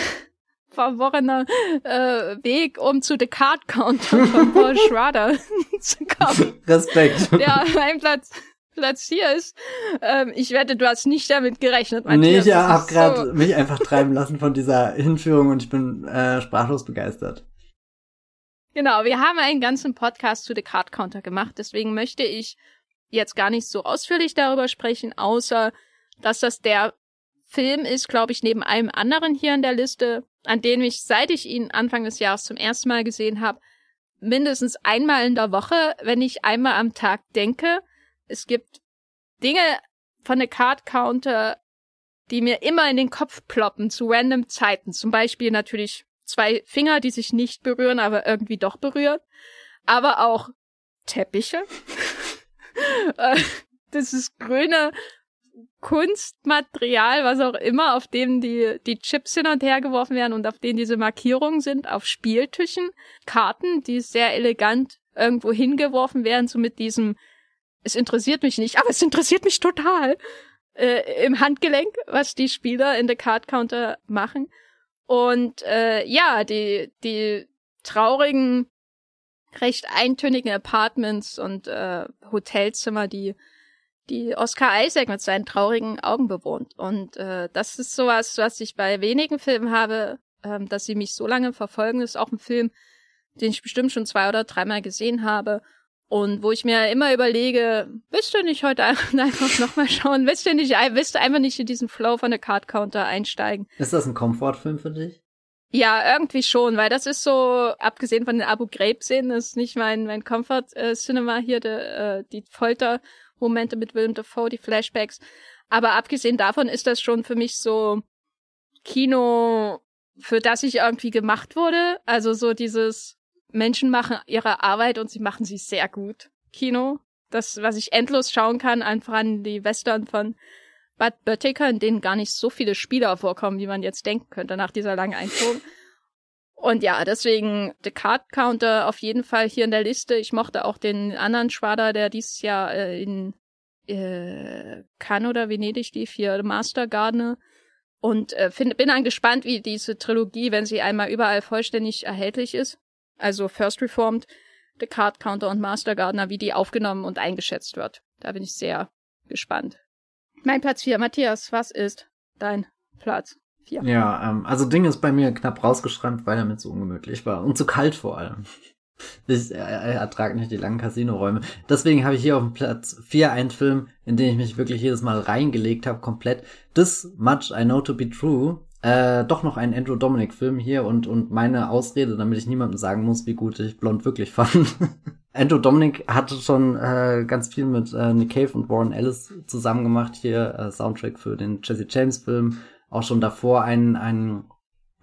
verworrener äh, Weg, um zu The Card Counter von Paul Schrader zu kommen Respekt. der mein Platz, Platz hier ist. Ähm, ich wette, du hast nicht damit gerechnet, Matthias. nee, ich Das hab ist gerade so- mich einfach treiben lassen von dieser Hinführung und ich bin äh, sprachlos begeistert. Genau, wir haben einen ganzen Podcast zu The Card Counter gemacht, deswegen möchte ich jetzt gar nicht so ausführlich darüber sprechen, außer dass das der Film ist, glaube ich, neben einem anderen hier in der Liste, an den ich, seit ich ihn Anfang des Jahres zum ersten Mal gesehen habe, mindestens einmal in der Woche, wenn nicht einmal am Tag denke. Es gibt Dinge von The Card Counter, die mir immer in den Kopf ploppen zu random Zeiten. Zum Beispiel natürlich zwei Finger, die sich nicht berühren, aber irgendwie doch berühren. Aber auch Teppiche. Äh, das ist grüne Kunstmaterial, was auch immer, auf dem die, die Chips hin und her geworfen werden und auf denen diese Markierungen sind, auf Spieltischen, Karten, die sehr elegant irgendwo hingeworfen werden, so mit diesem, es interessiert mich nicht, aber es interessiert mich total, äh, im Handgelenk, was die Spieler in der Card Counter machen. Und äh, ja, die, die traurigen, recht eintönigen Apartments und äh, Hotelzimmer, die die Oscar Isaac mit seinen traurigen Augen bewohnt. Und äh, das ist sowas, was ich bei wenigen Filmen habe, ähm, dass sie mich so lange verfolgen. Das ist auch ein Film, den ich bestimmt schon zwei oder dreimal gesehen habe. Und wo ich mir immer überlege, willst du nicht heute einfach nochmal schauen? Willst du nicht, willst du einfach nicht in diesen Flow von der Card Counter einsteigen? Ist das ein Komfortfilm für dich? Ja, irgendwie schon, weil das ist so, abgesehen von den Abu Ghraib-Szenen, das ist nicht mein, mein Comfort-Cinema hier, de, äh, die Folter-Momente mit Willem Dafoe, die Flashbacks. Aber abgesehen davon ist das schon für mich so Kino, für das ich irgendwie gemacht wurde. Also so dieses, Menschen machen ihre Arbeit und sie machen sie sehr gut. Kino. Das, was ich endlos schauen kann, einfach an die Western von Bud Böttiger, in denen gar nicht so viele Spieler vorkommen, wie man jetzt denken könnte nach dieser langen Einführung. Und ja, deswegen The Card Counter auf jeden Fall hier in der Liste. Ich mochte auch den anderen Schwader, der dieses Jahr äh, in äh, Cannes oder Venedig lief, hier Master Gardener. Und äh, find, bin dann gespannt, wie diese Trilogie, wenn sie einmal überall vollständig erhältlich ist, also First Reformed, The Card Counter und Master Gardener, wie die aufgenommen und eingeschätzt wird. Da bin ich sehr gespannt. Mein Platz 4. Matthias, was ist dein Platz 4? Ja, ähm, also Ding ist bei mir knapp rausgeschrammt, weil er mir zu ungemütlich war. Und zu kalt vor allem. Ich äh, ertrage nicht die langen Casino-Räume. Deswegen habe ich hier auf dem Platz 4 einen Film, in den ich mich wirklich jedes Mal reingelegt habe, komplett. This Much I Know to Be True äh, doch noch ein Andrew Dominic Film hier und, und meine Ausrede, damit ich niemandem sagen muss, wie gut ich Blond wirklich fand. Andrew Dominic hatte schon äh, ganz viel mit äh, Nick Cave und Warren Ellis zusammen gemacht hier, äh, Soundtrack für den Jesse James Film, auch schon davor ein, ein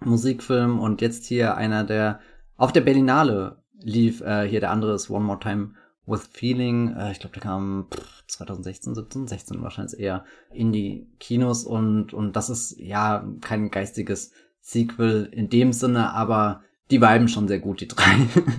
Musikfilm und jetzt hier einer, der auf der Berlinale lief, äh, hier der andere ist One More Time with Feeling, äh, ich glaube, der kam pff, 2016, 17, 16 wahrscheinlich eher in die Kinos und, und das ist ja kein geistiges Sequel in dem Sinne, aber die viben schon sehr gut, die drei.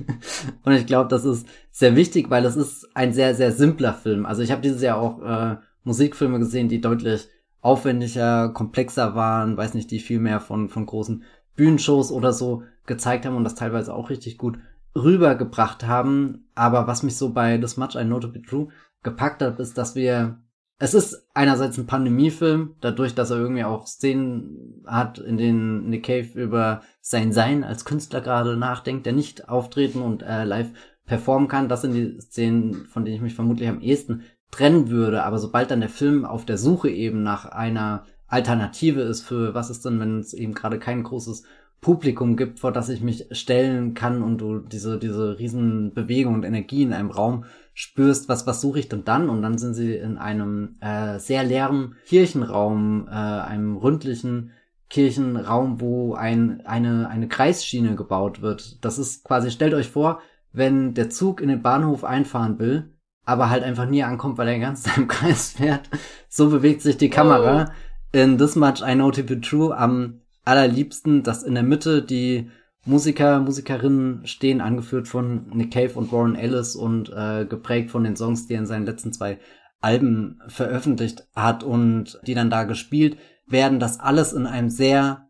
und ich glaube, das ist sehr wichtig, weil es ist ein sehr, sehr simpler Film. Also ich habe dieses Jahr auch äh, Musikfilme gesehen, die deutlich aufwendiger, komplexer waren, weiß nicht, die viel mehr von, von großen Bühnenshows oder so gezeigt haben und das teilweise auch richtig gut rübergebracht haben. Aber was mich so bei This Much I Know to Be True gepackt hat, ist, dass wir es ist einerseits ein Pandemiefilm, dadurch, dass er irgendwie auch Szenen hat, in denen Nick Cave über sein Sein als Künstler gerade nachdenkt, der nicht auftreten und äh, live performen kann. Das sind die Szenen, von denen ich mich vermutlich am ehesten trennen würde. Aber sobald dann der Film auf der Suche eben nach einer Alternative ist für was ist denn, wenn es eben gerade kein großes Publikum gibt, vor das ich mich stellen kann und du diese, diese riesen Bewegung und Energie in einem Raum spürst, was, was suche ich denn dann? Und dann sind sie in einem äh, sehr leeren Kirchenraum, äh, einem ründlichen Kirchenraum, wo ein, eine, eine Kreisschiene gebaut wird. Das ist quasi, stellt euch vor, wenn der Zug in den Bahnhof einfahren will, aber halt einfach nie ankommt, weil er ganz im Kreis fährt. So bewegt sich die Kamera. Oh. In This Much I Know To Be True am allerliebsten, dass in der Mitte die Musiker, Musikerinnen stehen, angeführt von Nick Cave und Warren Ellis und äh, geprägt von den Songs, die er in seinen letzten zwei Alben veröffentlicht hat und die dann da gespielt werden, das alles in einem sehr,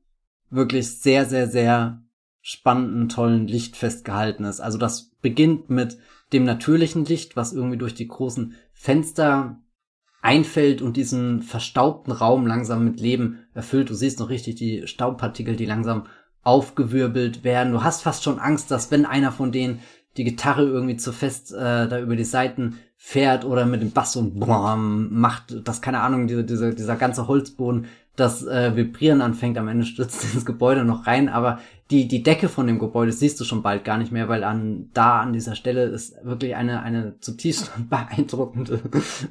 wirklich sehr, sehr, sehr spannenden, tollen Licht festgehalten ist. Also das beginnt mit dem natürlichen Licht, was irgendwie durch die großen Fenster einfällt und diesen verstaubten Raum langsam mit Leben erfüllt. Du siehst noch richtig die Staubpartikel, die langsam aufgewirbelt werden. Du hast fast schon Angst, dass wenn einer von denen die Gitarre irgendwie zu fest äh, da über die Seiten fährt oder mit dem Bass und boom, macht, dass keine Ahnung, diese, diese, dieser ganze Holzboden das äh, Vibrieren anfängt, am Ende stürzt ins Gebäude noch rein, aber die, die Decke von dem Gebäude siehst du schon bald gar nicht mehr, weil an, da an dieser Stelle ist wirklich eine, eine zutiefst beeindruckende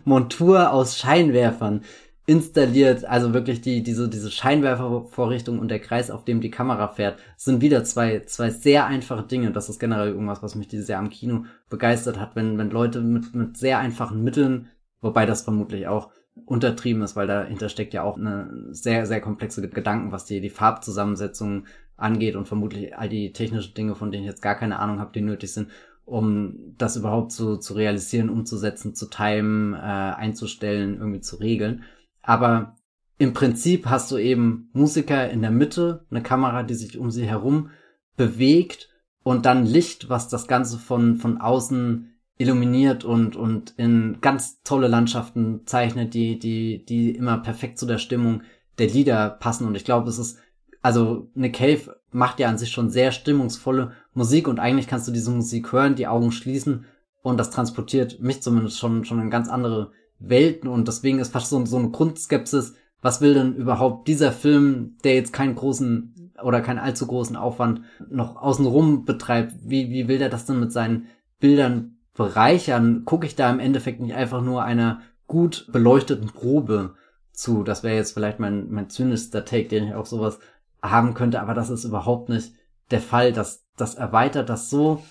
Montur aus Scheinwerfern installiert. Also wirklich die, diese, diese Scheinwerfervorrichtung und der Kreis, auf dem die Kamera fährt, sind wieder zwei, zwei sehr einfache Dinge. Das ist generell irgendwas, was mich dieses Jahr am Kino begeistert hat, wenn, wenn Leute mit, mit sehr einfachen Mitteln, wobei das vermutlich auch untertrieben ist, weil dahinter steckt ja auch eine sehr, sehr komplexe Gedanken, was die, die Farbzusammensetzung angeht und vermutlich all die technischen Dinge, von denen ich jetzt gar keine Ahnung habe, die nötig sind, um das überhaupt zu, zu realisieren, umzusetzen, zu timen, äh, einzustellen, irgendwie zu regeln. Aber im Prinzip hast du eben Musiker in der Mitte, eine Kamera, die sich um sie herum bewegt und dann Licht, was das Ganze von, von außen illuminiert und, und in ganz tolle Landschaften zeichnet, die, die, die immer perfekt zu der Stimmung der Lieder passen. Und ich glaube, es ist, also Nick Cave macht ja an sich schon sehr stimmungsvolle Musik und eigentlich kannst du diese Musik hören, die Augen schließen und das transportiert mich zumindest schon, schon in ganz andere Welten und deswegen ist fast so, so eine Grundskepsis, was will denn überhaupt dieser Film, der jetzt keinen großen oder keinen allzu großen Aufwand noch außenrum betreibt, wie, wie will der das denn mit seinen Bildern bereichern? Gucke ich da im Endeffekt nicht einfach nur einer gut beleuchteten Probe zu? Das wäre jetzt vielleicht mein, mein zynischster Take, den ich auch sowas haben könnte, aber das ist überhaupt nicht der Fall. Das, das erweitert das so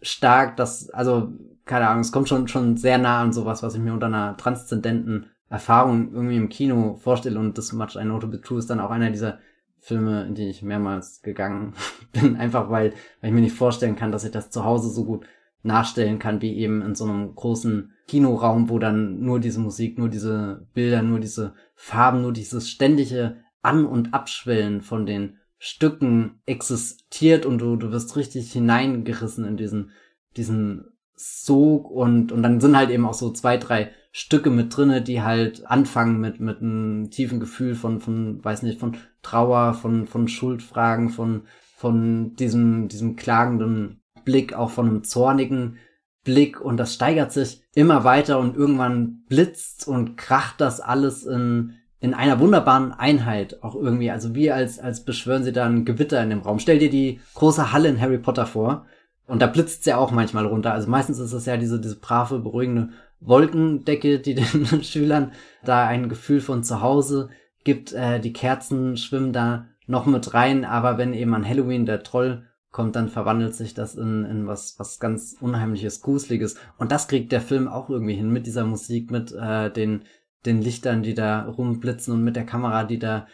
stark, dass, also, keine Ahnung, es kommt schon, schon sehr nah an sowas, was ich mir unter einer transzendenten Erfahrung irgendwie im Kino vorstelle und das Much I Know to Be True ist dann auch einer dieser Filme, in die ich mehrmals gegangen bin, einfach weil, weil ich mir nicht vorstellen kann, dass ich das zu Hause so gut nachstellen kann, wie eben in so einem großen Kinoraum, wo dann nur diese Musik, nur diese Bilder, nur diese Farben, nur dieses ständige An- und Abschwellen von den Stücken existiert und du, du wirst richtig hineingerissen in diesen, diesen Sog und, und dann sind halt eben auch so zwei, drei Stücke mit drinne, die halt anfangen mit, mit einem tiefen Gefühl von, von, weiß nicht, von Trauer, von, von Schuldfragen, von, von diesem, diesem klagenden Blick, auch von einem zornigen Blick und das steigert sich immer weiter und irgendwann blitzt und kracht das alles in, in einer wunderbaren Einheit auch irgendwie. Also wie als, als beschwören sie da ein Gewitter in dem Raum. Stell dir die große Halle in Harry Potter vor. Und da blitzt ja auch manchmal runter. Also meistens ist es ja diese, diese brave, beruhigende Wolkendecke, die den Schülern da ein Gefühl von Zuhause gibt. Äh, die Kerzen schwimmen da noch mit rein, aber wenn eben an Halloween der Troll kommt, dann verwandelt sich das in, in was, was ganz Unheimliches, Gruseliges. Und das kriegt der Film auch irgendwie hin mit dieser Musik, mit äh, den, den Lichtern, die da rumblitzen und mit der Kamera, die da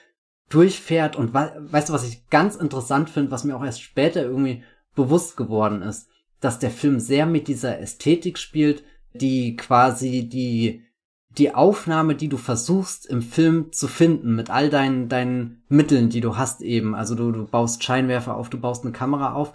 durchfährt. Und weißt du, was ich ganz interessant finde, was mir auch erst später irgendwie bewusst geworden ist, dass der Film sehr mit dieser Ästhetik spielt, die quasi die, die Aufnahme, die du versuchst im Film zu finden, mit all deinen, deinen Mitteln, die du hast eben, also du, du baust Scheinwerfer auf, du baust eine Kamera auf,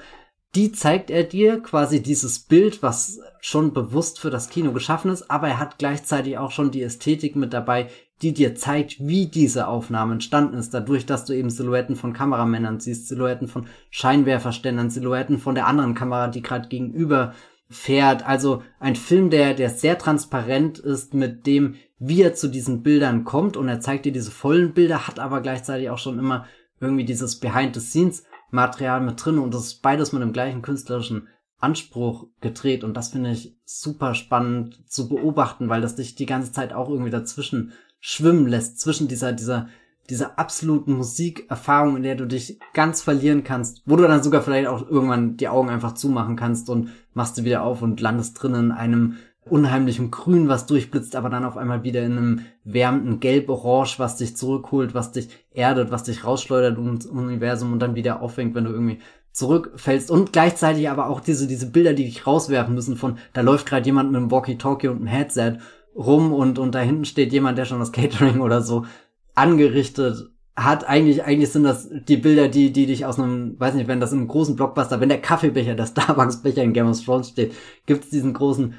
die zeigt er dir quasi dieses Bild, was schon bewusst für das Kino geschaffen ist, aber er hat gleichzeitig auch schon die Ästhetik mit dabei, die dir zeigt, wie diese Aufnahme entstanden ist, dadurch, dass du eben Silhouetten von Kameramännern siehst, Silhouetten von Scheinwerferständern, Silhouetten von der anderen Kamera, die gerade gegenüber fährt. Also ein Film, der, der sehr transparent ist mit dem, wie er zu diesen Bildern kommt. Und er zeigt dir diese vollen Bilder, hat aber gleichzeitig auch schon immer irgendwie dieses Behind-the-Scenes-Material mit drin. Und das ist beides mit dem gleichen künstlerischen Anspruch gedreht und das finde ich super spannend zu beobachten, weil das dich die ganze Zeit auch irgendwie dazwischen schwimmen lässt, zwischen dieser, dieser dieser absoluten Musikerfahrung, in der du dich ganz verlieren kannst, wo du dann sogar vielleicht auch irgendwann die Augen einfach zumachen kannst und machst du wieder auf und landest drinnen in einem unheimlichen Grün, was durchblitzt, aber dann auf einmal wieder in einem wärmenden Gelb-Orange, was dich zurückholt, was dich erdet, was dich rausschleudert ins Universum und dann wieder auffängt, wenn du irgendwie zurückfällst und gleichzeitig aber auch diese, diese Bilder, die dich rauswerfen müssen von, da läuft gerade jemand mit einem Walkie-Talkie und einem Headset rum und, und da hinten steht jemand, der schon das Catering oder so angerichtet hat. Eigentlich, eigentlich sind das die Bilder, die, die dich aus einem, weiß nicht, wenn das in einem großen Blockbuster, wenn der Kaffeebecher, der Starbucks-Becher in Game of Thrones steht, gibt's diesen großen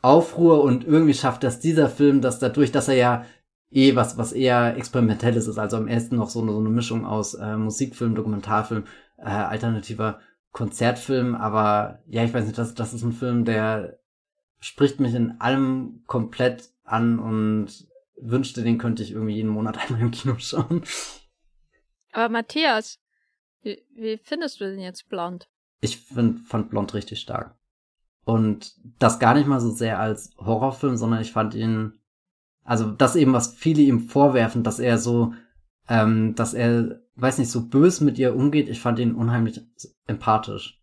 Aufruhr und irgendwie schafft das dieser Film, dass dadurch, dass er ja eh was, was eher experimentelles ist, also am ersten noch so eine, so eine Mischung aus äh, Musikfilm, Dokumentarfilm, äh, alternativer Konzertfilm, aber ja, ich weiß nicht, das, das ist ein Film, der spricht mich in allem komplett an und wünschte, den könnte ich irgendwie jeden Monat einmal im Kino schauen. Aber Matthias, wie, wie findest du den jetzt Blond? Ich find, fand Blond richtig stark. Und das gar nicht mal so sehr als Horrorfilm, sondern ich fand ihn, also das eben, was viele ihm vorwerfen, dass er so, ähm, dass er, weiß nicht, so bös mit ihr umgeht, ich fand ihn unheimlich empathisch.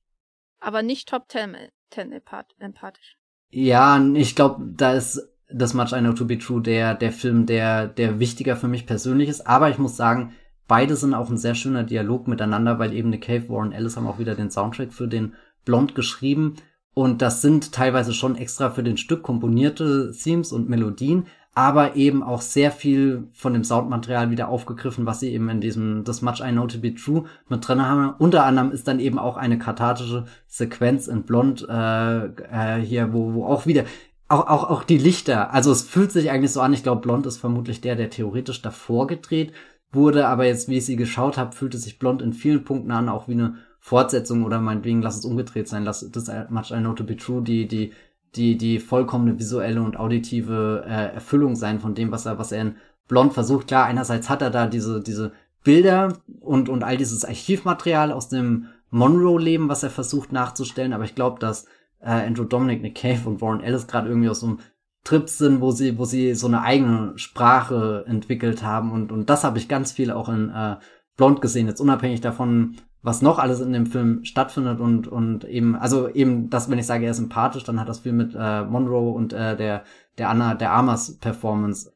Aber nicht Top Ten, ten empathisch. Ja, ich glaube, da ist das Much I Know To Be True der, der Film, der, der wichtiger für mich persönlich ist. Aber ich muss sagen, beide sind auch ein sehr schöner Dialog miteinander, weil eben Nick Cave, Warren Ellis haben auch wieder den Soundtrack für den Blond geschrieben. Und das sind teilweise schon extra für den Stück komponierte Themes und Melodien. Aber eben auch sehr viel von dem Soundmaterial wieder aufgegriffen, was sie eben in diesem This Much I Know to Be True mit drin haben. Unter anderem ist dann eben auch eine kathartische Sequenz in Blond äh, äh, hier, wo, wo auch wieder auch, auch, auch die Lichter. Also es fühlt sich eigentlich so an. Ich glaube, Blond ist vermutlich der, der theoretisch davor gedreht wurde, aber jetzt, wie ich sie geschaut habe, fühlte sich Blond in vielen Punkten an, auch wie eine Fortsetzung oder meinetwegen, lass es umgedreht sein, lass das Much I Know to Be True, die, die die, die vollkommene visuelle und auditive äh, Erfüllung sein von dem, was er, was er in Blond versucht. Klar, einerseits hat er da diese, diese Bilder und, und all dieses Archivmaterial aus dem Monroe-Leben, was er versucht nachzustellen, aber ich glaube, dass äh, Andrew Dominic, Nick Cave und Warren Ellis gerade irgendwie aus so einem Trip sind, wo sie, wo sie so eine eigene Sprache entwickelt haben und, und das habe ich ganz viel auch in äh, Blond gesehen, jetzt unabhängig davon, was noch alles in dem Film stattfindet und und eben also eben das wenn ich sage er ist sympathisch dann hat das viel mit äh, Monroe und äh, der der Anna der Amas Performance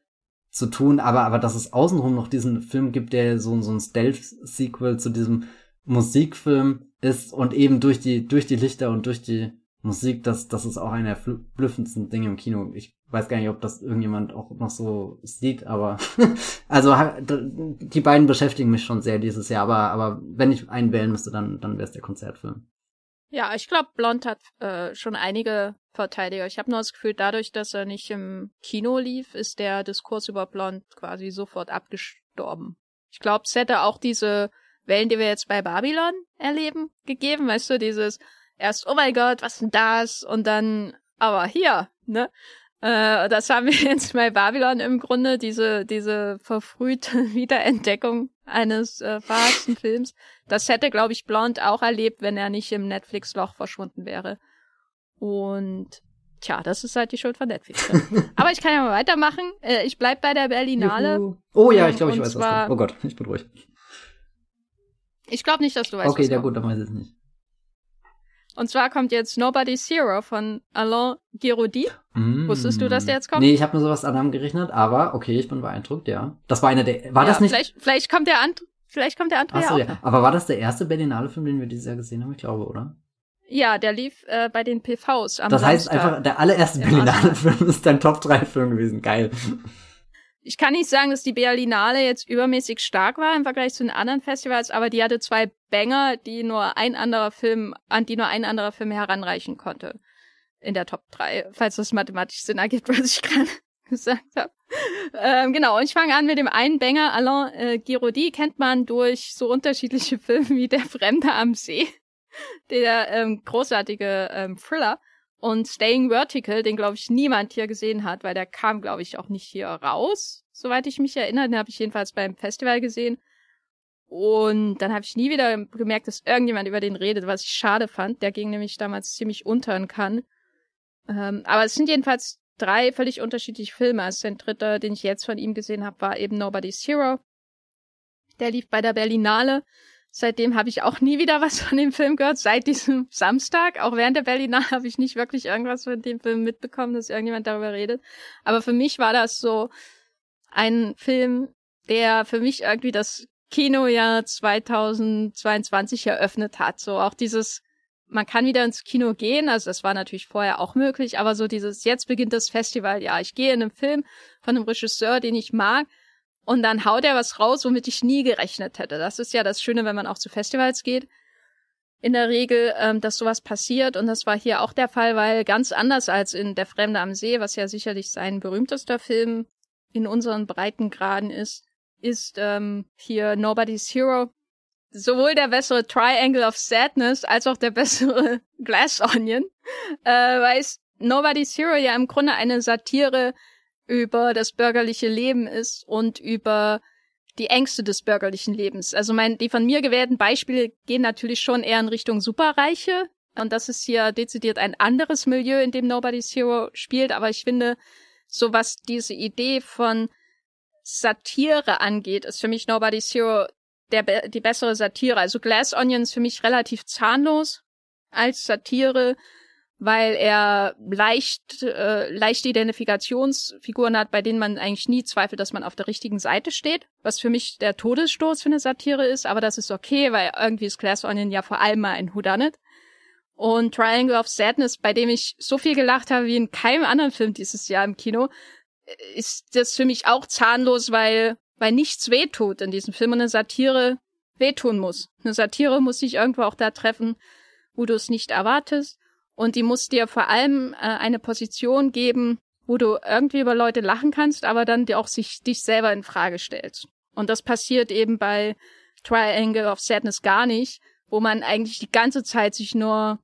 zu tun. Aber aber dass es außenrum noch diesen Film gibt der so so ein Stealth Sequel zu diesem Musikfilm ist und eben durch die durch die Lichter und durch die Musik, das, das ist auch eine der verblüffendsten Dinge im Kino. Ich weiß gar nicht, ob das irgendjemand auch noch so sieht, aber also die beiden beschäftigen mich schon sehr dieses Jahr, aber, aber wenn ich einen wählen müsste, dann, dann wäre es der Konzertfilm. Ja, ich glaube, Blond hat äh, schon einige Verteidiger. Ich habe nur das Gefühl, dadurch, dass er nicht im Kino lief, ist der Diskurs über Blond quasi sofort abgestorben. Ich glaube, es hätte auch diese Wellen, die wir jetzt bei Babylon erleben, gegeben, weißt du, dieses erst, oh mein Gott, was denn das? Und dann, aber hier, ne? Äh, das haben wir jetzt bei Babylon im Grunde, diese, diese verfrühte Wiederentdeckung eines äh, verhassten Films. Das hätte, glaube ich, Blond auch erlebt, wenn er nicht im Netflix-Loch verschwunden wäre. Und tja, das ist halt die Schuld von Netflix. Aber ich kann ja mal weitermachen. Äh, ich bleib bei der Berlinale. Juhu. Oh ja, ich glaube, ich weiß zwar, was. Oh Gott, ich bin ruhig. Ich glaube nicht, dass du weißt. Okay, ja gut, dann weiß ich es nicht. Und zwar kommt jetzt Nobody's Hero von Alain Giraudy. Mm. Wusstest du, dass der jetzt kommt? Nee, ich habe nur sowas an Namen gerechnet, aber okay, ich bin beeindruckt, ja. Das war einer der. War ja, das nicht? Vielleicht, vielleicht kommt der andere. Vielleicht kommt der andere Achso, ja, ja. Aber war das der erste Berlinale-Film, den wir dieses Jahr gesehen haben? Ich glaube, oder? Ja, der lief äh, bei den PVs am Das heißt Samstag. einfach, der allererste Berlinale-Film ist dein Top-3-Film gewesen. Geil. Ich kann nicht sagen, dass die Berlinale jetzt übermäßig stark war im Vergleich zu den anderen Festivals, aber die hatte zwei Banger, die nur ein anderer Film, an die nur ein anderer Film heranreichen konnte. In der Top 3, falls das mathematisch Sinn ergibt, was ich gerade gesagt habe. Ähm, genau, und ich fange an mit dem einen Banger. Alain äh, Giraudy kennt man durch so unterschiedliche Filme wie Der Fremde am See, der ähm, großartige ähm, Thriller. Und Staying Vertical, den glaube ich niemand hier gesehen hat, weil der kam glaube ich auch nicht hier raus, soweit ich mich erinnere. Den habe ich jedenfalls beim Festival gesehen. Und dann habe ich nie wieder gemerkt, dass irgendjemand über den redet, was ich schade fand. Der ging nämlich damals ziemlich unter in. Ähm, aber es sind jedenfalls drei völlig unterschiedliche Filme. Also ein dritter, den ich jetzt von ihm gesehen habe, war eben Nobody's Hero. Der lief bei der Berlinale. Seitdem habe ich auch nie wieder was von dem Film gehört, seit diesem Samstag. Auch während der Berlinale habe ich nicht wirklich irgendwas von dem Film mitbekommen, dass irgendjemand darüber redet. Aber für mich war das so ein Film, der für mich irgendwie das Kinojahr 2022 eröffnet hat. So auch dieses, man kann wieder ins Kino gehen, also das war natürlich vorher auch möglich, aber so dieses, jetzt beginnt das Festival, ja, ich gehe in einen Film von einem Regisseur, den ich mag, und dann haut er was raus, womit ich nie gerechnet hätte. Das ist ja das Schöne, wenn man auch zu Festivals geht. In der Regel, ähm, dass sowas passiert. Und das war hier auch der Fall, weil ganz anders als in Der Fremde am See, was ja sicherlich sein berühmtester Film in unseren Breitengraden ist, ist ähm, hier Nobody's Hero sowohl der bessere Triangle of Sadness als auch der bessere Glass Onion, äh, weil Nobody's Hero ja im Grunde eine Satire über das bürgerliche Leben ist und über die Ängste des bürgerlichen Lebens. Also mein, die von mir gewählten Beispiele gehen natürlich schon eher in Richtung Superreiche. Und das ist hier dezidiert ein anderes Milieu, in dem Nobody's Hero spielt. Aber ich finde, so was diese Idee von Satire angeht, ist für mich Nobody's Hero der, die bessere Satire. Also Glass Onion ist für mich relativ zahnlos als Satire weil er leicht äh, leichte Identifikationsfiguren hat, bei denen man eigentlich nie zweifelt, dass man auf der richtigen Seite steht, was für mich der Todesstoß für eine Satire ist, aber das ist okay, weil irgendwie ist Glass Onion ja vor allem mal ein Whodunit. Und Triangle of Sadness, bei dem ich so viel gelacht habe wie in keinem anderen Film dieses Jahr im Kino, ist das für mich auch zahnlos, weil, weil nichts wehtut in diesem Film und eine Satire wehtun muss. Eine Satire muss sich irgendwo auch da treffen, wo du es nicht erwartest. Und die muss dir vor allem äh, eine Position geben, wo du irgendwie über Leute lachen kannst, aber dann dir auch sich dich selber in Frage stellst. Und das passiert eben bei Triangle of Sadness gar nicht, wo man eigentlich die ganze Zeit sich nur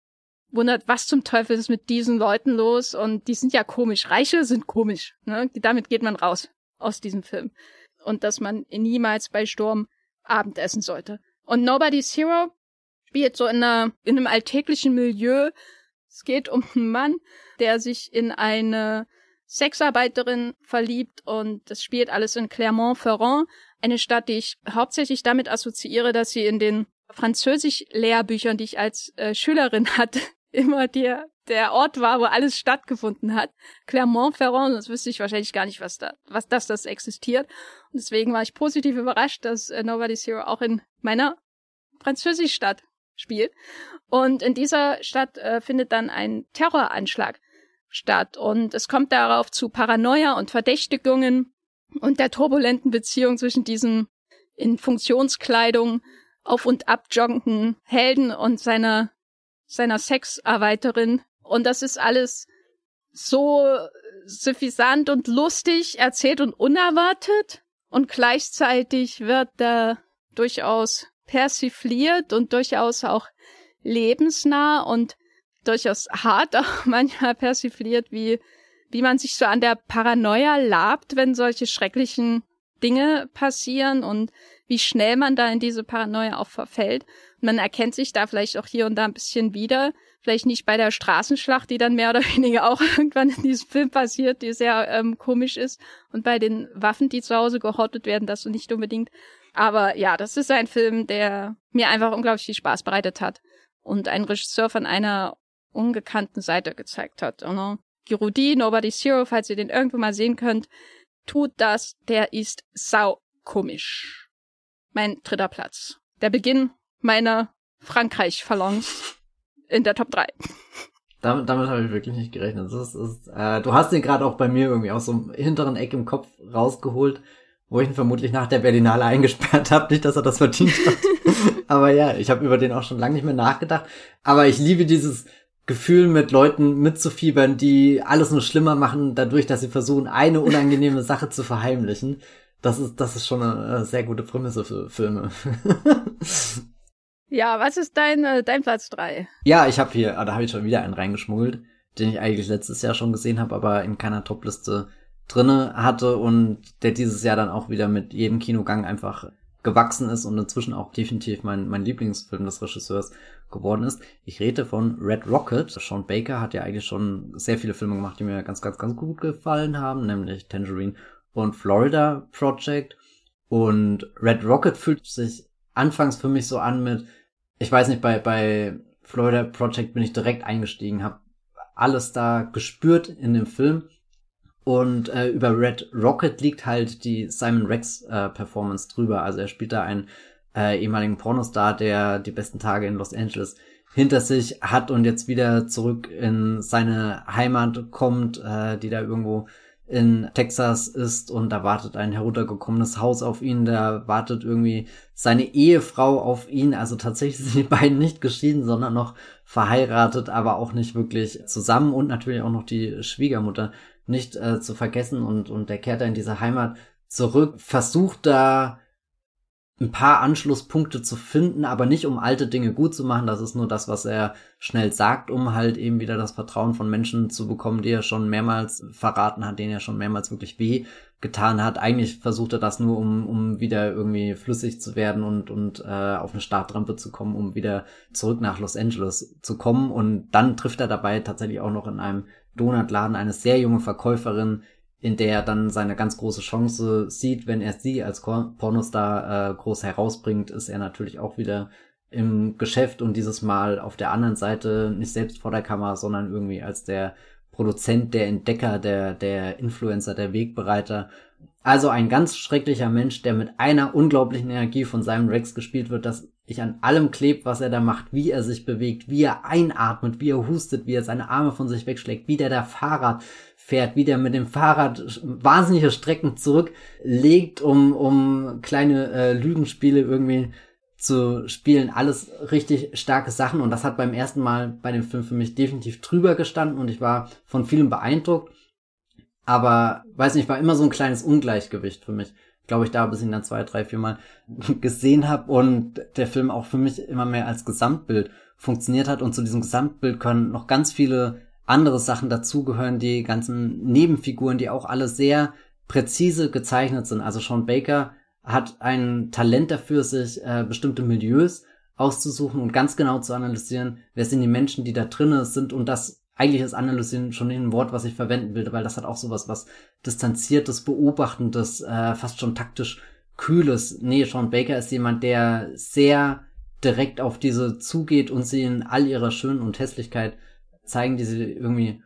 wundert, was zum Teufel ist mit diesen Leuten los und die sind ja komisch. Reiche sind komisch. Ne? Damit geht man raus aus diesem Film. Und dass man niemals bei Sturm Abendessen sollte. Und Nobody's Hero spielt so in, einer, in einem alltäglichen Milieu. Es geht um einen Mann, der sich in eine Sexarbeiterin verliebt und das spielt alles in Clermont-Ferrand, eine Stadt, die ich hauptsächlich damit assoziiere, dass sie in den Französisch-Lehrbüchern, die ich als äh, Schülerin hatte, immer der, der Ort war, wo alles stattgefunden hat. Clermont-Ferrand, das wüsste ich wahrscheinlich gar nicht, was da, was das, das existiert. Und deswegen war ich positiv überrascht, dass äh, Nobody's Hero auch in meiner Französischstadt spielt. Und in dieser Stadt äh, findet dann ein Terroranschlag statt. Und es kommt darauf zu Paranoia und Verdächtigungen und der turbulenten Beziehung zwischen diesen in Funktionskleidung auf und ab joggenden Helden und seiner, seiner Sexarbeiterin. Und das ist alles so suffisant und lustig erzählt und unerwartet. Und gleichzeitig wird da durchaus persifliert und durchaus auch lebensnah und durchaus hart auch manchmal persifliert, wie, wie man sich so an der Paranoia labt, wenn solche schrecklichen Dinge passieren und wie schnell man da in diese Paranoia auch verfällt. Man erkennt sich da vielleicht auch hier und da ein bisschen wieder. Vielleicht nicht bei der Straßenschlacht, die dann mehr oder weniger auch irgendwann in diesem Film passiert, die sehr ähm, komisch ist. Und bei den Waffen, die zu Hause gehortet werden, das so nicht unbedingt. Aber ja, das ist ein Film, der mir einfach unglaublich viel Spaß bereitet hat. Und ein Regisseur von einer ungekannten Seite gezeigt hat. Oder? Girudi, Nobody's Hero, falls ihr den irgendwo mal sehen könnt, tut das, der ist sau komisch. Mein dritter Platz. Der Beginn meiner Frankreich-Phalanx in der Top 3. Damit, damit habe ich wirklich nicht gerechnet. Das ist, äh, du hast den gerade auch bei mir irgendwie aus so einem hinteren Eck im Kopf rausgeholt, wo ich ihn vermutlich nach der Berlinale eingesperrt habe. Nicht, dass er das verdient hat. Aber ja, ich habe über den auch schon lange nicht mehr nachgedacht. Aber ich liebe dieses Gefühl, mit Leuten mitzufiebern, die alles nur schlimmer machen, dadurch, dass sie versuchen, eine unangenehme Sache zu verheimlichen. Das ist, das ist schon eine sehr gute Prämisse für Filme. ja, was ist dein, äh, dein Platz drei? Ja, ich habe hier, ah, da habe ich schon wieder einen reingeschmuggelt, den ich eigentlich letztes Jahr schon gesehen habe, aber in keiner Topliste drinne hatte und der dieses Jahr dann auch wieder mit jedem Kinogang einfach gewachsen ist und inzwischen auch definitiv mein, mein Lieblingsfilm des Regisseurs geworden ist. Ich rede von Red Rocket. Sean Baker hat ja eigentlich schon sehr viele Filme gemacht, die mir ganz, ganz, ganz gut gefallen haben, nämlich Tangerine und Florida Project. Und Red Rocket fühlt sich anfangs für mich so an mit, ich weiß nicht, bei, bei Florida Project bin ich direkt eingestiegen, habe alles da gespürt in dem Film. Und äh, über Red Rocket liegt halt die Simon Rex äh, Performance drüber. Also er spielt da einen äh, ehemaligen Pornostar, der die besten Tage in Los Angeles hinter sich hat und jetzt wieder zurück in seine Heimat kommt, äh, die da irgendwo in Texas ist. Und da wartet ein heruntergekommenes Haus auf ihn, da wartet irgendwie seine Ehefrau auf ihn, also tatsächlich sind die beiden nicht geschieden, sondern noch verheiratet, aber auch nicht wirklich zusammen. Und natürlich auch noch die Schwiegermutter nicht äh, zu vergessen und, und der kehrt da in diese Heimat zurück, versucht da ein paar Anschlusspunkte zu finden, aber nicht um alte Dinge gut zu machen. Das ist nur das, was er schnell sagt, um halt eben wieder das Vertrauen von Menschen zu bekommen, die er schon mehrmals verraten hat, denen er schon mehrmals wirklich weh getan hat. Eigentlich versucht er das nur, um, um wieder irgendwie flüssig zu werden und, und äh, auf eine Startrampe zu kommen, um wieder zurück nach Los Angeles zu kommen. Und dann trifft er dabei tatsächlich auch noch in einem Donutladen eine sehr junge Verkäuferin, in der er dann seine ganz große Chance sieht, wenn er sie als Pornostar äh, groß herausbringt, ist er natürlich auch wieder im Geschäft und dieses Mal auf der anderen Seite nicht selbst vor der Kamera, sondern irgendwie als der Produzent, der Entdecker, der, der Influencer, der Wegbereiter. Also ein ganz schrecklicher Mensch, der mit einer unglaublichen Energie von seinem Rex gespielt wird, dass ich an allem klebt, was er da macht, wie er sich bewegt, wie er einatmet, wie er hustet, wie er seine Arme von sich wegschlägt, wie der da Fahrrad fährt, wie der mit dem Fahrrad wahnsinnige Strecken zurücklegt, um, um kleine äh, Lügenspiele irgendwie zu spielen. Alles richtig starke Sachen und das hat beim ersten Mal bei dem Film für mich definitiv drüber gestanden und ich war von vielem beeindruckt. Aber, weiß nicht, war immer so ein kleines Ungleichgewicht für mich glaube ich, da bis ich ihn dann zwei, drei, vier Mal gesehen habe und der Film auch für mich immer mehr als Gesamtbild funktioniert hat und zu diesem Gesamtbild können noch ganz viele andere Sachen dazugehören, die ganzen Nebenfiguren, die auch alle sehr präzise gezeichnet sind. Also Sean Baker hat ein Talent dafür, sich äh, bestimmte Milieus auszusuchen und ganz genau zu analysieren, wer sind die Menschen, die da drinnen sind und das eigentlich ist Analysieren schon ein Wort, was ich verwenden will, weil das hat auch sowas, was distanziertes, beobachtendes, äh, fast schon taktisch kühles. Nee, Sean Baker ist jemand, der sehr direkt auf diese zugeht und sie in all ihrer Schön und Hässlichkeit zeigen, die sie irgendwie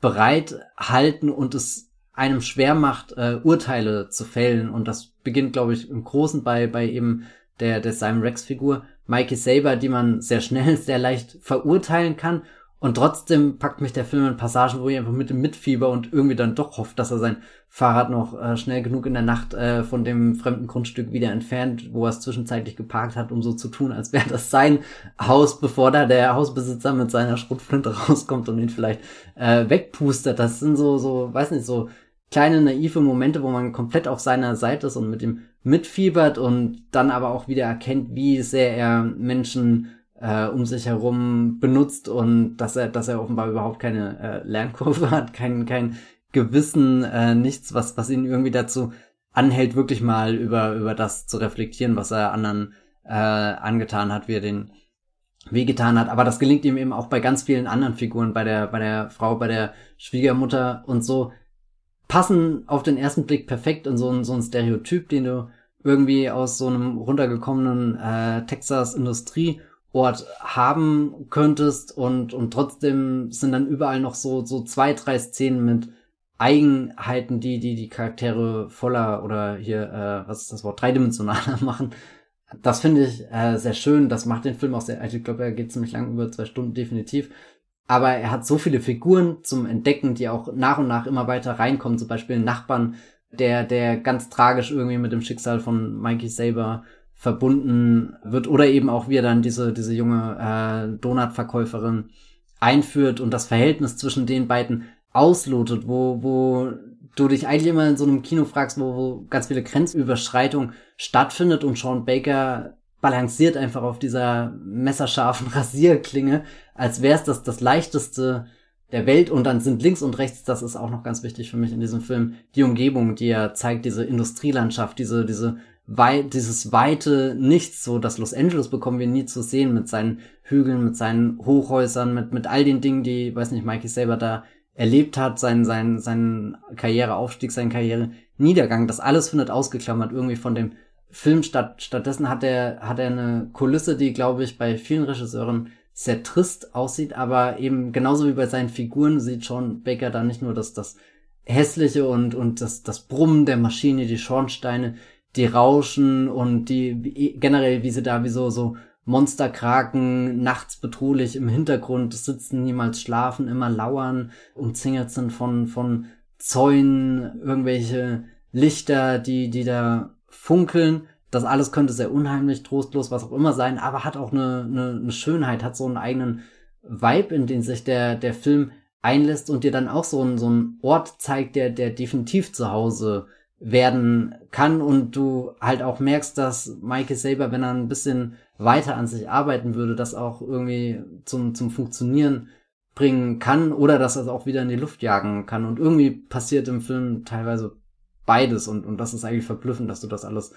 bereit halten und es einem schwer macht, äh, Urteile zu fällen. Und das beginnt, glaube ich, im Großen bei, bei eben der, der Simon Rex Figur, Mikey Saber, die man sehr schnell, sehr leicht verurteilen kann und trotzdem packt mich der Film in Passagen, wo ich einfach mit dem Mitfieber und irgendwie dann doch hofft, dass er sein Fahrrad noch äh, schnell genug in der Nacht äh, von dem fremden Grundstück wieder entfernt, wo er es zwischenzeitlich geparkt hat, um so zu tun, als wäre das sein Haus, bevor da der Hausbesitzer mit seiner Schrotflinte rauskommt und ihn vielleicht äh, wegpustet. Das sind so, so, weiß nicht, so kleine naive Momente, wo man komplett auf seiner Seite ist und mit ihm mitfiebert und dann aber auch wieder erkennt, wie sehr er Menschen äh, um sich herum benutzt und dass er, dass er offenbar überhaupt keine äh, Lernkurve hat, kein, kein Gewissen, äh, nichts, was, was ihn irgendwie dazu anhält, wirklich mal über, über das zu reflektieren, was er anderen äh, angetan hat, wie er den wehgetan hat. Aber das gelingt ihm eben auch bei ganz vielen anderen Figuren, bei der, bei der Frau, bei der Schwiegermutter und so, passen auf den ersten Blick perfekt in so ein, so ein Stereotyp, den du irgendwie aus so einem runtergekommenen äh, Texas Industrie Ort haben könntest und, und trotzdem sind dann überall noch so, so zwei, drei Szenen mit Eigenheiten, die, die die Charaktere voller oder hier, äh, was ist das Wort, dreidimensionaler machen. Das finde ich äh, sehr schön. Das macht den Film auch sehr, ich glaube, er geht ziemlich lang, über zwei Stunden definitiv. Aber er hat so viele Figuren zum Entdecken, die auch nach und nach immer weiter reinkommen. Zum Beispiel einen Nachbarn, der, der ganz tragisch irgendwie mit dem Schicksal von Mikey Saber verbunden wird oder eben auch wie er dann diese, diese junge äh, Donutverkäuferin einführt und das Verhältnis zwischen den beiden auslotet, wo, wo du dich eigentlich immer in so einem Kino fragst, wo, wo ganz viele Grenzüberschreitung stattfindet und Sean Baker balanciert einfach auf dieser messerscharfen Rasierklinge, als wäre es das, das leichteste der Welt und dann sind links und rechts, das ist auch noch ganz wichtig für mich in diesem Film, die Umgebung, die er zeigt, diese Industrielandschaft, diese, diese weit, dieses weite Nichts, so das Los Angeles bekommen wir nie zu sehen mit seinen Hügeln, mit seinen Hochhäusern, mit, mit all den Dingen, die, weiß nicht, Mikey selber da erlebt hat, sein, sein, sein Karriereaufstieg, sein Karriereniedergang, das alles findet ausgeklammert irgendwie von dem Film statt. Stattdessen hat er, hat er eine Kulisse, die, glaube ich, bei vielen Regisseuren sehr trist aussieht, aber eben genauso wie bei seinen Figuren sieht Sean Baker da nicht nur das, das hässliche und, und das, das Brummen der Maschine, die Schornsteine, die rauschen und die generell, wie sie da wie so, so Monsterkraken nachts bedrohlich im Hintergrund sitzen, niemals schlafen, immer lauern, umzingelt sind von, von Zäunen, irgendwelche Lichter, die, die da funkeln. Das alles könnte sehr unheimlich, trostlos, was auch immer sein, aber hat auch eine, eine, eine Schönheit, hat so einen eigenen Vibe, in den sich der, der Film einlässt und dir dann auch so einen, so einen Ort zeigt, der, der definitiv zu Hause werden kann und du halt auch merkst, dass Michael selber, wenn er ein bisschen weiter an sich arbeiten würde, das auch irgendwie zum, zum Funktionieren bringen kann oder dass er es auch wieder in die Luft jagen kann. Und irgendwie passiert im Film teilweise beides und, und das ist eigentlich verblüffend, dass du das alles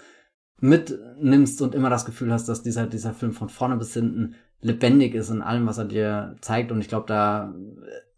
mitnimmst und immer das Gefühl hast, dass dieser, dieser Film von vorne bis hinten lebendig ist in allem, was er dir zeigt. Und ich glaube, da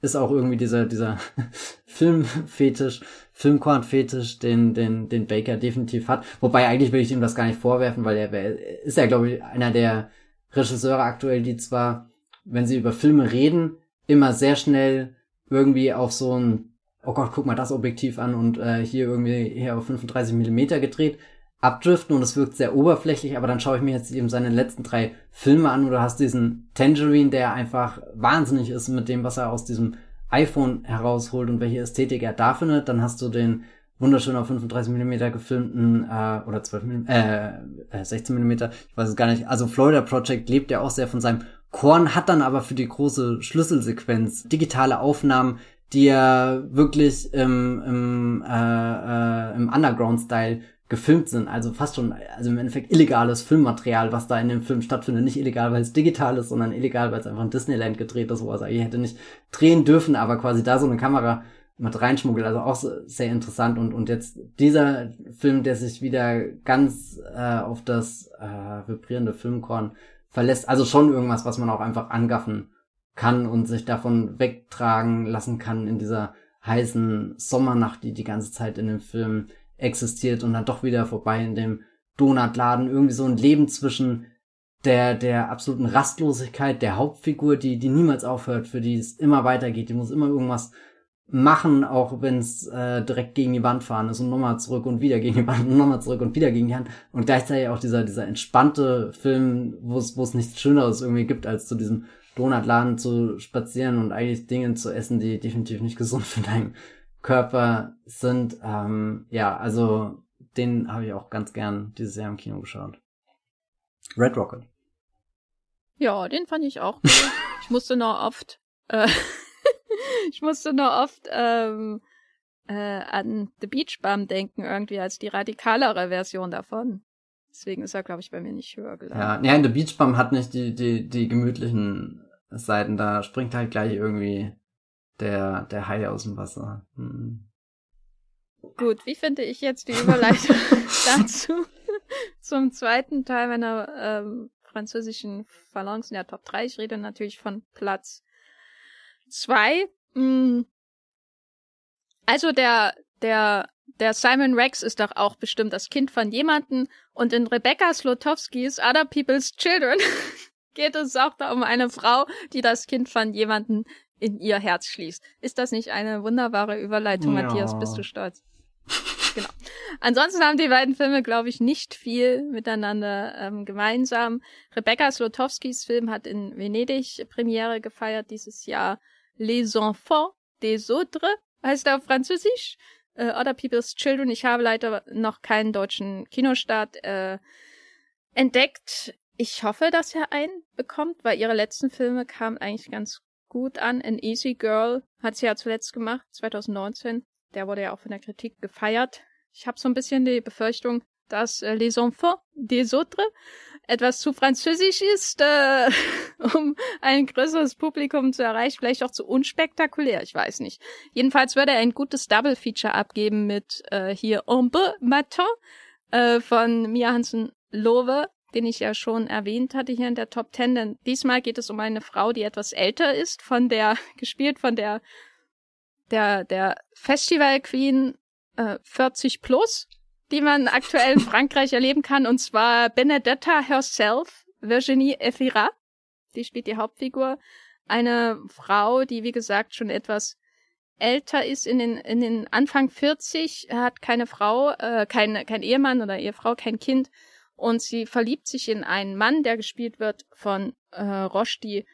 ist auch irgendwie dieser, dieser Filmfetisch, Filmkorn-Fetisch, den, den, den Baker definitiv hat. Wobei eigentlich will ich ihm das gar nicht vorwerfen, weil er ist ja, glaube ich, einer der Regisseure aktuell, die zwar, wenn sie über Filme reden, immer sehr schnell irgendwie auf so ein, oh Gott, guck mal das Objektiv an und äh, hier irgendwie hier auf 35 Millimeter gedreht, abdriften und es wirkt sehr oberflächlich, aber dann schaue ich mir jetzt eben seine letzten drei Filme an und du hast diesen Tangerine, der einfach wahnsinnig ist mit dem, was er aus diesem iPhone herausholt und welche Ästhetik er da findet. Dann hast du den wunderschön auf 35 mm gefilmten äh, oder 12 mm, äh, 16 mm, ich weiß es gar nicht. Also Florida Project lebt ja auch sehr von seinem Korn, hat dann aber für die große Schlüsselsequenz digitale Aufnahmen, die er wirklich im, im, äh, äh, im Underground-Style gefilmt sind. Also fast schon, also im Endeffekt illegales Filmmaterial, was da in dem Film stattfindet. Nicht illegal, weil es digital ist, sondern illegal, weil es einfach in Disneyland gedreht ist, wo er eigentlich hätte nicht drehen dürfen, aber quasi da so eine Kamera mit reinschmuggelt. Also auch sehr interessant. Und, und jetzt dieser Film, der sich wieder ganz äh, auf das äh, vibrierende Filmkorn verlässt. Also schon irgendwas, was man auch einfach angaffen kann und sich davon wegtragen lassen kann in dieser heißen Sommernacht, die die ganze Zeit in dem Film existiert und dann doch wieder vorbei in dem Donutladen. Irgendwie so ein Leben zwischen der, der absoluten Rastlosigkeit der Hauptfigur, die, die niemals aufhört, für die es immer weitergeht. Die muss immer irgendwas machen, auch wenn es äh, direkt gegen die Wand fahren ist und nochmal zurück und wieder gegen die Wand und nochmal zurück und wieder gegen die Wand. Und gleichzeitig auch dieser, dieser entspannte Film, wo es, wo es nichts Schöneres irgendwie gibt, als zu diesem Donutladen zu spazieren und eigentlich Dinge zu essen, die definitiv nicht gesund für deinen Körper sind. Ähm, ja, also den habe ich auch ganz gern dieses Jahr im Kino geschaut. Red Rocket. Ja, den fand ich auch gut. ich musste noch oft, äh, ich musste noch oft ähm, äh, an The Beach Bum denken, irgendwie als die radikalere Version davon. Deswegen ist er, glaube ich, bei mir nicht höher gelandet. Ja, ja, The Beach Bum hat nicht die, die, die gemütlichen Seiten. Da springt halt gleich irgendwie der, der Hai aus dem Wasser. Hm. Gut, wie finde ich jetzt die Überleitung dazu? Zum zweiten Teil meiner ähm, französischen Phalanx in der Top 3. Ich rede natürlich von Platz 2. Hm. Also der, der, der Simon Rex ist doch auch bestimmt das Kind von jemanden und in Rebecca Slotowskis Other People's Children geht es auch da um eine Frau, die das Kind von jemanden in ihr Herz schließt. Ist das nicht eine wunderbare Überleitung, ja. Matthias? Bist du stolz? genau. Ansonsten haben die beiden Filme, glaube ich, nicht viel miteinander ähm, gemeinsam. Rebecca Slotowskis Film hat in Venedig Premiere gefeiert dieses Jahr. Les Enfants des Autres heißt er auf Französisch. Äh, Other People's Children. Ich habe leider noch keinen deutschen Kinostart äh, entdeckt. Ich hoffe, dass er einen bekommt, weil ihre letzten Filme kamen eigentlich ganz gut an. An Easy Girl hat sie ja zuletzt gemacht, 2019. Der wurde ja auch von der Kritik gefeiert. Ich habe so ein bisschen die Befürchtung, dass äh, Les Enfants des Autres etwas zu französisch ist, äh, um ein größeres Publikum zu erreichen, vielleicht auch zu unspektakulär, ich weiß nicht. Jedenfalls würde er ein gutes Double Feature abgeben mit äh, hier peu matin äh, von Mia Hansen Lowe den ich ja schon erwähnt hatte hier in der Top Ten. Denn diesmal geht es um eine Frau, die etwas älter ist, von der, gespielt von der, der, der Festival Queen äh, 40 plus, die man aktuell in Frankreich erleben kann, und zwar Benedetta herself, Virginie Efira. Die spielt die Hauptfigur. Eine Frau, die wie gesagt schon etwas älter ist, in den, in den Anfang 40, hat keine Frau, äh, kein, kein Ehemann oder Ehefrau, kein Kind und sie verliebt sich in einen Mann, der gespielt wird von äh, Roshdi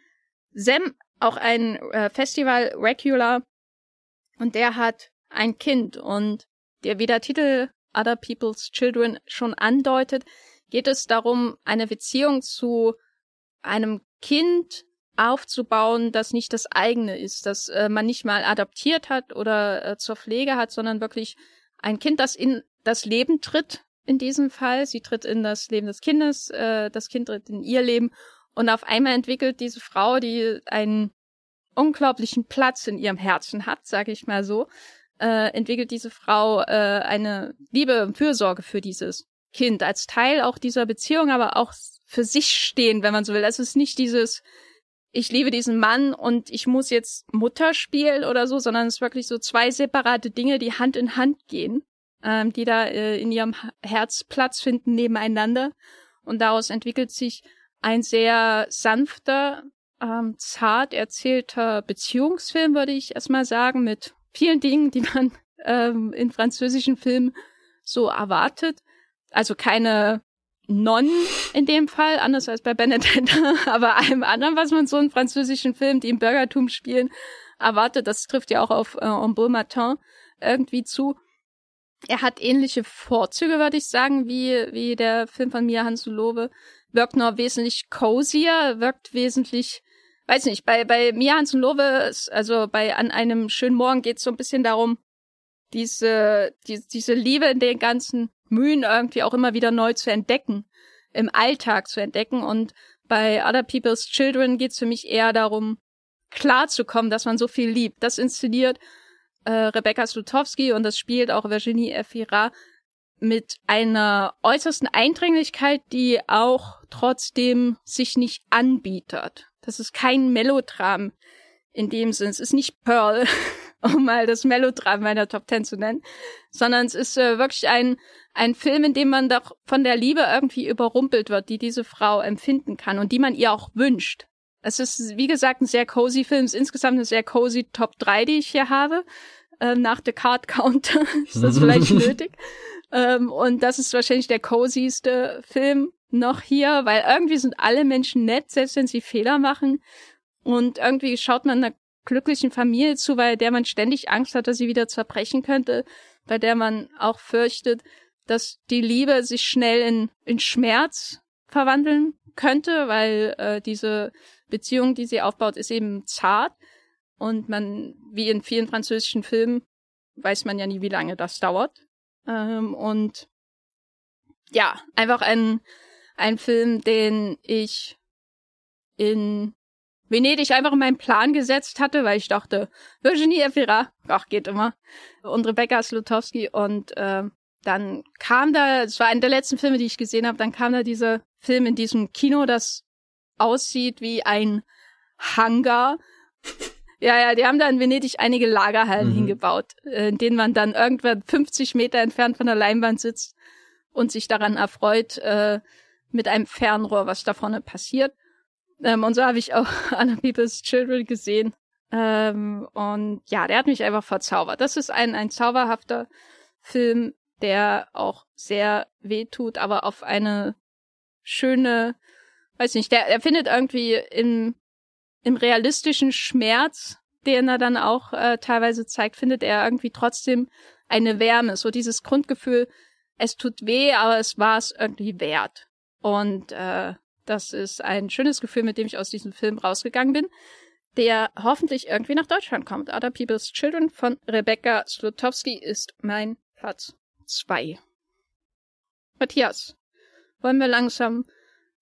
Sem, auch ein äh, Festival-Regular. Und der hat ein Kind und der, wie der Titel Other People's Children schon andeutet, geht es darum, eine Beziehung zu einem Kind aufzubauen, das nicht das eigene ist, das äh, man nicht mal adoptiert hat oder äh, zur Pflege hat, sondern wirklich ein Kind, das in das Leben tritt in diesem Fall. Sie tritt in das Leben des Kindes, äh, das Kind tritt in ihr Leben und auf einmal entwickelt diese Frau, die einen unglaublichen Platz in ihrem Herzen hat, sage ich mal so, äh, entwickelt diese Frau äh, eine Liebe und Fürsorge für dieses Kind als Teil auch dieser Beziehung, aber auch für sich stehen, wenn man so will. Es ist nicht dieses ich liebe diesen Mann und ich muss jetzt Mutter spielen oder so, sondern es ist wirklich so zwei separate Dinge, die Hand in Hand gehen ähm, die da äh, in ihrem Herz Platz finden nebeneinander. Und daraus entwickelt sich ein sehr sanfter, ähm, zart erzählter Beziehungsfilm, würde ich erstmal sagen, mit vielen Dingen, die man ähm, in französischen Filmen so erwartet. also keine Non in dem Fall, anders als bei Benedetta, aber allem anderen, was man so in französischen Filmen, die im Bürgertum spielen, erwartet. Das trifft ja auch auf äh, Un beau matin irgendwie zu. Er hat ähnliche Vorzüge, würde ich sagen, wie, wie der Film von Mia Hansen-Lobe. Wirkt nur wesentlich cozier, wirkt wesentlich, weiß nicht, bei, bei Mia Hansen-Lobe, also bei An einem schönen Morgen geht es so ein bisschen darum, diese, die, diese Liebe in den ganzen Mühen irgendwie auch immer wieder neu zu entdecken, im Alltag zu entdecken. Und bei Other People's Children geht es für mich eher darum, klarzukommen, dass man so viel liebt. Das inszeniert äh, Rebecca Slutowski und das spielt auch Virginie Efira mit einer äußersten Eindringlichkeit, die auch trotzdem sich nicht anbietet. Das ist kein Melodram in dem Sinn. Es ist nicht Pearl, um mal das Melodram meiner Top Ten zu nennen, sondern es ist äh, wirklich ein, ein Film, in dem man doch von der Liebe irgendwie überrumpelt wird, die diese Frau empfinden kann und die man ihr auch wünscht. Es ist, wie gesagt, ein sehr cozy Film. Es ist insgesamt eine sehr cozy Top 3, die ich hier habe. Ähm, nach The Card Counter ist das vielleicht nötig. Ähm, und das ist wahrscheinlich der cozyste Film noch hier, weil irgendwie sind alle Menschen nett, selbst wenn sie Fehler machen. Und irgendwie schaut man einer glücklichen Familie zu, bei der man ständig Angst hat, dass sie wieder zerbrechen könnte, bei der man auch fürchtet, dass die Liebe sich schnell in, in Schmerz verwandeln könnte, weil äh, diese Beziehung, die sie aufbaut, ist eben zart. Und man, wie in vielen französischen Filmen, weiß man ja nie, wie lange das dauert. Ähm, und ja, einfach ein, ein Film, den ich in Venedig einfach in meinen Plan gesetzt hatte, weil ich dachte, Virginie Efira, ach, geht immer, und Rebecca Slutowski und äh, dann kam da, es war einer der letzten Filme, die ich gesehen habe, dann kam da dieser Film in diesem Kino, das aussieht wie ein Hangar. Ja, ja, die haben da in Venedig einige Lagerhallen mhm. hingebaut, äh, in denen man dann irgendwann 50 Meter entfernt von der Leinwand sitzt und sich daran erfreut, äh, mit einem Fernrohr, was da vorne passiert. Ähm, und so habe ich auch Anna People's Children gesehen. Ähm, und ja, der hat mich einfach verzaubert. Das ist ein, ein zauberhafter Film, der auch sehr weh tut, aber auf eine schöne, weiß nicht, der, er findet irgendwie im, im realistischen Schmerz, den er dann auch äh, teilweise zeigt, findet er irgendwie trotzdem eine Wärme, so dieses Grundgefühl, es tut weh, aber es war es irgendwie wert. Und äh, das ist ein schönes Gefühl, mit dem ich aus diesem Film rausgegangen bin, der hoffentlich irgendwie nach Deutschland kommt. Other People's Children von Rebecca Slutowski ist mein Platz zwei. Matthias, wollen wir langsam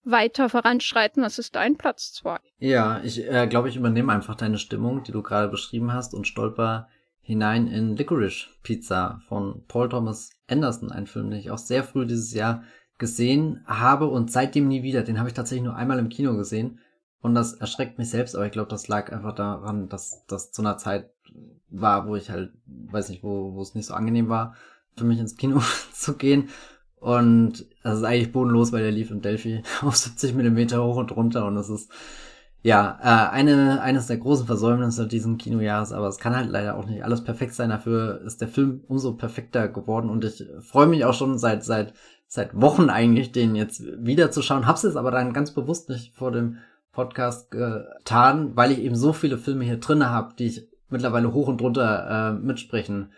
weiter voranschreiten. Was ist dein Platz zwei? Ja, ich äh, glaube, ich übernehme einfach deine Stimmung, die du gerade beschrieben hast, und stolper hinein in Licorice Pizza von Paul Thomas Anderson, ein Film, den ich auch sehr früh dieses Jahr gesehen habe und seitdem nie wieder. Den habe ich tatsächlich nur einmal im Kino gesehen und das erschreckt mich selbst, aber ich glaube, das lag einfach daran, dass das zu einer Zeit war, wo ich halt, weiß nicht, wo, wo es nicht so angenehm war, für mich ins Kino zu gehen und das ist eigentlich bodenlos, weil der lief im Delphi auf 70 Millimeter hoch und runter und das ist ja äh, eine eines der großen Versäumnisse dieses Kinojahres, aber es kann halt leider auch nicht alles perfekt sein. Dafür ist der Film umso perfekter geworden und ich freue mich auch schon seit seit seit Wochen eigentlich, den jetzt wieder zu schauen. Hab's jetzt aber dann ganz bewusst nicht vor dem Podcast getan, weil ich eben so viele Filme hier drinne habe, die ich mittlerweile hoch und runter äh, mitsprechen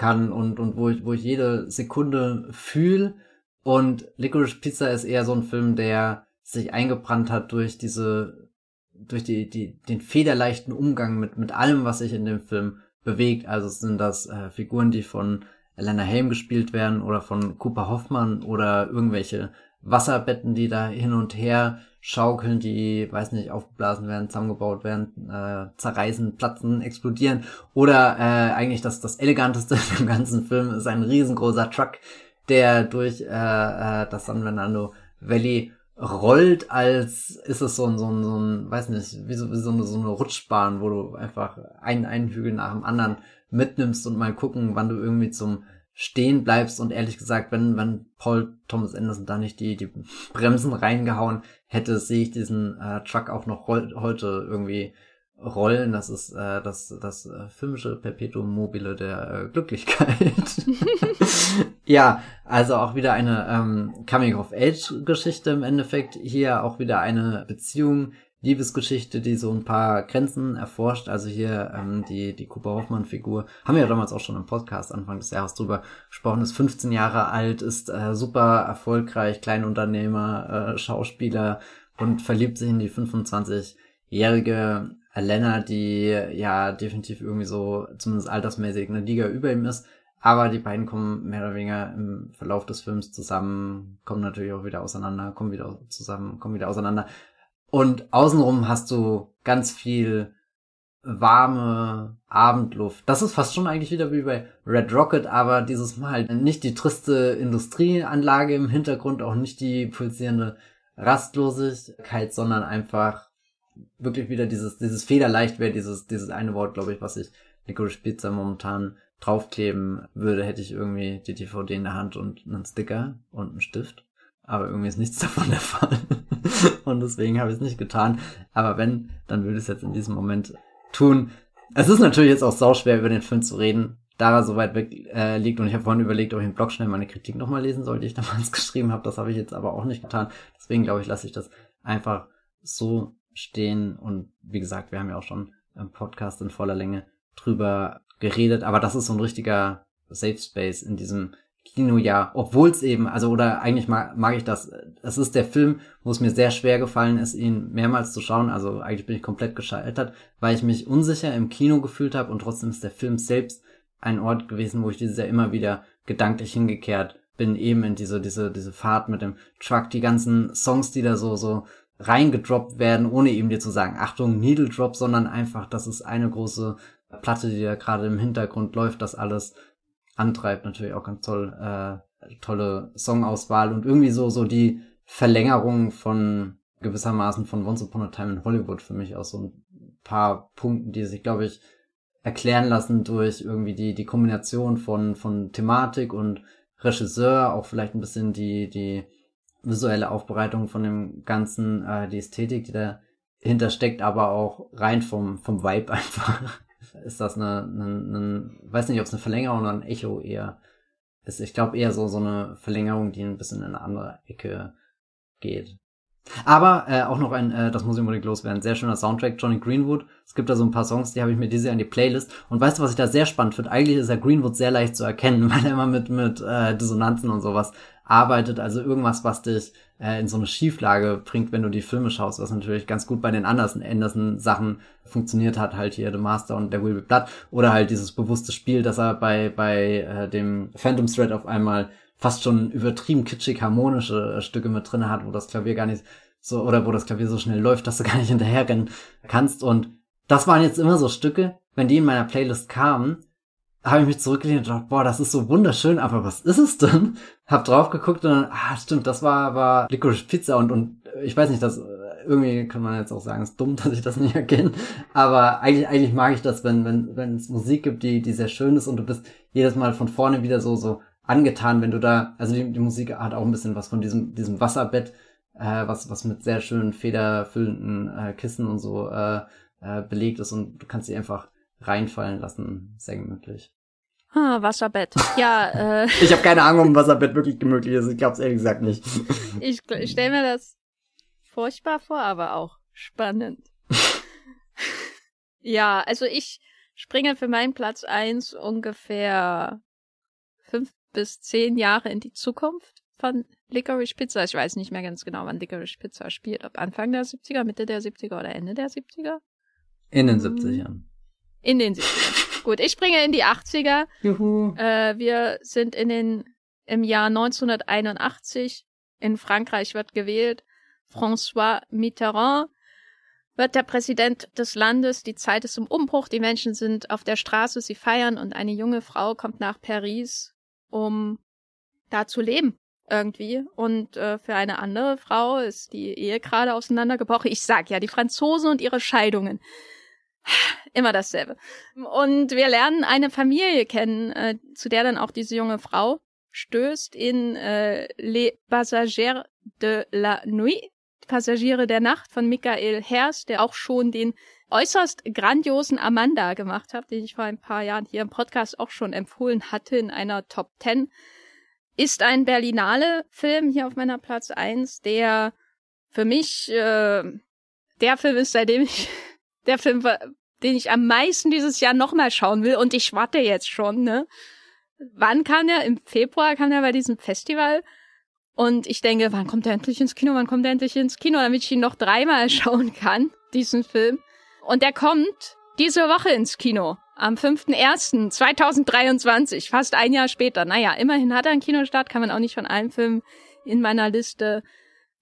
kann und, und wo ich, wo ich jede Sekunde fühle. Und Licorice Pizza ist eher so ein Film, der sich eingebrannt hat durch diese, durch die, die, den federleichten Umgang mit, mit allem, was sich in dem Film bewegt. Also sind das äh, Figuren, die von Elena Helm gespielt werden oder von Cooper Hoffmann oder irgendwelche Wasserbetten, die da hin und her schaukeln, die, weiß nicht, aufgeblasen werden, zusammengebaut werden, äh, zerreißen, platzen, explodieren. Oder äh, eigentlich das, das Eleganteste im ganzen Film ist ein riesengroßer Truck, der durch äh, äh, das San Fernando Valley rollt, als ist es so ein, so ein, so ein weiß nicht, wie so, wie so, eine, so eine Rutschbahn, wo du einfach einen, einen Hügel nach dem anderen mitnimmst und mal gucken, wann du irgendwie zum stehen bleibst und ehrlich gesagt, wenn, wenn Paul Thomas Anderson da nicht die, die Bremsen reingehauen hätte, sehe ich diesen äh, Truck auch noch heute irgendwie Rollen. Das ist äh, das, das äh, filmische Perpetuum mobile der äh, Glücklichkeit. ja, also auch wieder eine ähm, Coming-of-Age-Geschichte im Endeffekt. Hier auch wieder eine Beziehung, Liebesgeschichte, die so ein paar Grenzen erforscht. Also hier ähm, die, die Cooper Hoffmann-Figur, haben wir ja damals auch schon im Podcast Anfang des Jahres drüber gesprochen, ist 15 Jahre alt, ist äh, super erfolgreich, Kleinunternehmer, äh, Schauspieler und verliebt sich in die 25-jährige Elena, die ja definitiv irgendwie so, zumindest altersmäßig, eine Liga über ihm ist. Aber die beiden kommen mehr oder weniger im Verlauf des Films zusammen, kommen natürlich auch wieder auseinander, kommen wieder zusammen, kommen wieder auseinander. Und außenrum hast du ganz viel warme Abendluft. Das ist fast schon eigentlich wieder wie bei Red Rocket, aber dieses Mal nicht die triste Industrieanlage im Hintergrund, auch nicht die pulsierende Rastlosigkeit, sondern einfach wirklich wieder dieses, dieses Federleicht wäre dieses, dieses eine Wort, glaube ich, was ich Licorice Pizza momentan draufkleben würde, hätte ich irgendwie die DVD in der Hand und einen Sticker und einen Stift. Aber irgendwie ist nichts davon der Fall. und deswegen habe ich es nicht getan. Aber wenn, dann würde ich es jetzt in diesem Moment tun. Es ist natürlich jetzt auch sauschwer, über den Film zu reden, da er so weit weg äh, liegt. Und ich habe vorhin überlegt, ob ich im Blog schnell meine Kritik nochmal lesen soll, die ich damals geschrieben habe. Das habe ich jetzt aber auch nicht getan. Deswegen glaube ich, lasse ich das einfach so stehen. Und wie gesagt, wir haben ja auch schon im Podcast in voller Länge drüber geredet. Aber das ist so ein richtiger Safe Space in diesem Kinojahr, obwohl es eben, also oder eigentlich mag, mag ich das, es ist der Film, wo es mir sehr schwer gefallen ist, ihn mehrmals zu schauen, also eigentlich bin ich komplett gescheitert, weil ich mich unsicher im Kino gefühlt habe und trotzdem ist der Film selbst ein Ort gewesen, wo ich dieses Jahr immer wieder gedanklich hingekehrt bin, eben in diese, diese, diese Fahrt mit dem Truck, die ganzen Songs, die da so, so reingedroppt werden, ohne eben dir zu sagen, Achtung, Needle Drop, sondern einfach, das ist eine große Platte, die da gerade im Hintergrund läuft, das alles antreibt, natürlich auch ganz toll, äh, tolle Songauswahl und irgendwie so, so die Verlängerung von gewissermaßen von Once Upon a Time in Hollywood für mich aus so ein paar Punkten, die sich, glaube ich, erklären lassen durch irgendwie die, die Kombination von, von Thematik und Regisseur, auch vielleicht ein bisschen die, die visuelle Aufbereitung von dem Ganzen, äh, die Ästhetik, die dahinter steckt, aber auch rein vom, vom Vibe einfach ist das eine, eine, eine weiß nicht, ob es eine Verlängerung oder ein Echo eher ist. Ich glaube eher so, so eine Verlängerung, die ein bisschen in eine andere Ecke geht. Aber äh, auch noch ein, äh, das muss ich unbedingt loswerden, sehr schöner Soundtrack, Johnny Greenwood. Es gibt da so ein paar Songs, die habe ich mir diese in die Playlist. Und weißt du, was ich da sehr spannend finde? Eigentlich ist ja Greenwood sehr leicht zu erkennen, weil er immer mit, mit äh, Dissonanzen und sowas arbeitet, also irgendwas, was dich äh, in so eine Schieflage bringt, wenn du die Filme schaust, was natürlich ganz gut bei den Anderson Anderson Sachen funktioniert hat, halt hier The Master und der Will Be Blood oder halt dieses bewusste Spiel, dass er bei bei äh, dem Phantom Thread auf einmal fast schon übertrieben kitschig harmonische äh, Stücke mit drinne hat, wo das Klavier gar nicht so oder wo das Klavier so schnell läuft, dass du gar nicht hinterherrennen kannst. Und das waren jetzt immer so Stücke, wenn die in meiner Playlist kamen, habe ich mich zurückgelehnt und dachte, boah, das ist so wunderschön, aber was ist es denn? Hab drauf geguckt und dann, ah, stimmt, das war, war Licorice Pizza und, und ich weiß nicht, das, irgendwie kann man jetzt auch sagen, ist dumm, dass ich das nicht erkenne, aber eigentlich, eigentlich mag ich das, wenn, wenn, wenn es Musik gibt, die, die sehr schön ist und du bist jedes Mal von vorne wieder so, so angetan, wenn du da, also die, die Musik hat auch ein bisschen was von diesem, diesem Wasserbett, äh, was, was mit sehr schönen, federfüllenden äh, Kissen und so äh, äh, belegt ist und du kannst sie einfach reinfallen lassen. Sehr gemütlich. Ah, Wasserbett. Ja, äh. ich habe keine Ahnung, ob ein Wasserbett wirklich gemütlich ist. Ich glaube es ehrlich gesagt nicht. ich, ich stelle mir das furchtbar vor, aber auch spannend. ja, also ich springe für meinen Platz eins ungefähr fünf bis zehn Jahre in die Zukunft von Licorice Pizza. Ich weiß nicht mehr ganz genau, wann Licorice Pizza spielt. Ob Anfang der 70er, Mitte der 70er oder Ende der 70er? In den 70ern. In den 70ern. Gut, ich springe in die 80er. Juhu. Äh, wir sind in den, im Jahr 1981. In Frankreich wird gewählt. François Mitterrand wird der Präsident des Landes. Die Zeit ist im Umbruch. Die Menschen sind auf der Straße, sie feiern und eine junge Frau kommt nach Paris, um da zu leben irgendwie. Und äh, für eine andere Frau ist die Ehe gerade auseinandergebrochen. Ich sag ja, die Franzosen und ihre Scheidungen. Immer dasselbe. Und wir lernen eine Familie kennen, äh, zu der dann auch diese junge Frau stößt in äh, Les Passagers de la Nuit, Passagiere der Nacht von Michael Herst, der auch schon den äußerst grandiosen Amanda gemacht habe, den ich vor ein paar Jahren hier im Podcast auch schon empfohlen hatte in einer Top 10, ist ein Berlinale-Film hier auf meiner Platz 1, der für mich äh, der Film ist, seitdem ich der Film den ich am meisten dieses Jahr nochmal schauen will und ich warte jetzt schon, ne? Wann kam der? Im Februar kam der bei diesem Festival und ich denke, wann kommt er endlich ins Kino? Wann kommt er endlich ins Kino, damit ich ihn noch dreimal schauen kann, diesen Film. Und der kommt diese Woche ins Kino. Am 5.1.2023, fast ein Jahr später. Naja, immerhin hat er einen Kinostart, kann man auch nicht von allen Filmen in meiner Liste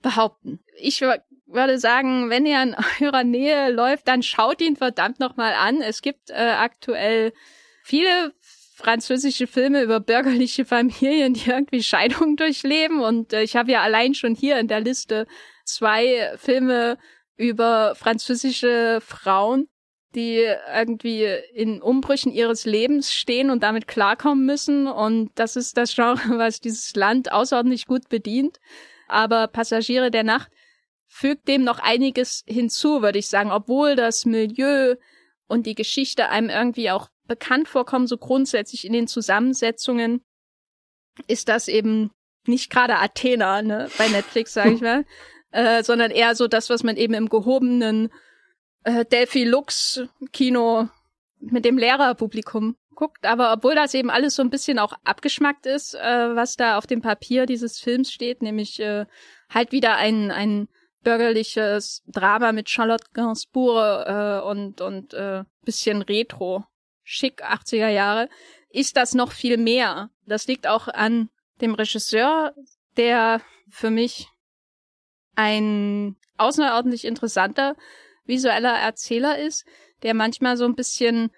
behaupten. Ich würde sagen, wenn er in eurer Nähe läuft, dann schaut ihn verdammt nochmal an. Es gibt äh, aktuell viele französische Filme über bürgerliche Familien, die irgendwie Scheidungen durchleben. Und äh, ich habe ja allein schon hier in der Liste zwei Filme über französische Frauen, die irgendwie in Umbrüchen ihres Lebens stehen und damit klarkommen müssen. Und das ist das Genre, was dieses Land außerordentlich gut bedient. Aber Passagiere der Nacht fügt dem noch einiges hinzu, würde ich sagen, obwohl das Milieu und die Geschichte einem irgendwie auch bekannt vorkommen, so grundsätzlich in den Zusammensetzungen, ist das eben nicht gerade Athena, ne, bei Netflix, sage ich mal, äh, sondern eher so das, was man eben im gehobenen äh, Delphi Lux Kino mit dem Lehrerpublikum guckt. Aber obwohl das eben alles so ein bisschen auch abgeschmackt ist, äh, was da auf dem Papier dieses Films steht, nämlich äh, halt wieder ein, ein bürgerliches Drama mit Charlotte Gainsbourg äh, und, und äh, bisschen Retro schick 80er Jahre, ist das noch viel mehr. Das liegt auch an dem Regisseur, der für mich ein außerordentlich interessanter visueller Erzähler ist, der manchmal so ein bisschen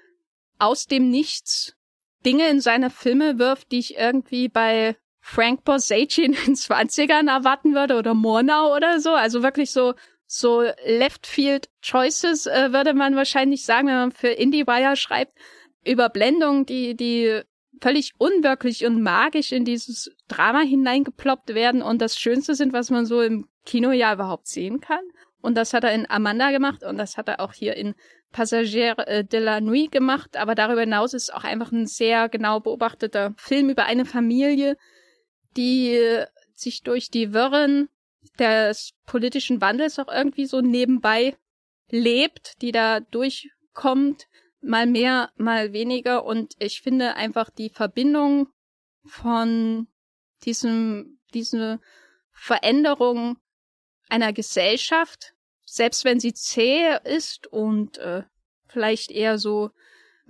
aus dem Nichts Dinge in seine Filme wirft, die ich irgendwie bei Frank Borsage in den 20ern erwarten würde oder Murnau oder so. Also wirklich so so Left Field Choices äh, würde man wahrscheinlich sagen, wenn man für IndieWire schreibt. Überblendungen, die, die völlig unwirklich und magisch in dieses Drama hineingeploppt werden und das Schönste sind, was man so im Kino ja überhaupt sehen kann. Und das hat er in Amanda gemacht und das hat er auch hier in Passagier äh, de la Nuit gemacht. Aber darüber hinaus ist es auch einfach ein sehr genau beobachteter Film über eine Familie, die sich durch die Wirren des politischen Wandels auch irgendwie so nebenbei lebt, die da durchkommt mal mehr, mal weniger. Und ich finde einfach die Verbindung von diesem, diese Veränderung einer Gesellschaft, selbst wenn sie zäh ist und äh, vielleicht eher so,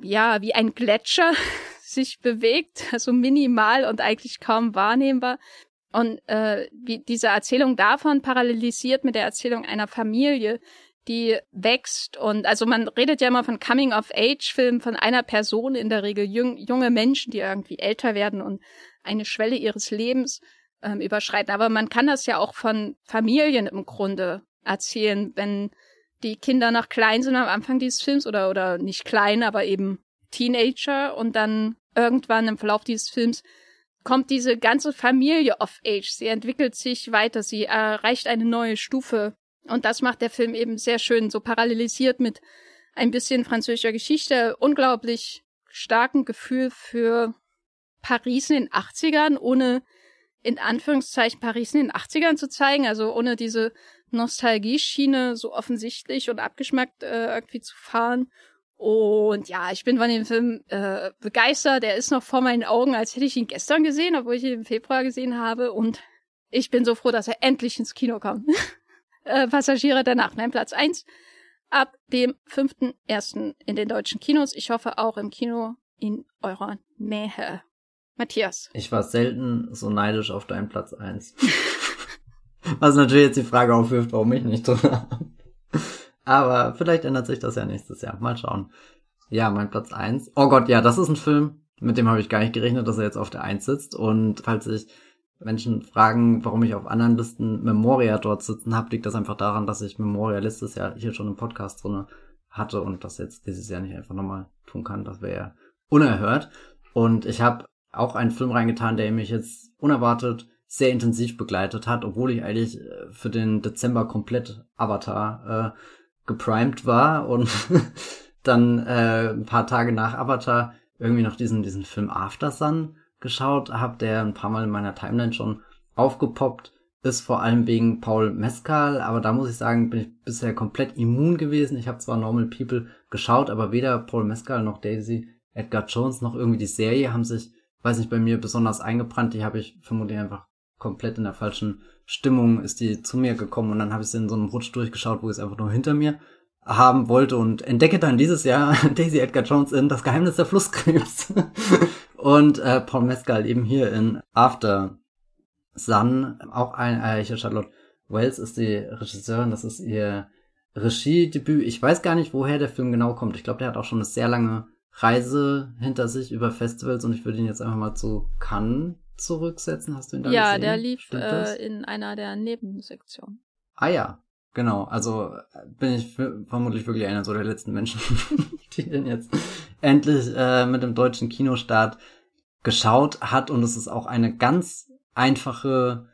ja, wie ein Gletscher sich bewegt, also minimal und eigentlich kaum wahrnehmbar. Und äh, wie diese Erzählung davon parallelisiert mit der Erzählung einer Familie, die wächst und also man redet ja immer von Coming-of-Age-Filmen von einer Person, in der Regel jung, junge Menschen, die irgendwie älter werden und eine Schwelle ihres Lebens ähm, überschreiten. Aber man kann das ja auch von Familien im Grunde erzählen, wenn die Kinder noch klein sind am Anfang dieses Films oder oder nicht klein, aber eben Teenager und dann irgendwann im Verlauf dieses Films kommt diese ganze Familie of Age. Sie entwickelt sich weiter, sie erreicht eine neue Stufe und das macht der Film eben sehr schön, so parallelisiert mit ein bisschen französischer Geschichte, unglaublich starken Gefühl für Paris in den 80ern, ohne in Anführungszeichen Paris in den 80ern zu zeigen, also ohne diese Nostalgie-Schiene so offensichtlich und abgeschmackt äh, irgendwie zu fahren. Und ja, ich bin von dem Film äh, begeistert. Er ist noch vor meinen Augen, als hätte ich ihn gestern gesehen, obwohl ich ihn im Februar gesehen habe. Und ich bin so froh, dass er endlich ins Kino kommt. äh, Passagiere der Nacht. Mein Platz eins ab dem 5.1. in den deutschen Kinos. Ich hoffe auch im Kino in eurer Nähe. Matthias. Ich war selten so neidisch auf deinen Platz eins. Was natürlich jetzt die Frage aufwirft, warum ich nicht drin habe. Aber vielleicht ändert sich das ja nächstes Jahr. Mal schauen. Ja, mein Platz eins. Oh Gott, ja, das ist ein Film, mit dem habe ich gar nicht gerechnet, dass er jetzt auf der Eins sitzt. Und falls ich Menschen fragen, warum ich auf anderen Listen Memoria dort sitzen habe, liegt das einfach daran, dass ich Memoria letztes Jahr hier schon im Podcast drinne hatte und das jetzt dieses Jahr nicht einfach nochmal tun kann. Das wäre ja unerhört. Und ich habe auch einen Film reingetan, der mich jetzt unerwartet sehr intensiv begleitet hat, obwohl ich eigentlich äh, für den Dezember komplett Avatar äh, geprimed war und dann äh, ein paar Tage nach Avatar irgendwie noch diesen, diesen Film After Sun geschaut habe, der ein paar Mal in meiner Timeline schon aufgepoppt ist, vor allem wegen Paul Mescal, aber da muss ich sagen, bin ich bisher komplett immun gewesen. Ich habe zwar Normal People geschaut, aber weder Paul Mescal noch Daisy Edgar Jones noch irgendwie die Serie haben sich, weiß nicht, bei mir besonders eingebrannt. Die habe ich vermutlich einfach komplett in der falschen Stimmung ist die zu mir gekommen und dann habe ich sie in so einem Rutsch durchgeschaut, wo ich es einfach nur hinter mir haben wollte und entdecke dann dieses Jahr Daisy Edgar Jones in Das Geheimnis der Flusskrebs und äh, Paul Mescal eben hier in After Sun, auch ein, äh, hier Charlotte Wells ist die Regisseurin, das ist ihr Regiedebüt. Ich weiß gar nicht, woher der Film genau kommt. Ich glaube, der hat auch schon eine sehr lange Reise hinter sich über Festivals und ich würde ihn jetzt einfach mal zu Cannes zurücksetzen. Hast du ihn da ja, gesehen? Ja, der lief äh, in einer der Nebensektionen. Ah ja, Genau, also bin ich vermutlich wirklich einer so der letzten Menschen, die den jetzt endlich äh, mit dem deutschen Kinostart geschaut hat. Und es ist auch eine ganz einfache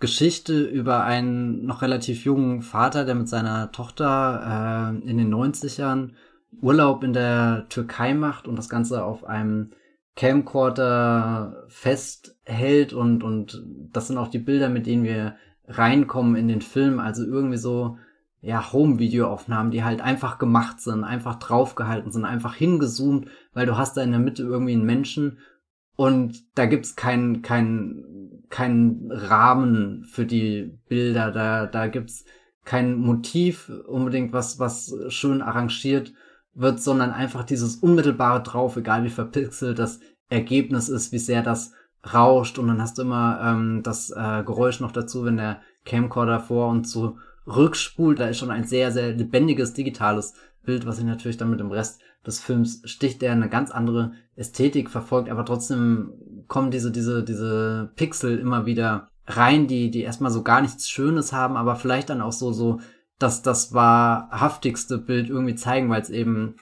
Geschichte über einen noch relativ jungen Vater, der mit seiner Tochter äh, in den 90ern Urlaub in der Türkei macht und das Ganze auf einem Camcorder festhält und, und das sind auch die Bilder, mit denen wir reinkommen in den Film. Also irgendwie so, ja, Home-Videoaufnahmen, die halt einfach gemacht sind, einfach draufgehalten sind, einfach hingezoomt, weil du hast da in der Mitte irgendwie einen Menschen und da gibt's keinen kein, kein Rahmen für die Bilder, da, da gibt's kein Motiv unbedingt, was, was schön arrangiert wird, sondern einfach dieses unmittelbare drauf, egal wie verpixelt das Ergebnis ist, wie sehr das rauscht und dann hast du immer ähm, das äh, Geräusch noch dazu, wenn der Camcorder vor und zurückspult. Da ist schon ein sehr, sehr lebendiges digitales Bild, was sich natürlich dann mit dem Rest des Films sticht, der eine ganz andere Ästhetik verfolgt, aber trotzdem kommen diese, diese, diese Pixel immer wieder rein, die, die erstmal so gar nichts Schönes haben, aber vielleicht dann auch so, so, dass das wahrhaftigste Bild irgendwie zeigen, weil es eben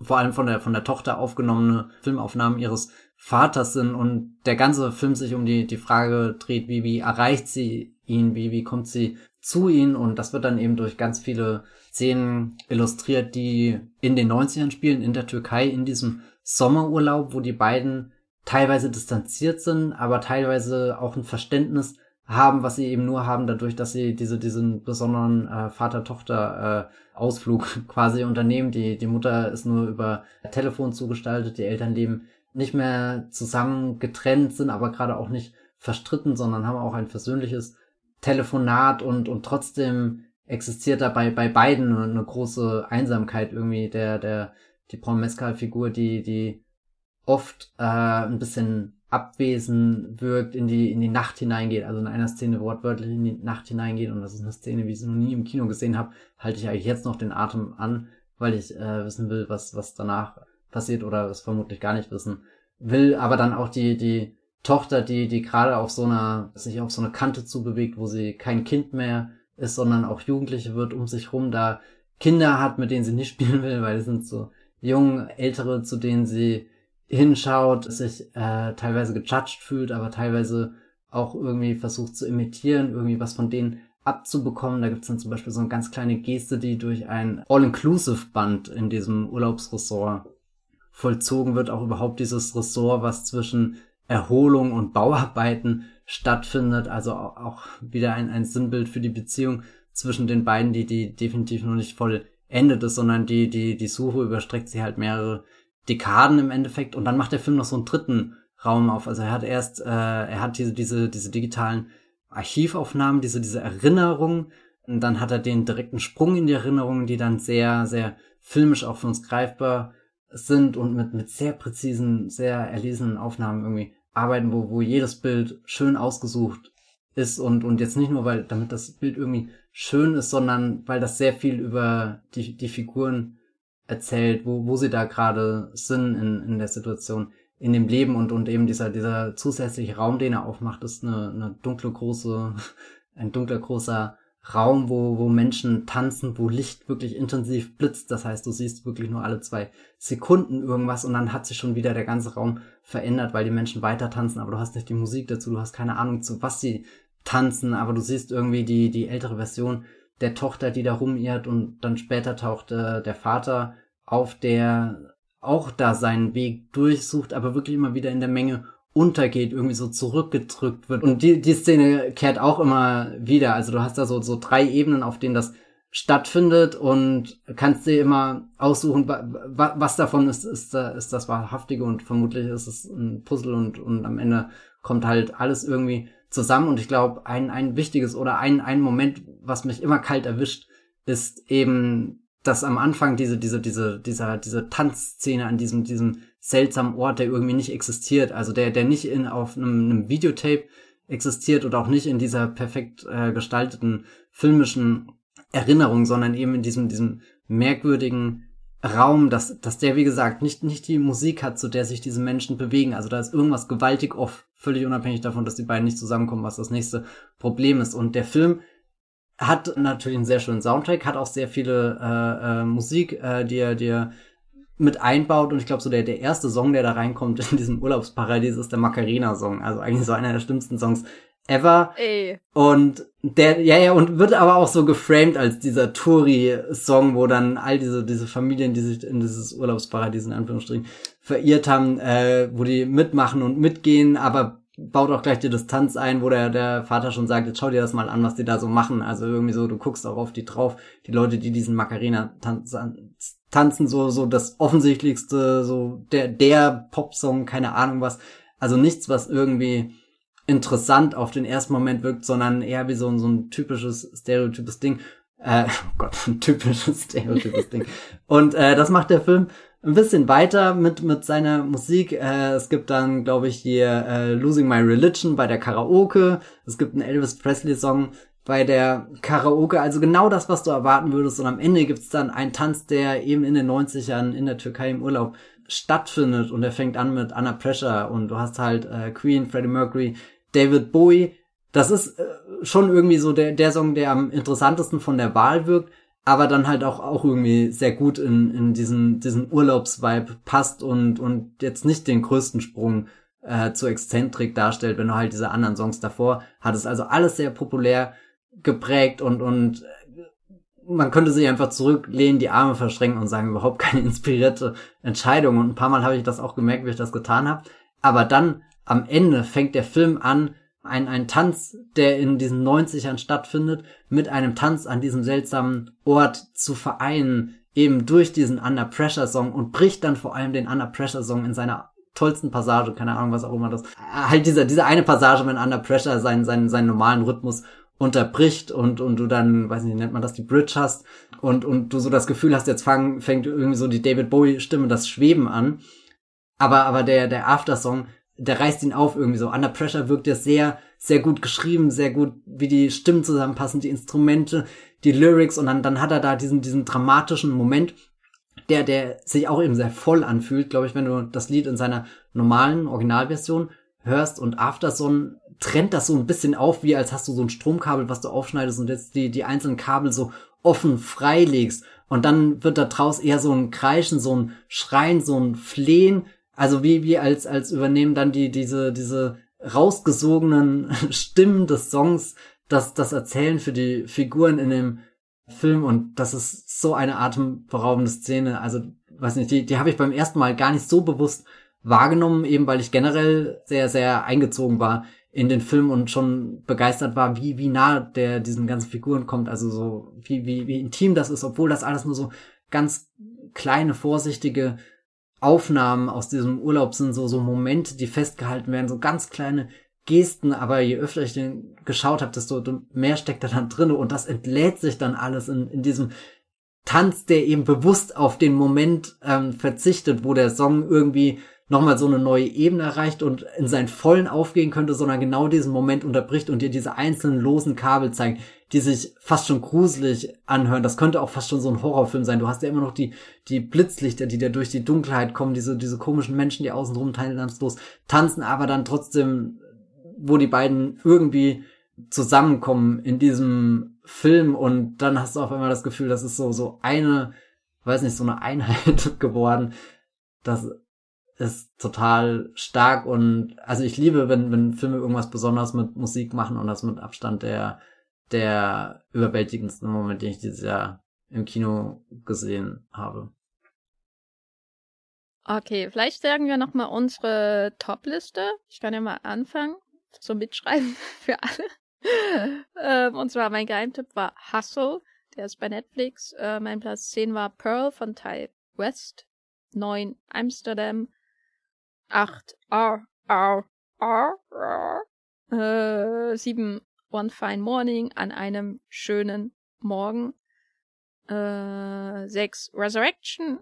vor allem von der, von der Tochter aufgenommene Filmaufnahmen ihres Vaters sind und der ganze Film sich um die, die Frage dreht, wie, wie erreicht sie ihn, wie, wie kommt sie zu ihm und das wird dann eben durch ganz viele Szenen illustriert, die in den 90ern spielen, in der Türkei, in diesem Sommerurlaub, wo die beiden teilweise distanziert sind, aber teilweise auch ein Verständnis haben, was sie eben nur haben, dadurch, dass sie diese, diesen besonderen äh, Vater-Tochter-Ausflug äh, quasi unternehmen. Die, die Mutter ist nur über Telefon zugestaltet, die Eltern leben nicht mehr zusammen getrennt sind, aber gerade auch nicht verstritten, sondern haben auch ein versöhnliches Telefonat und, und trotzdem existiert dabei bei beiden eine, große Einsamkeit irgendwie. Der, der, die Paul Mescal-Figur, die, die oft äh, ein bisschen abwesend wirkt, in die, in die Nacht hineingeht, also in einer Szene wortwörtlich in die Nacht hineingeht und das ist eine Szene, wie ich sie noch nie im Kino gesehen habe, halte ich eigentlich jetzt noch den Atem an, weil ich äh, wissen will, was, was danach passiert oder es vermutlich gar nicht wissen will, aber dann auch die, die Tochter, die, die gerade auf so einer, sich auf so eine Kante zubewegt, wo sie kein Kind mehr ist, sondern auch Jugendliche wird um sich rum, da Kinder hat, mit denen sie nicht spielen will, weil es sind so jung, ältere, zu denen sie hinschaut, sich äh, teilweise gejudged fühlt, aber teilweise auch irgendwie versucht zu imitieren, irgendwie was von denen abzubekommen. Da gibt's dann zum Beispiel so eine ganz kleine Geste, die durch ein All-Inclusive-Band in diesem Urlaubsressort vollzogen wird, auch überhaupt dieses Ressort, was zwischen Erholung und Bauarbeiten stattfindet, also auch wieder ein, ein Sinnbild für die Beziehung zwischen den beiden, die, die definitiv noch nicht voll endet ist, sondern die, die, die Suche überstreckt sich halt mehrere Dekaden im Endeffekt. Und dann macht der Film noch so einen dritten Raum auf. Also er hat erst, äh, er hat diese, diese, diese digitalen Archivaufnahmen, diese, diese Erinnerungen, und dann hat er den direkten Sprung in die Erinnerungen, die dann sehr, sehr filmisch auch für uns greifbar sind und mit, mit sehr präzisen, sehr erlesenen Aufnahmen irgendwie arbeiten, wo, wo jedes Bild schön ausgesucht ist und, und jetzt nicht nur, weil, damit das Bild irgendwie schön ist, sondern weil das sehr viel über die, die Figuren erzählt, wo, wo sie da gerade sind in, in der Situation, in dem Leben und, und eben dieser, dieser zusätzliche Raum, den er aufmacht, ist eine, eine dunkle große, ein dunkler großer Raum, wo, wo Menschen tanzen, wo Licht wirklich intensiv blitzt. Das heißt, du siehst wirklich nur alle zwei Sekunden irgendwas und dann hat sich schon wieder der ganze Raum verändert, weil die Menschen weiter tanzen, aber du hast nicht die Musik dazu, du hast keine Ahnung, zu was sie tanzen, aber du siehst irgendwie die, die ältere Version der Tochter, die da rumirrt und dann später taucht äh, der Vater auf, der auch da seinen Weg durchsucht, aber wirklich immer wieder in der Menge untergeht, irgendwie so zurückgedrückt wird. Und die, die Szene kehrt auch immer wieder. Also du hast da so, so drei Ebenen, auf denen das stattfindet und kannst dir immer aussuchen, was davon ist, ist, ist das Wahrhaftige und vermutlich ist es ein Puzzle und, und am Ende kommt halt alles irgendwie zusammen und ich glaube, ein, ein wichtiges oder ein, ein Moment, was mich immer kalt erwischt, ist eben, dass am Anfang diese, diese, diese, dieser, diese Tanzszene an diesem, diesem seltsamen Ort, der irgendwie nicht existiert, also der, der nicht in, auf einem, einem Videotape existiert oder auch nicht in dieser perfekt äh, gestalteten filmischen Erinnerung, sondern eben in diesem, diesem merkwürdigen Raum, dass, dass der, wie gesagt, nicht, nicht die Musik hat, zu der sich diese Menschen bewegen. Also da ist irgendwas gewaltig off, völlig unabhängig davon, dass die beiden nicht zusammenkommen, was das nächste Problem ist. Und der Film hat natürlich einen sehr schönen Soundtrack, hat auch sehr viele äh, äh, Musik, äh, die er, die mit einbaut. Und ich glaube, so der, der erste Song, der da reinkommt in diesem Urlaubsparadies, ist der Macarena-Song. Also eigentlich so einer der schlimmsten Songs ever. Ey. Und der, ja, ja, und wird aber auch so geframed als dieser Touri-Song, wo dann all diese, diese Familien, die sich in dieses Urlaubsparadies in Anführungsstrichen verirrt haben, äh, wo die mitmachen und mitgehen, aber baut auch gleich die Distanz ein, wo der, der Vater schon sagt, jetzt schau dir das mal an, was die da so machen. Also irgendwie so, du guckst auch auf die drauf, die Leute, die diesen Macarena tanzen, so, so das offensichtlichste, so der, der Popsong, keine Ahnung was. Also nichts, was irgendwie interessant auf den ersten Moment wirkt, sondern eher wie so, so ein typisches, stereotypes Ding. Äh, oh Gott, ein typisches, stereotypes Ding. Und äh, das macht der Film ein bisschen weiter mit, mit seiner Musik. Äh, es gibt dann, glaube ich, hier äh, Losing My Religion bei der Karaoke. Es gibt einen Elvis Presley-Song bei der Karaoke. Also genau das, was du erwarten würdest. Und am Ende gibt's dann einen Tanz, der eben in den 90ern in der Türkei im Urlaub stattfindet. Und er fängt an mit Anna Pressure. Und du hast halt äh, Queen, Freddie Mercury, David Bowie, das ist äh, schon irgendwie so der, der Song, der am interessantesten von der Wahl wirkt, aber dann halt auch, auch irgendwie sehr gut in, in diesen, diesen Urlaubsvibe passt und, und jetzt nicht den größten Sprung äh, zu Exzentrik darstellt, wenn du halt diese anderen Songs davor hattest. Also alles sehr populär geprägt und, und äh, man könnte sich einfach zurücklehnen, die Arme verschränken und sagen, überhaupt keine inspirierte Entscheidung. Und ein paar Mal habe ich das auch gemerkt, wie ich das getan habe. Aber dann am Ende fängt der Film an, ein, ein Tanz, der in diesen 90ern stattfindet, mit einem Tanz an diesem seltsamen Ort zu vereinen, eben durch diesen Under Pressure Song und bricht dann vor allem den Under Pressure Song in seiner tollsten Passage, keine Ahnung, was auch immer das, halt dieser, diese eine Passage, wenn Under Pressure seinen, seinen, seinen normalen Rhythmus unterbricht und, und du dann, weiß nicht, nennt man das, die Bridge hast und, und du so das Gefühl hast, jetzt fang, fängt irgendwie so die David Bowie Stimme, das Schweben an. Aber, aber der, der Aftersong der reißt ihn auf irgendwie so. Under Pressure wirkt ja sehr, sehr gut geschrieben, sehr gut, wie die Stimmen zusammenpassen, die Instrumente, die Lyrics und dann, dann hat er da diesen, diesen dramatischen Moment, der, der sich auch eben sehr voll anfühlt, glaube ich, wenn du das Lied in seiner normalen Originalversion hörst und Afterson trennt das so ein bisschen auf, wie als hast du so ein Stromkabel, was du aufschneidest und jetzt die, die einzelnen Kabel so offen freilegst. Und dann wird da draus eher so ein Kreischen, so ein Schreien, so ein Flehen, also wie, wie als, als übernehmen dann die, diese, diese rausgesogenen Stimmen des Songs das, das Erzählen für die Figuren in dem Film und das ist so eine atemberaubende Szene. Also, weiß nicht, die, die habe ich beim ersten Mal gar nicht so bewusst wahrgenommen, eben weil ich generell sehr, sehr eingezogen war in den Film und schon begeistert war, wie, wie nah der diesen ganzen Figuren kommt, also so, wie, wie, wie intim das ist, obwohl das alles nur so ganz kleine, vorsichtige Aufnahmen aus diesem Urlaub sind so, so Momente, die festgehalten werden, so ganz kleine Gesten, aber je öfter ich den geschaut habe, desto mehr steckt da dann drin und das entlädt sich dann alles in, in diesem Tanz, der eben bewusst auf den Moment ähm, verzichtet, wo der Song irgendwie nochmal so eine neue Ebene erreicht und in seinen vollen aufgehen könnte, sondern genau diesen Moment unterbricht und dir diese einzelnen losen Kabel zeigt, die sich fast schon gruselig anhören. Das könnte auch fast schon so ein Horrorfilm sein. Du hast ja immer noch die, die Blitzlichter, die da durch die Dunkelheit kommen, diese, diese komischen Menschen, die außenrum teilnahmslos tanzen, aber dann trotzdem, wo die beiden irgendwie zusammenkommen in diesem Film und dann hast du auf einmal das Gefühl, das ist so, so eine, weiß nicht, so eine Einheit geworden. Das ist total stark und also ich liebe, wenn, wenn Filme irgendwas besonders mit Musik machen und das mit Abstand der der überwältigendsten Moment, den ich dieses Jahr im Kino gesehen habe. Okay, vielleicht sagen wir nochmal unsere Top-Liste. Ich kann ja mal anfangen zum Mitschreiben für alle. ähm, und zwar mein Geheimtipp war Hustle, der ist bei Netflix. Äh, mein Platz 10 war Pearl von Ty West. 9 Amsterdam. 8 R, R, R, R. Äh, 7 One Fine Morning an einem schönen Morgen. Äh, 6 Resurrection.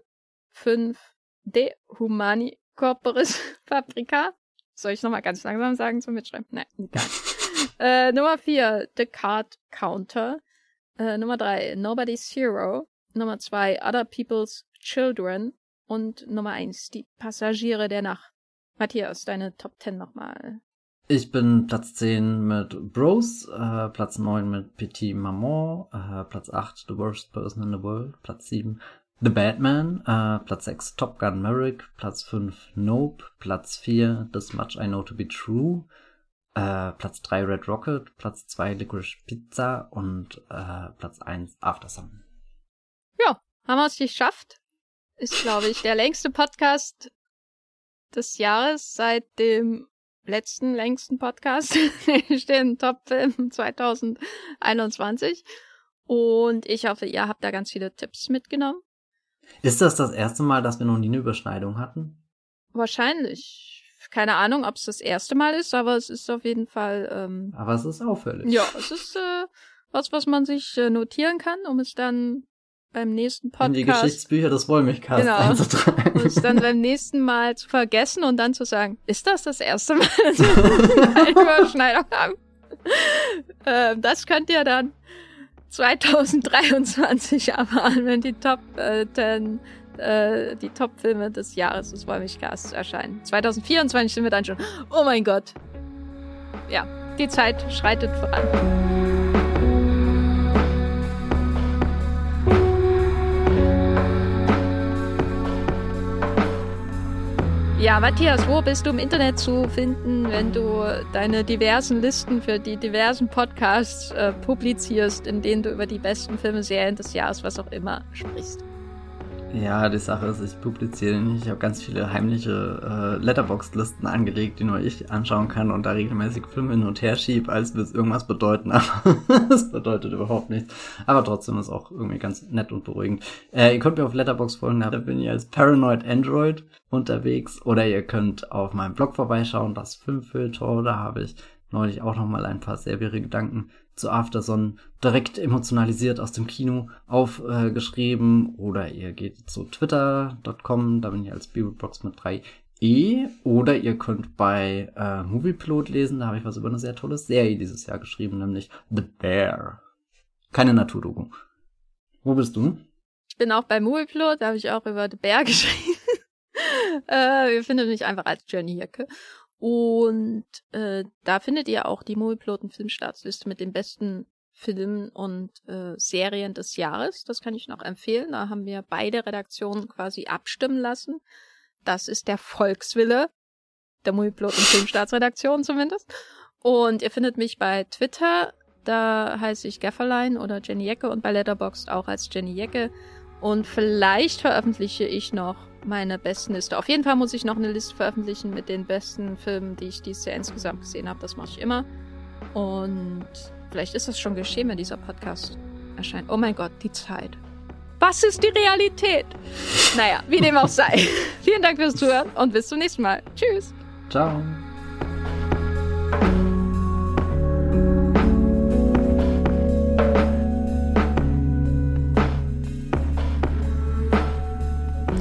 5 De Humani Corporis Fabrica. Soll ich nochmal ganz langsam sagen zum Mitschreiben? Nein, egal. äh, Nummer 4, The Card Counter. Äh, Nummer 3, Nobody's Hero. Nummer 2, Other People's Children. Und Nummer 1, Die Passagiere der Nacht. Matthias, deine Top 10 nochmal. Ich bin Platz 10 mit Bros, äh, Platz 9 mit Petit Maman, äh, Platz 8 The Worst Person in the World, Platz 7 The Batman, äh, Platz 6 Top Gun Maverick, Platz 5 Nope, Platz 4 This Much I Know to Be True, äh, Platz 3 Red Rocket, Platz 2 Licorice Pizza und äh, Platz 1 After Sun. Ja, haben wir es geschafft. Ist, glaube ich, der längste Podcast des Jahres seit dem letzten längsten Podcast, den Top Film 2021. Und ich hoffe, ihr habt da ganz viele Tipps mitgenommen. Ist das das erste Mal, dass wir noch nie eine Überschneidung hatten? Wahrscheinlich. Keine Ahnung, ob es das erste Mal ist, aber es ist auf jeden Fall. Ähm, aber es ist auffällig. Ja, es ist äh, was, was man sich äh, notieren kann, um es dann beim nächsten Podcast. In die Geschichtsbücher des Wollmilchcasts genau, einzutragen. Um es dann beim nächsten Mal zu vergessen und dann zu sagen, ist das das erste Mal, dass wir eine Überschneidung haben? äh, das könnt ihr dann 2023 erfahren, wenn die Top äh, 10, äh, die Top-Filme des Jahres des Wollmilchcasts erscheinen. 2024 sind wir dann schon. Oh mein Gott. Ja, die Zeit schreitet voran. Ja, Matthias, wo bist du im Internet zu finden, wenn du deine diversen Listen für die diversen Podcasts äh, publizierst, in denen du über die besten Filme, Serien des Jahres, was auch immer, sprichst? Ja, die Sache ist, ich publiziere nicht. Ich habe ganz viele heimliche äh, Letterbox-Listen angelegt, die nur ich anschauen kann und da regelmäßig Filme hin und her schiebe, als würde es irgendwas bedeuten. Aber das bedeutet überhaupt nichts. Aber trotzdem ist auch irgendwie ganz nett und beruhigend. Äh, ihr könnt mir auf Letterbox folgen, da bin ich als Paranoid Android unterwegs. Oder ihr könnt auf meinem Blog vorbeischauen, das Filmfilter. Da habe ich neulich auch nochmal ein paar sehr wirre Gedanken zu Afterson direkt emotionalisiert aus dem Kino aufgeschrieben. Äh, oder ihr geht zu twitter.com, da bin ich als Bibelbox mit 3e. Oder ihr könnt bei äh, Moviepilot lesen, da habe ich was über eine sehr tolle Serie dieses Jahr geschrieben, nämlich The Bear. Keine Naturdoku. Wo bist du? Ich bin auch bei Moviepilot, da habe ich auch über The Bear geschrieben. äh, ihr findet mich einfach als Jenny Jacke. Und äh, da findet ihr auch die Moviepiloten Filmstartsliste mit den besten Filmen und äh, Serien des Jahres. Das kann ich noch empfehlen. Da haben wir beide Redaktionen quasi abstimmen lassen. Das ist der Volkswille der Moviepiloten Filmstartsredaktion zumindest. Und ihr findet mich bei Twitter. Da heiße ich Gafferlein oder Jenny Jecke und bei Letterboxd auch als Jenny Jecke. Und vielleicht veröffentliche ich noch meine besten Liste. Auf jeden Fall muss ich noch eine Liste veröffentlichen mit den besten Filmen, die ich dieses Jahr insgesamt gesehen habe. Das mache ich immer. Und vielleicht ist das schon geschehen, wenn dieser Podcast erscheint. Oh mein Gott, die Zeit. Was ist die Realität? Naja, wie dem auch sei. Vielen Dank fürs Zuhören und bis zum nächsten Mal. Tschüss. Ciao.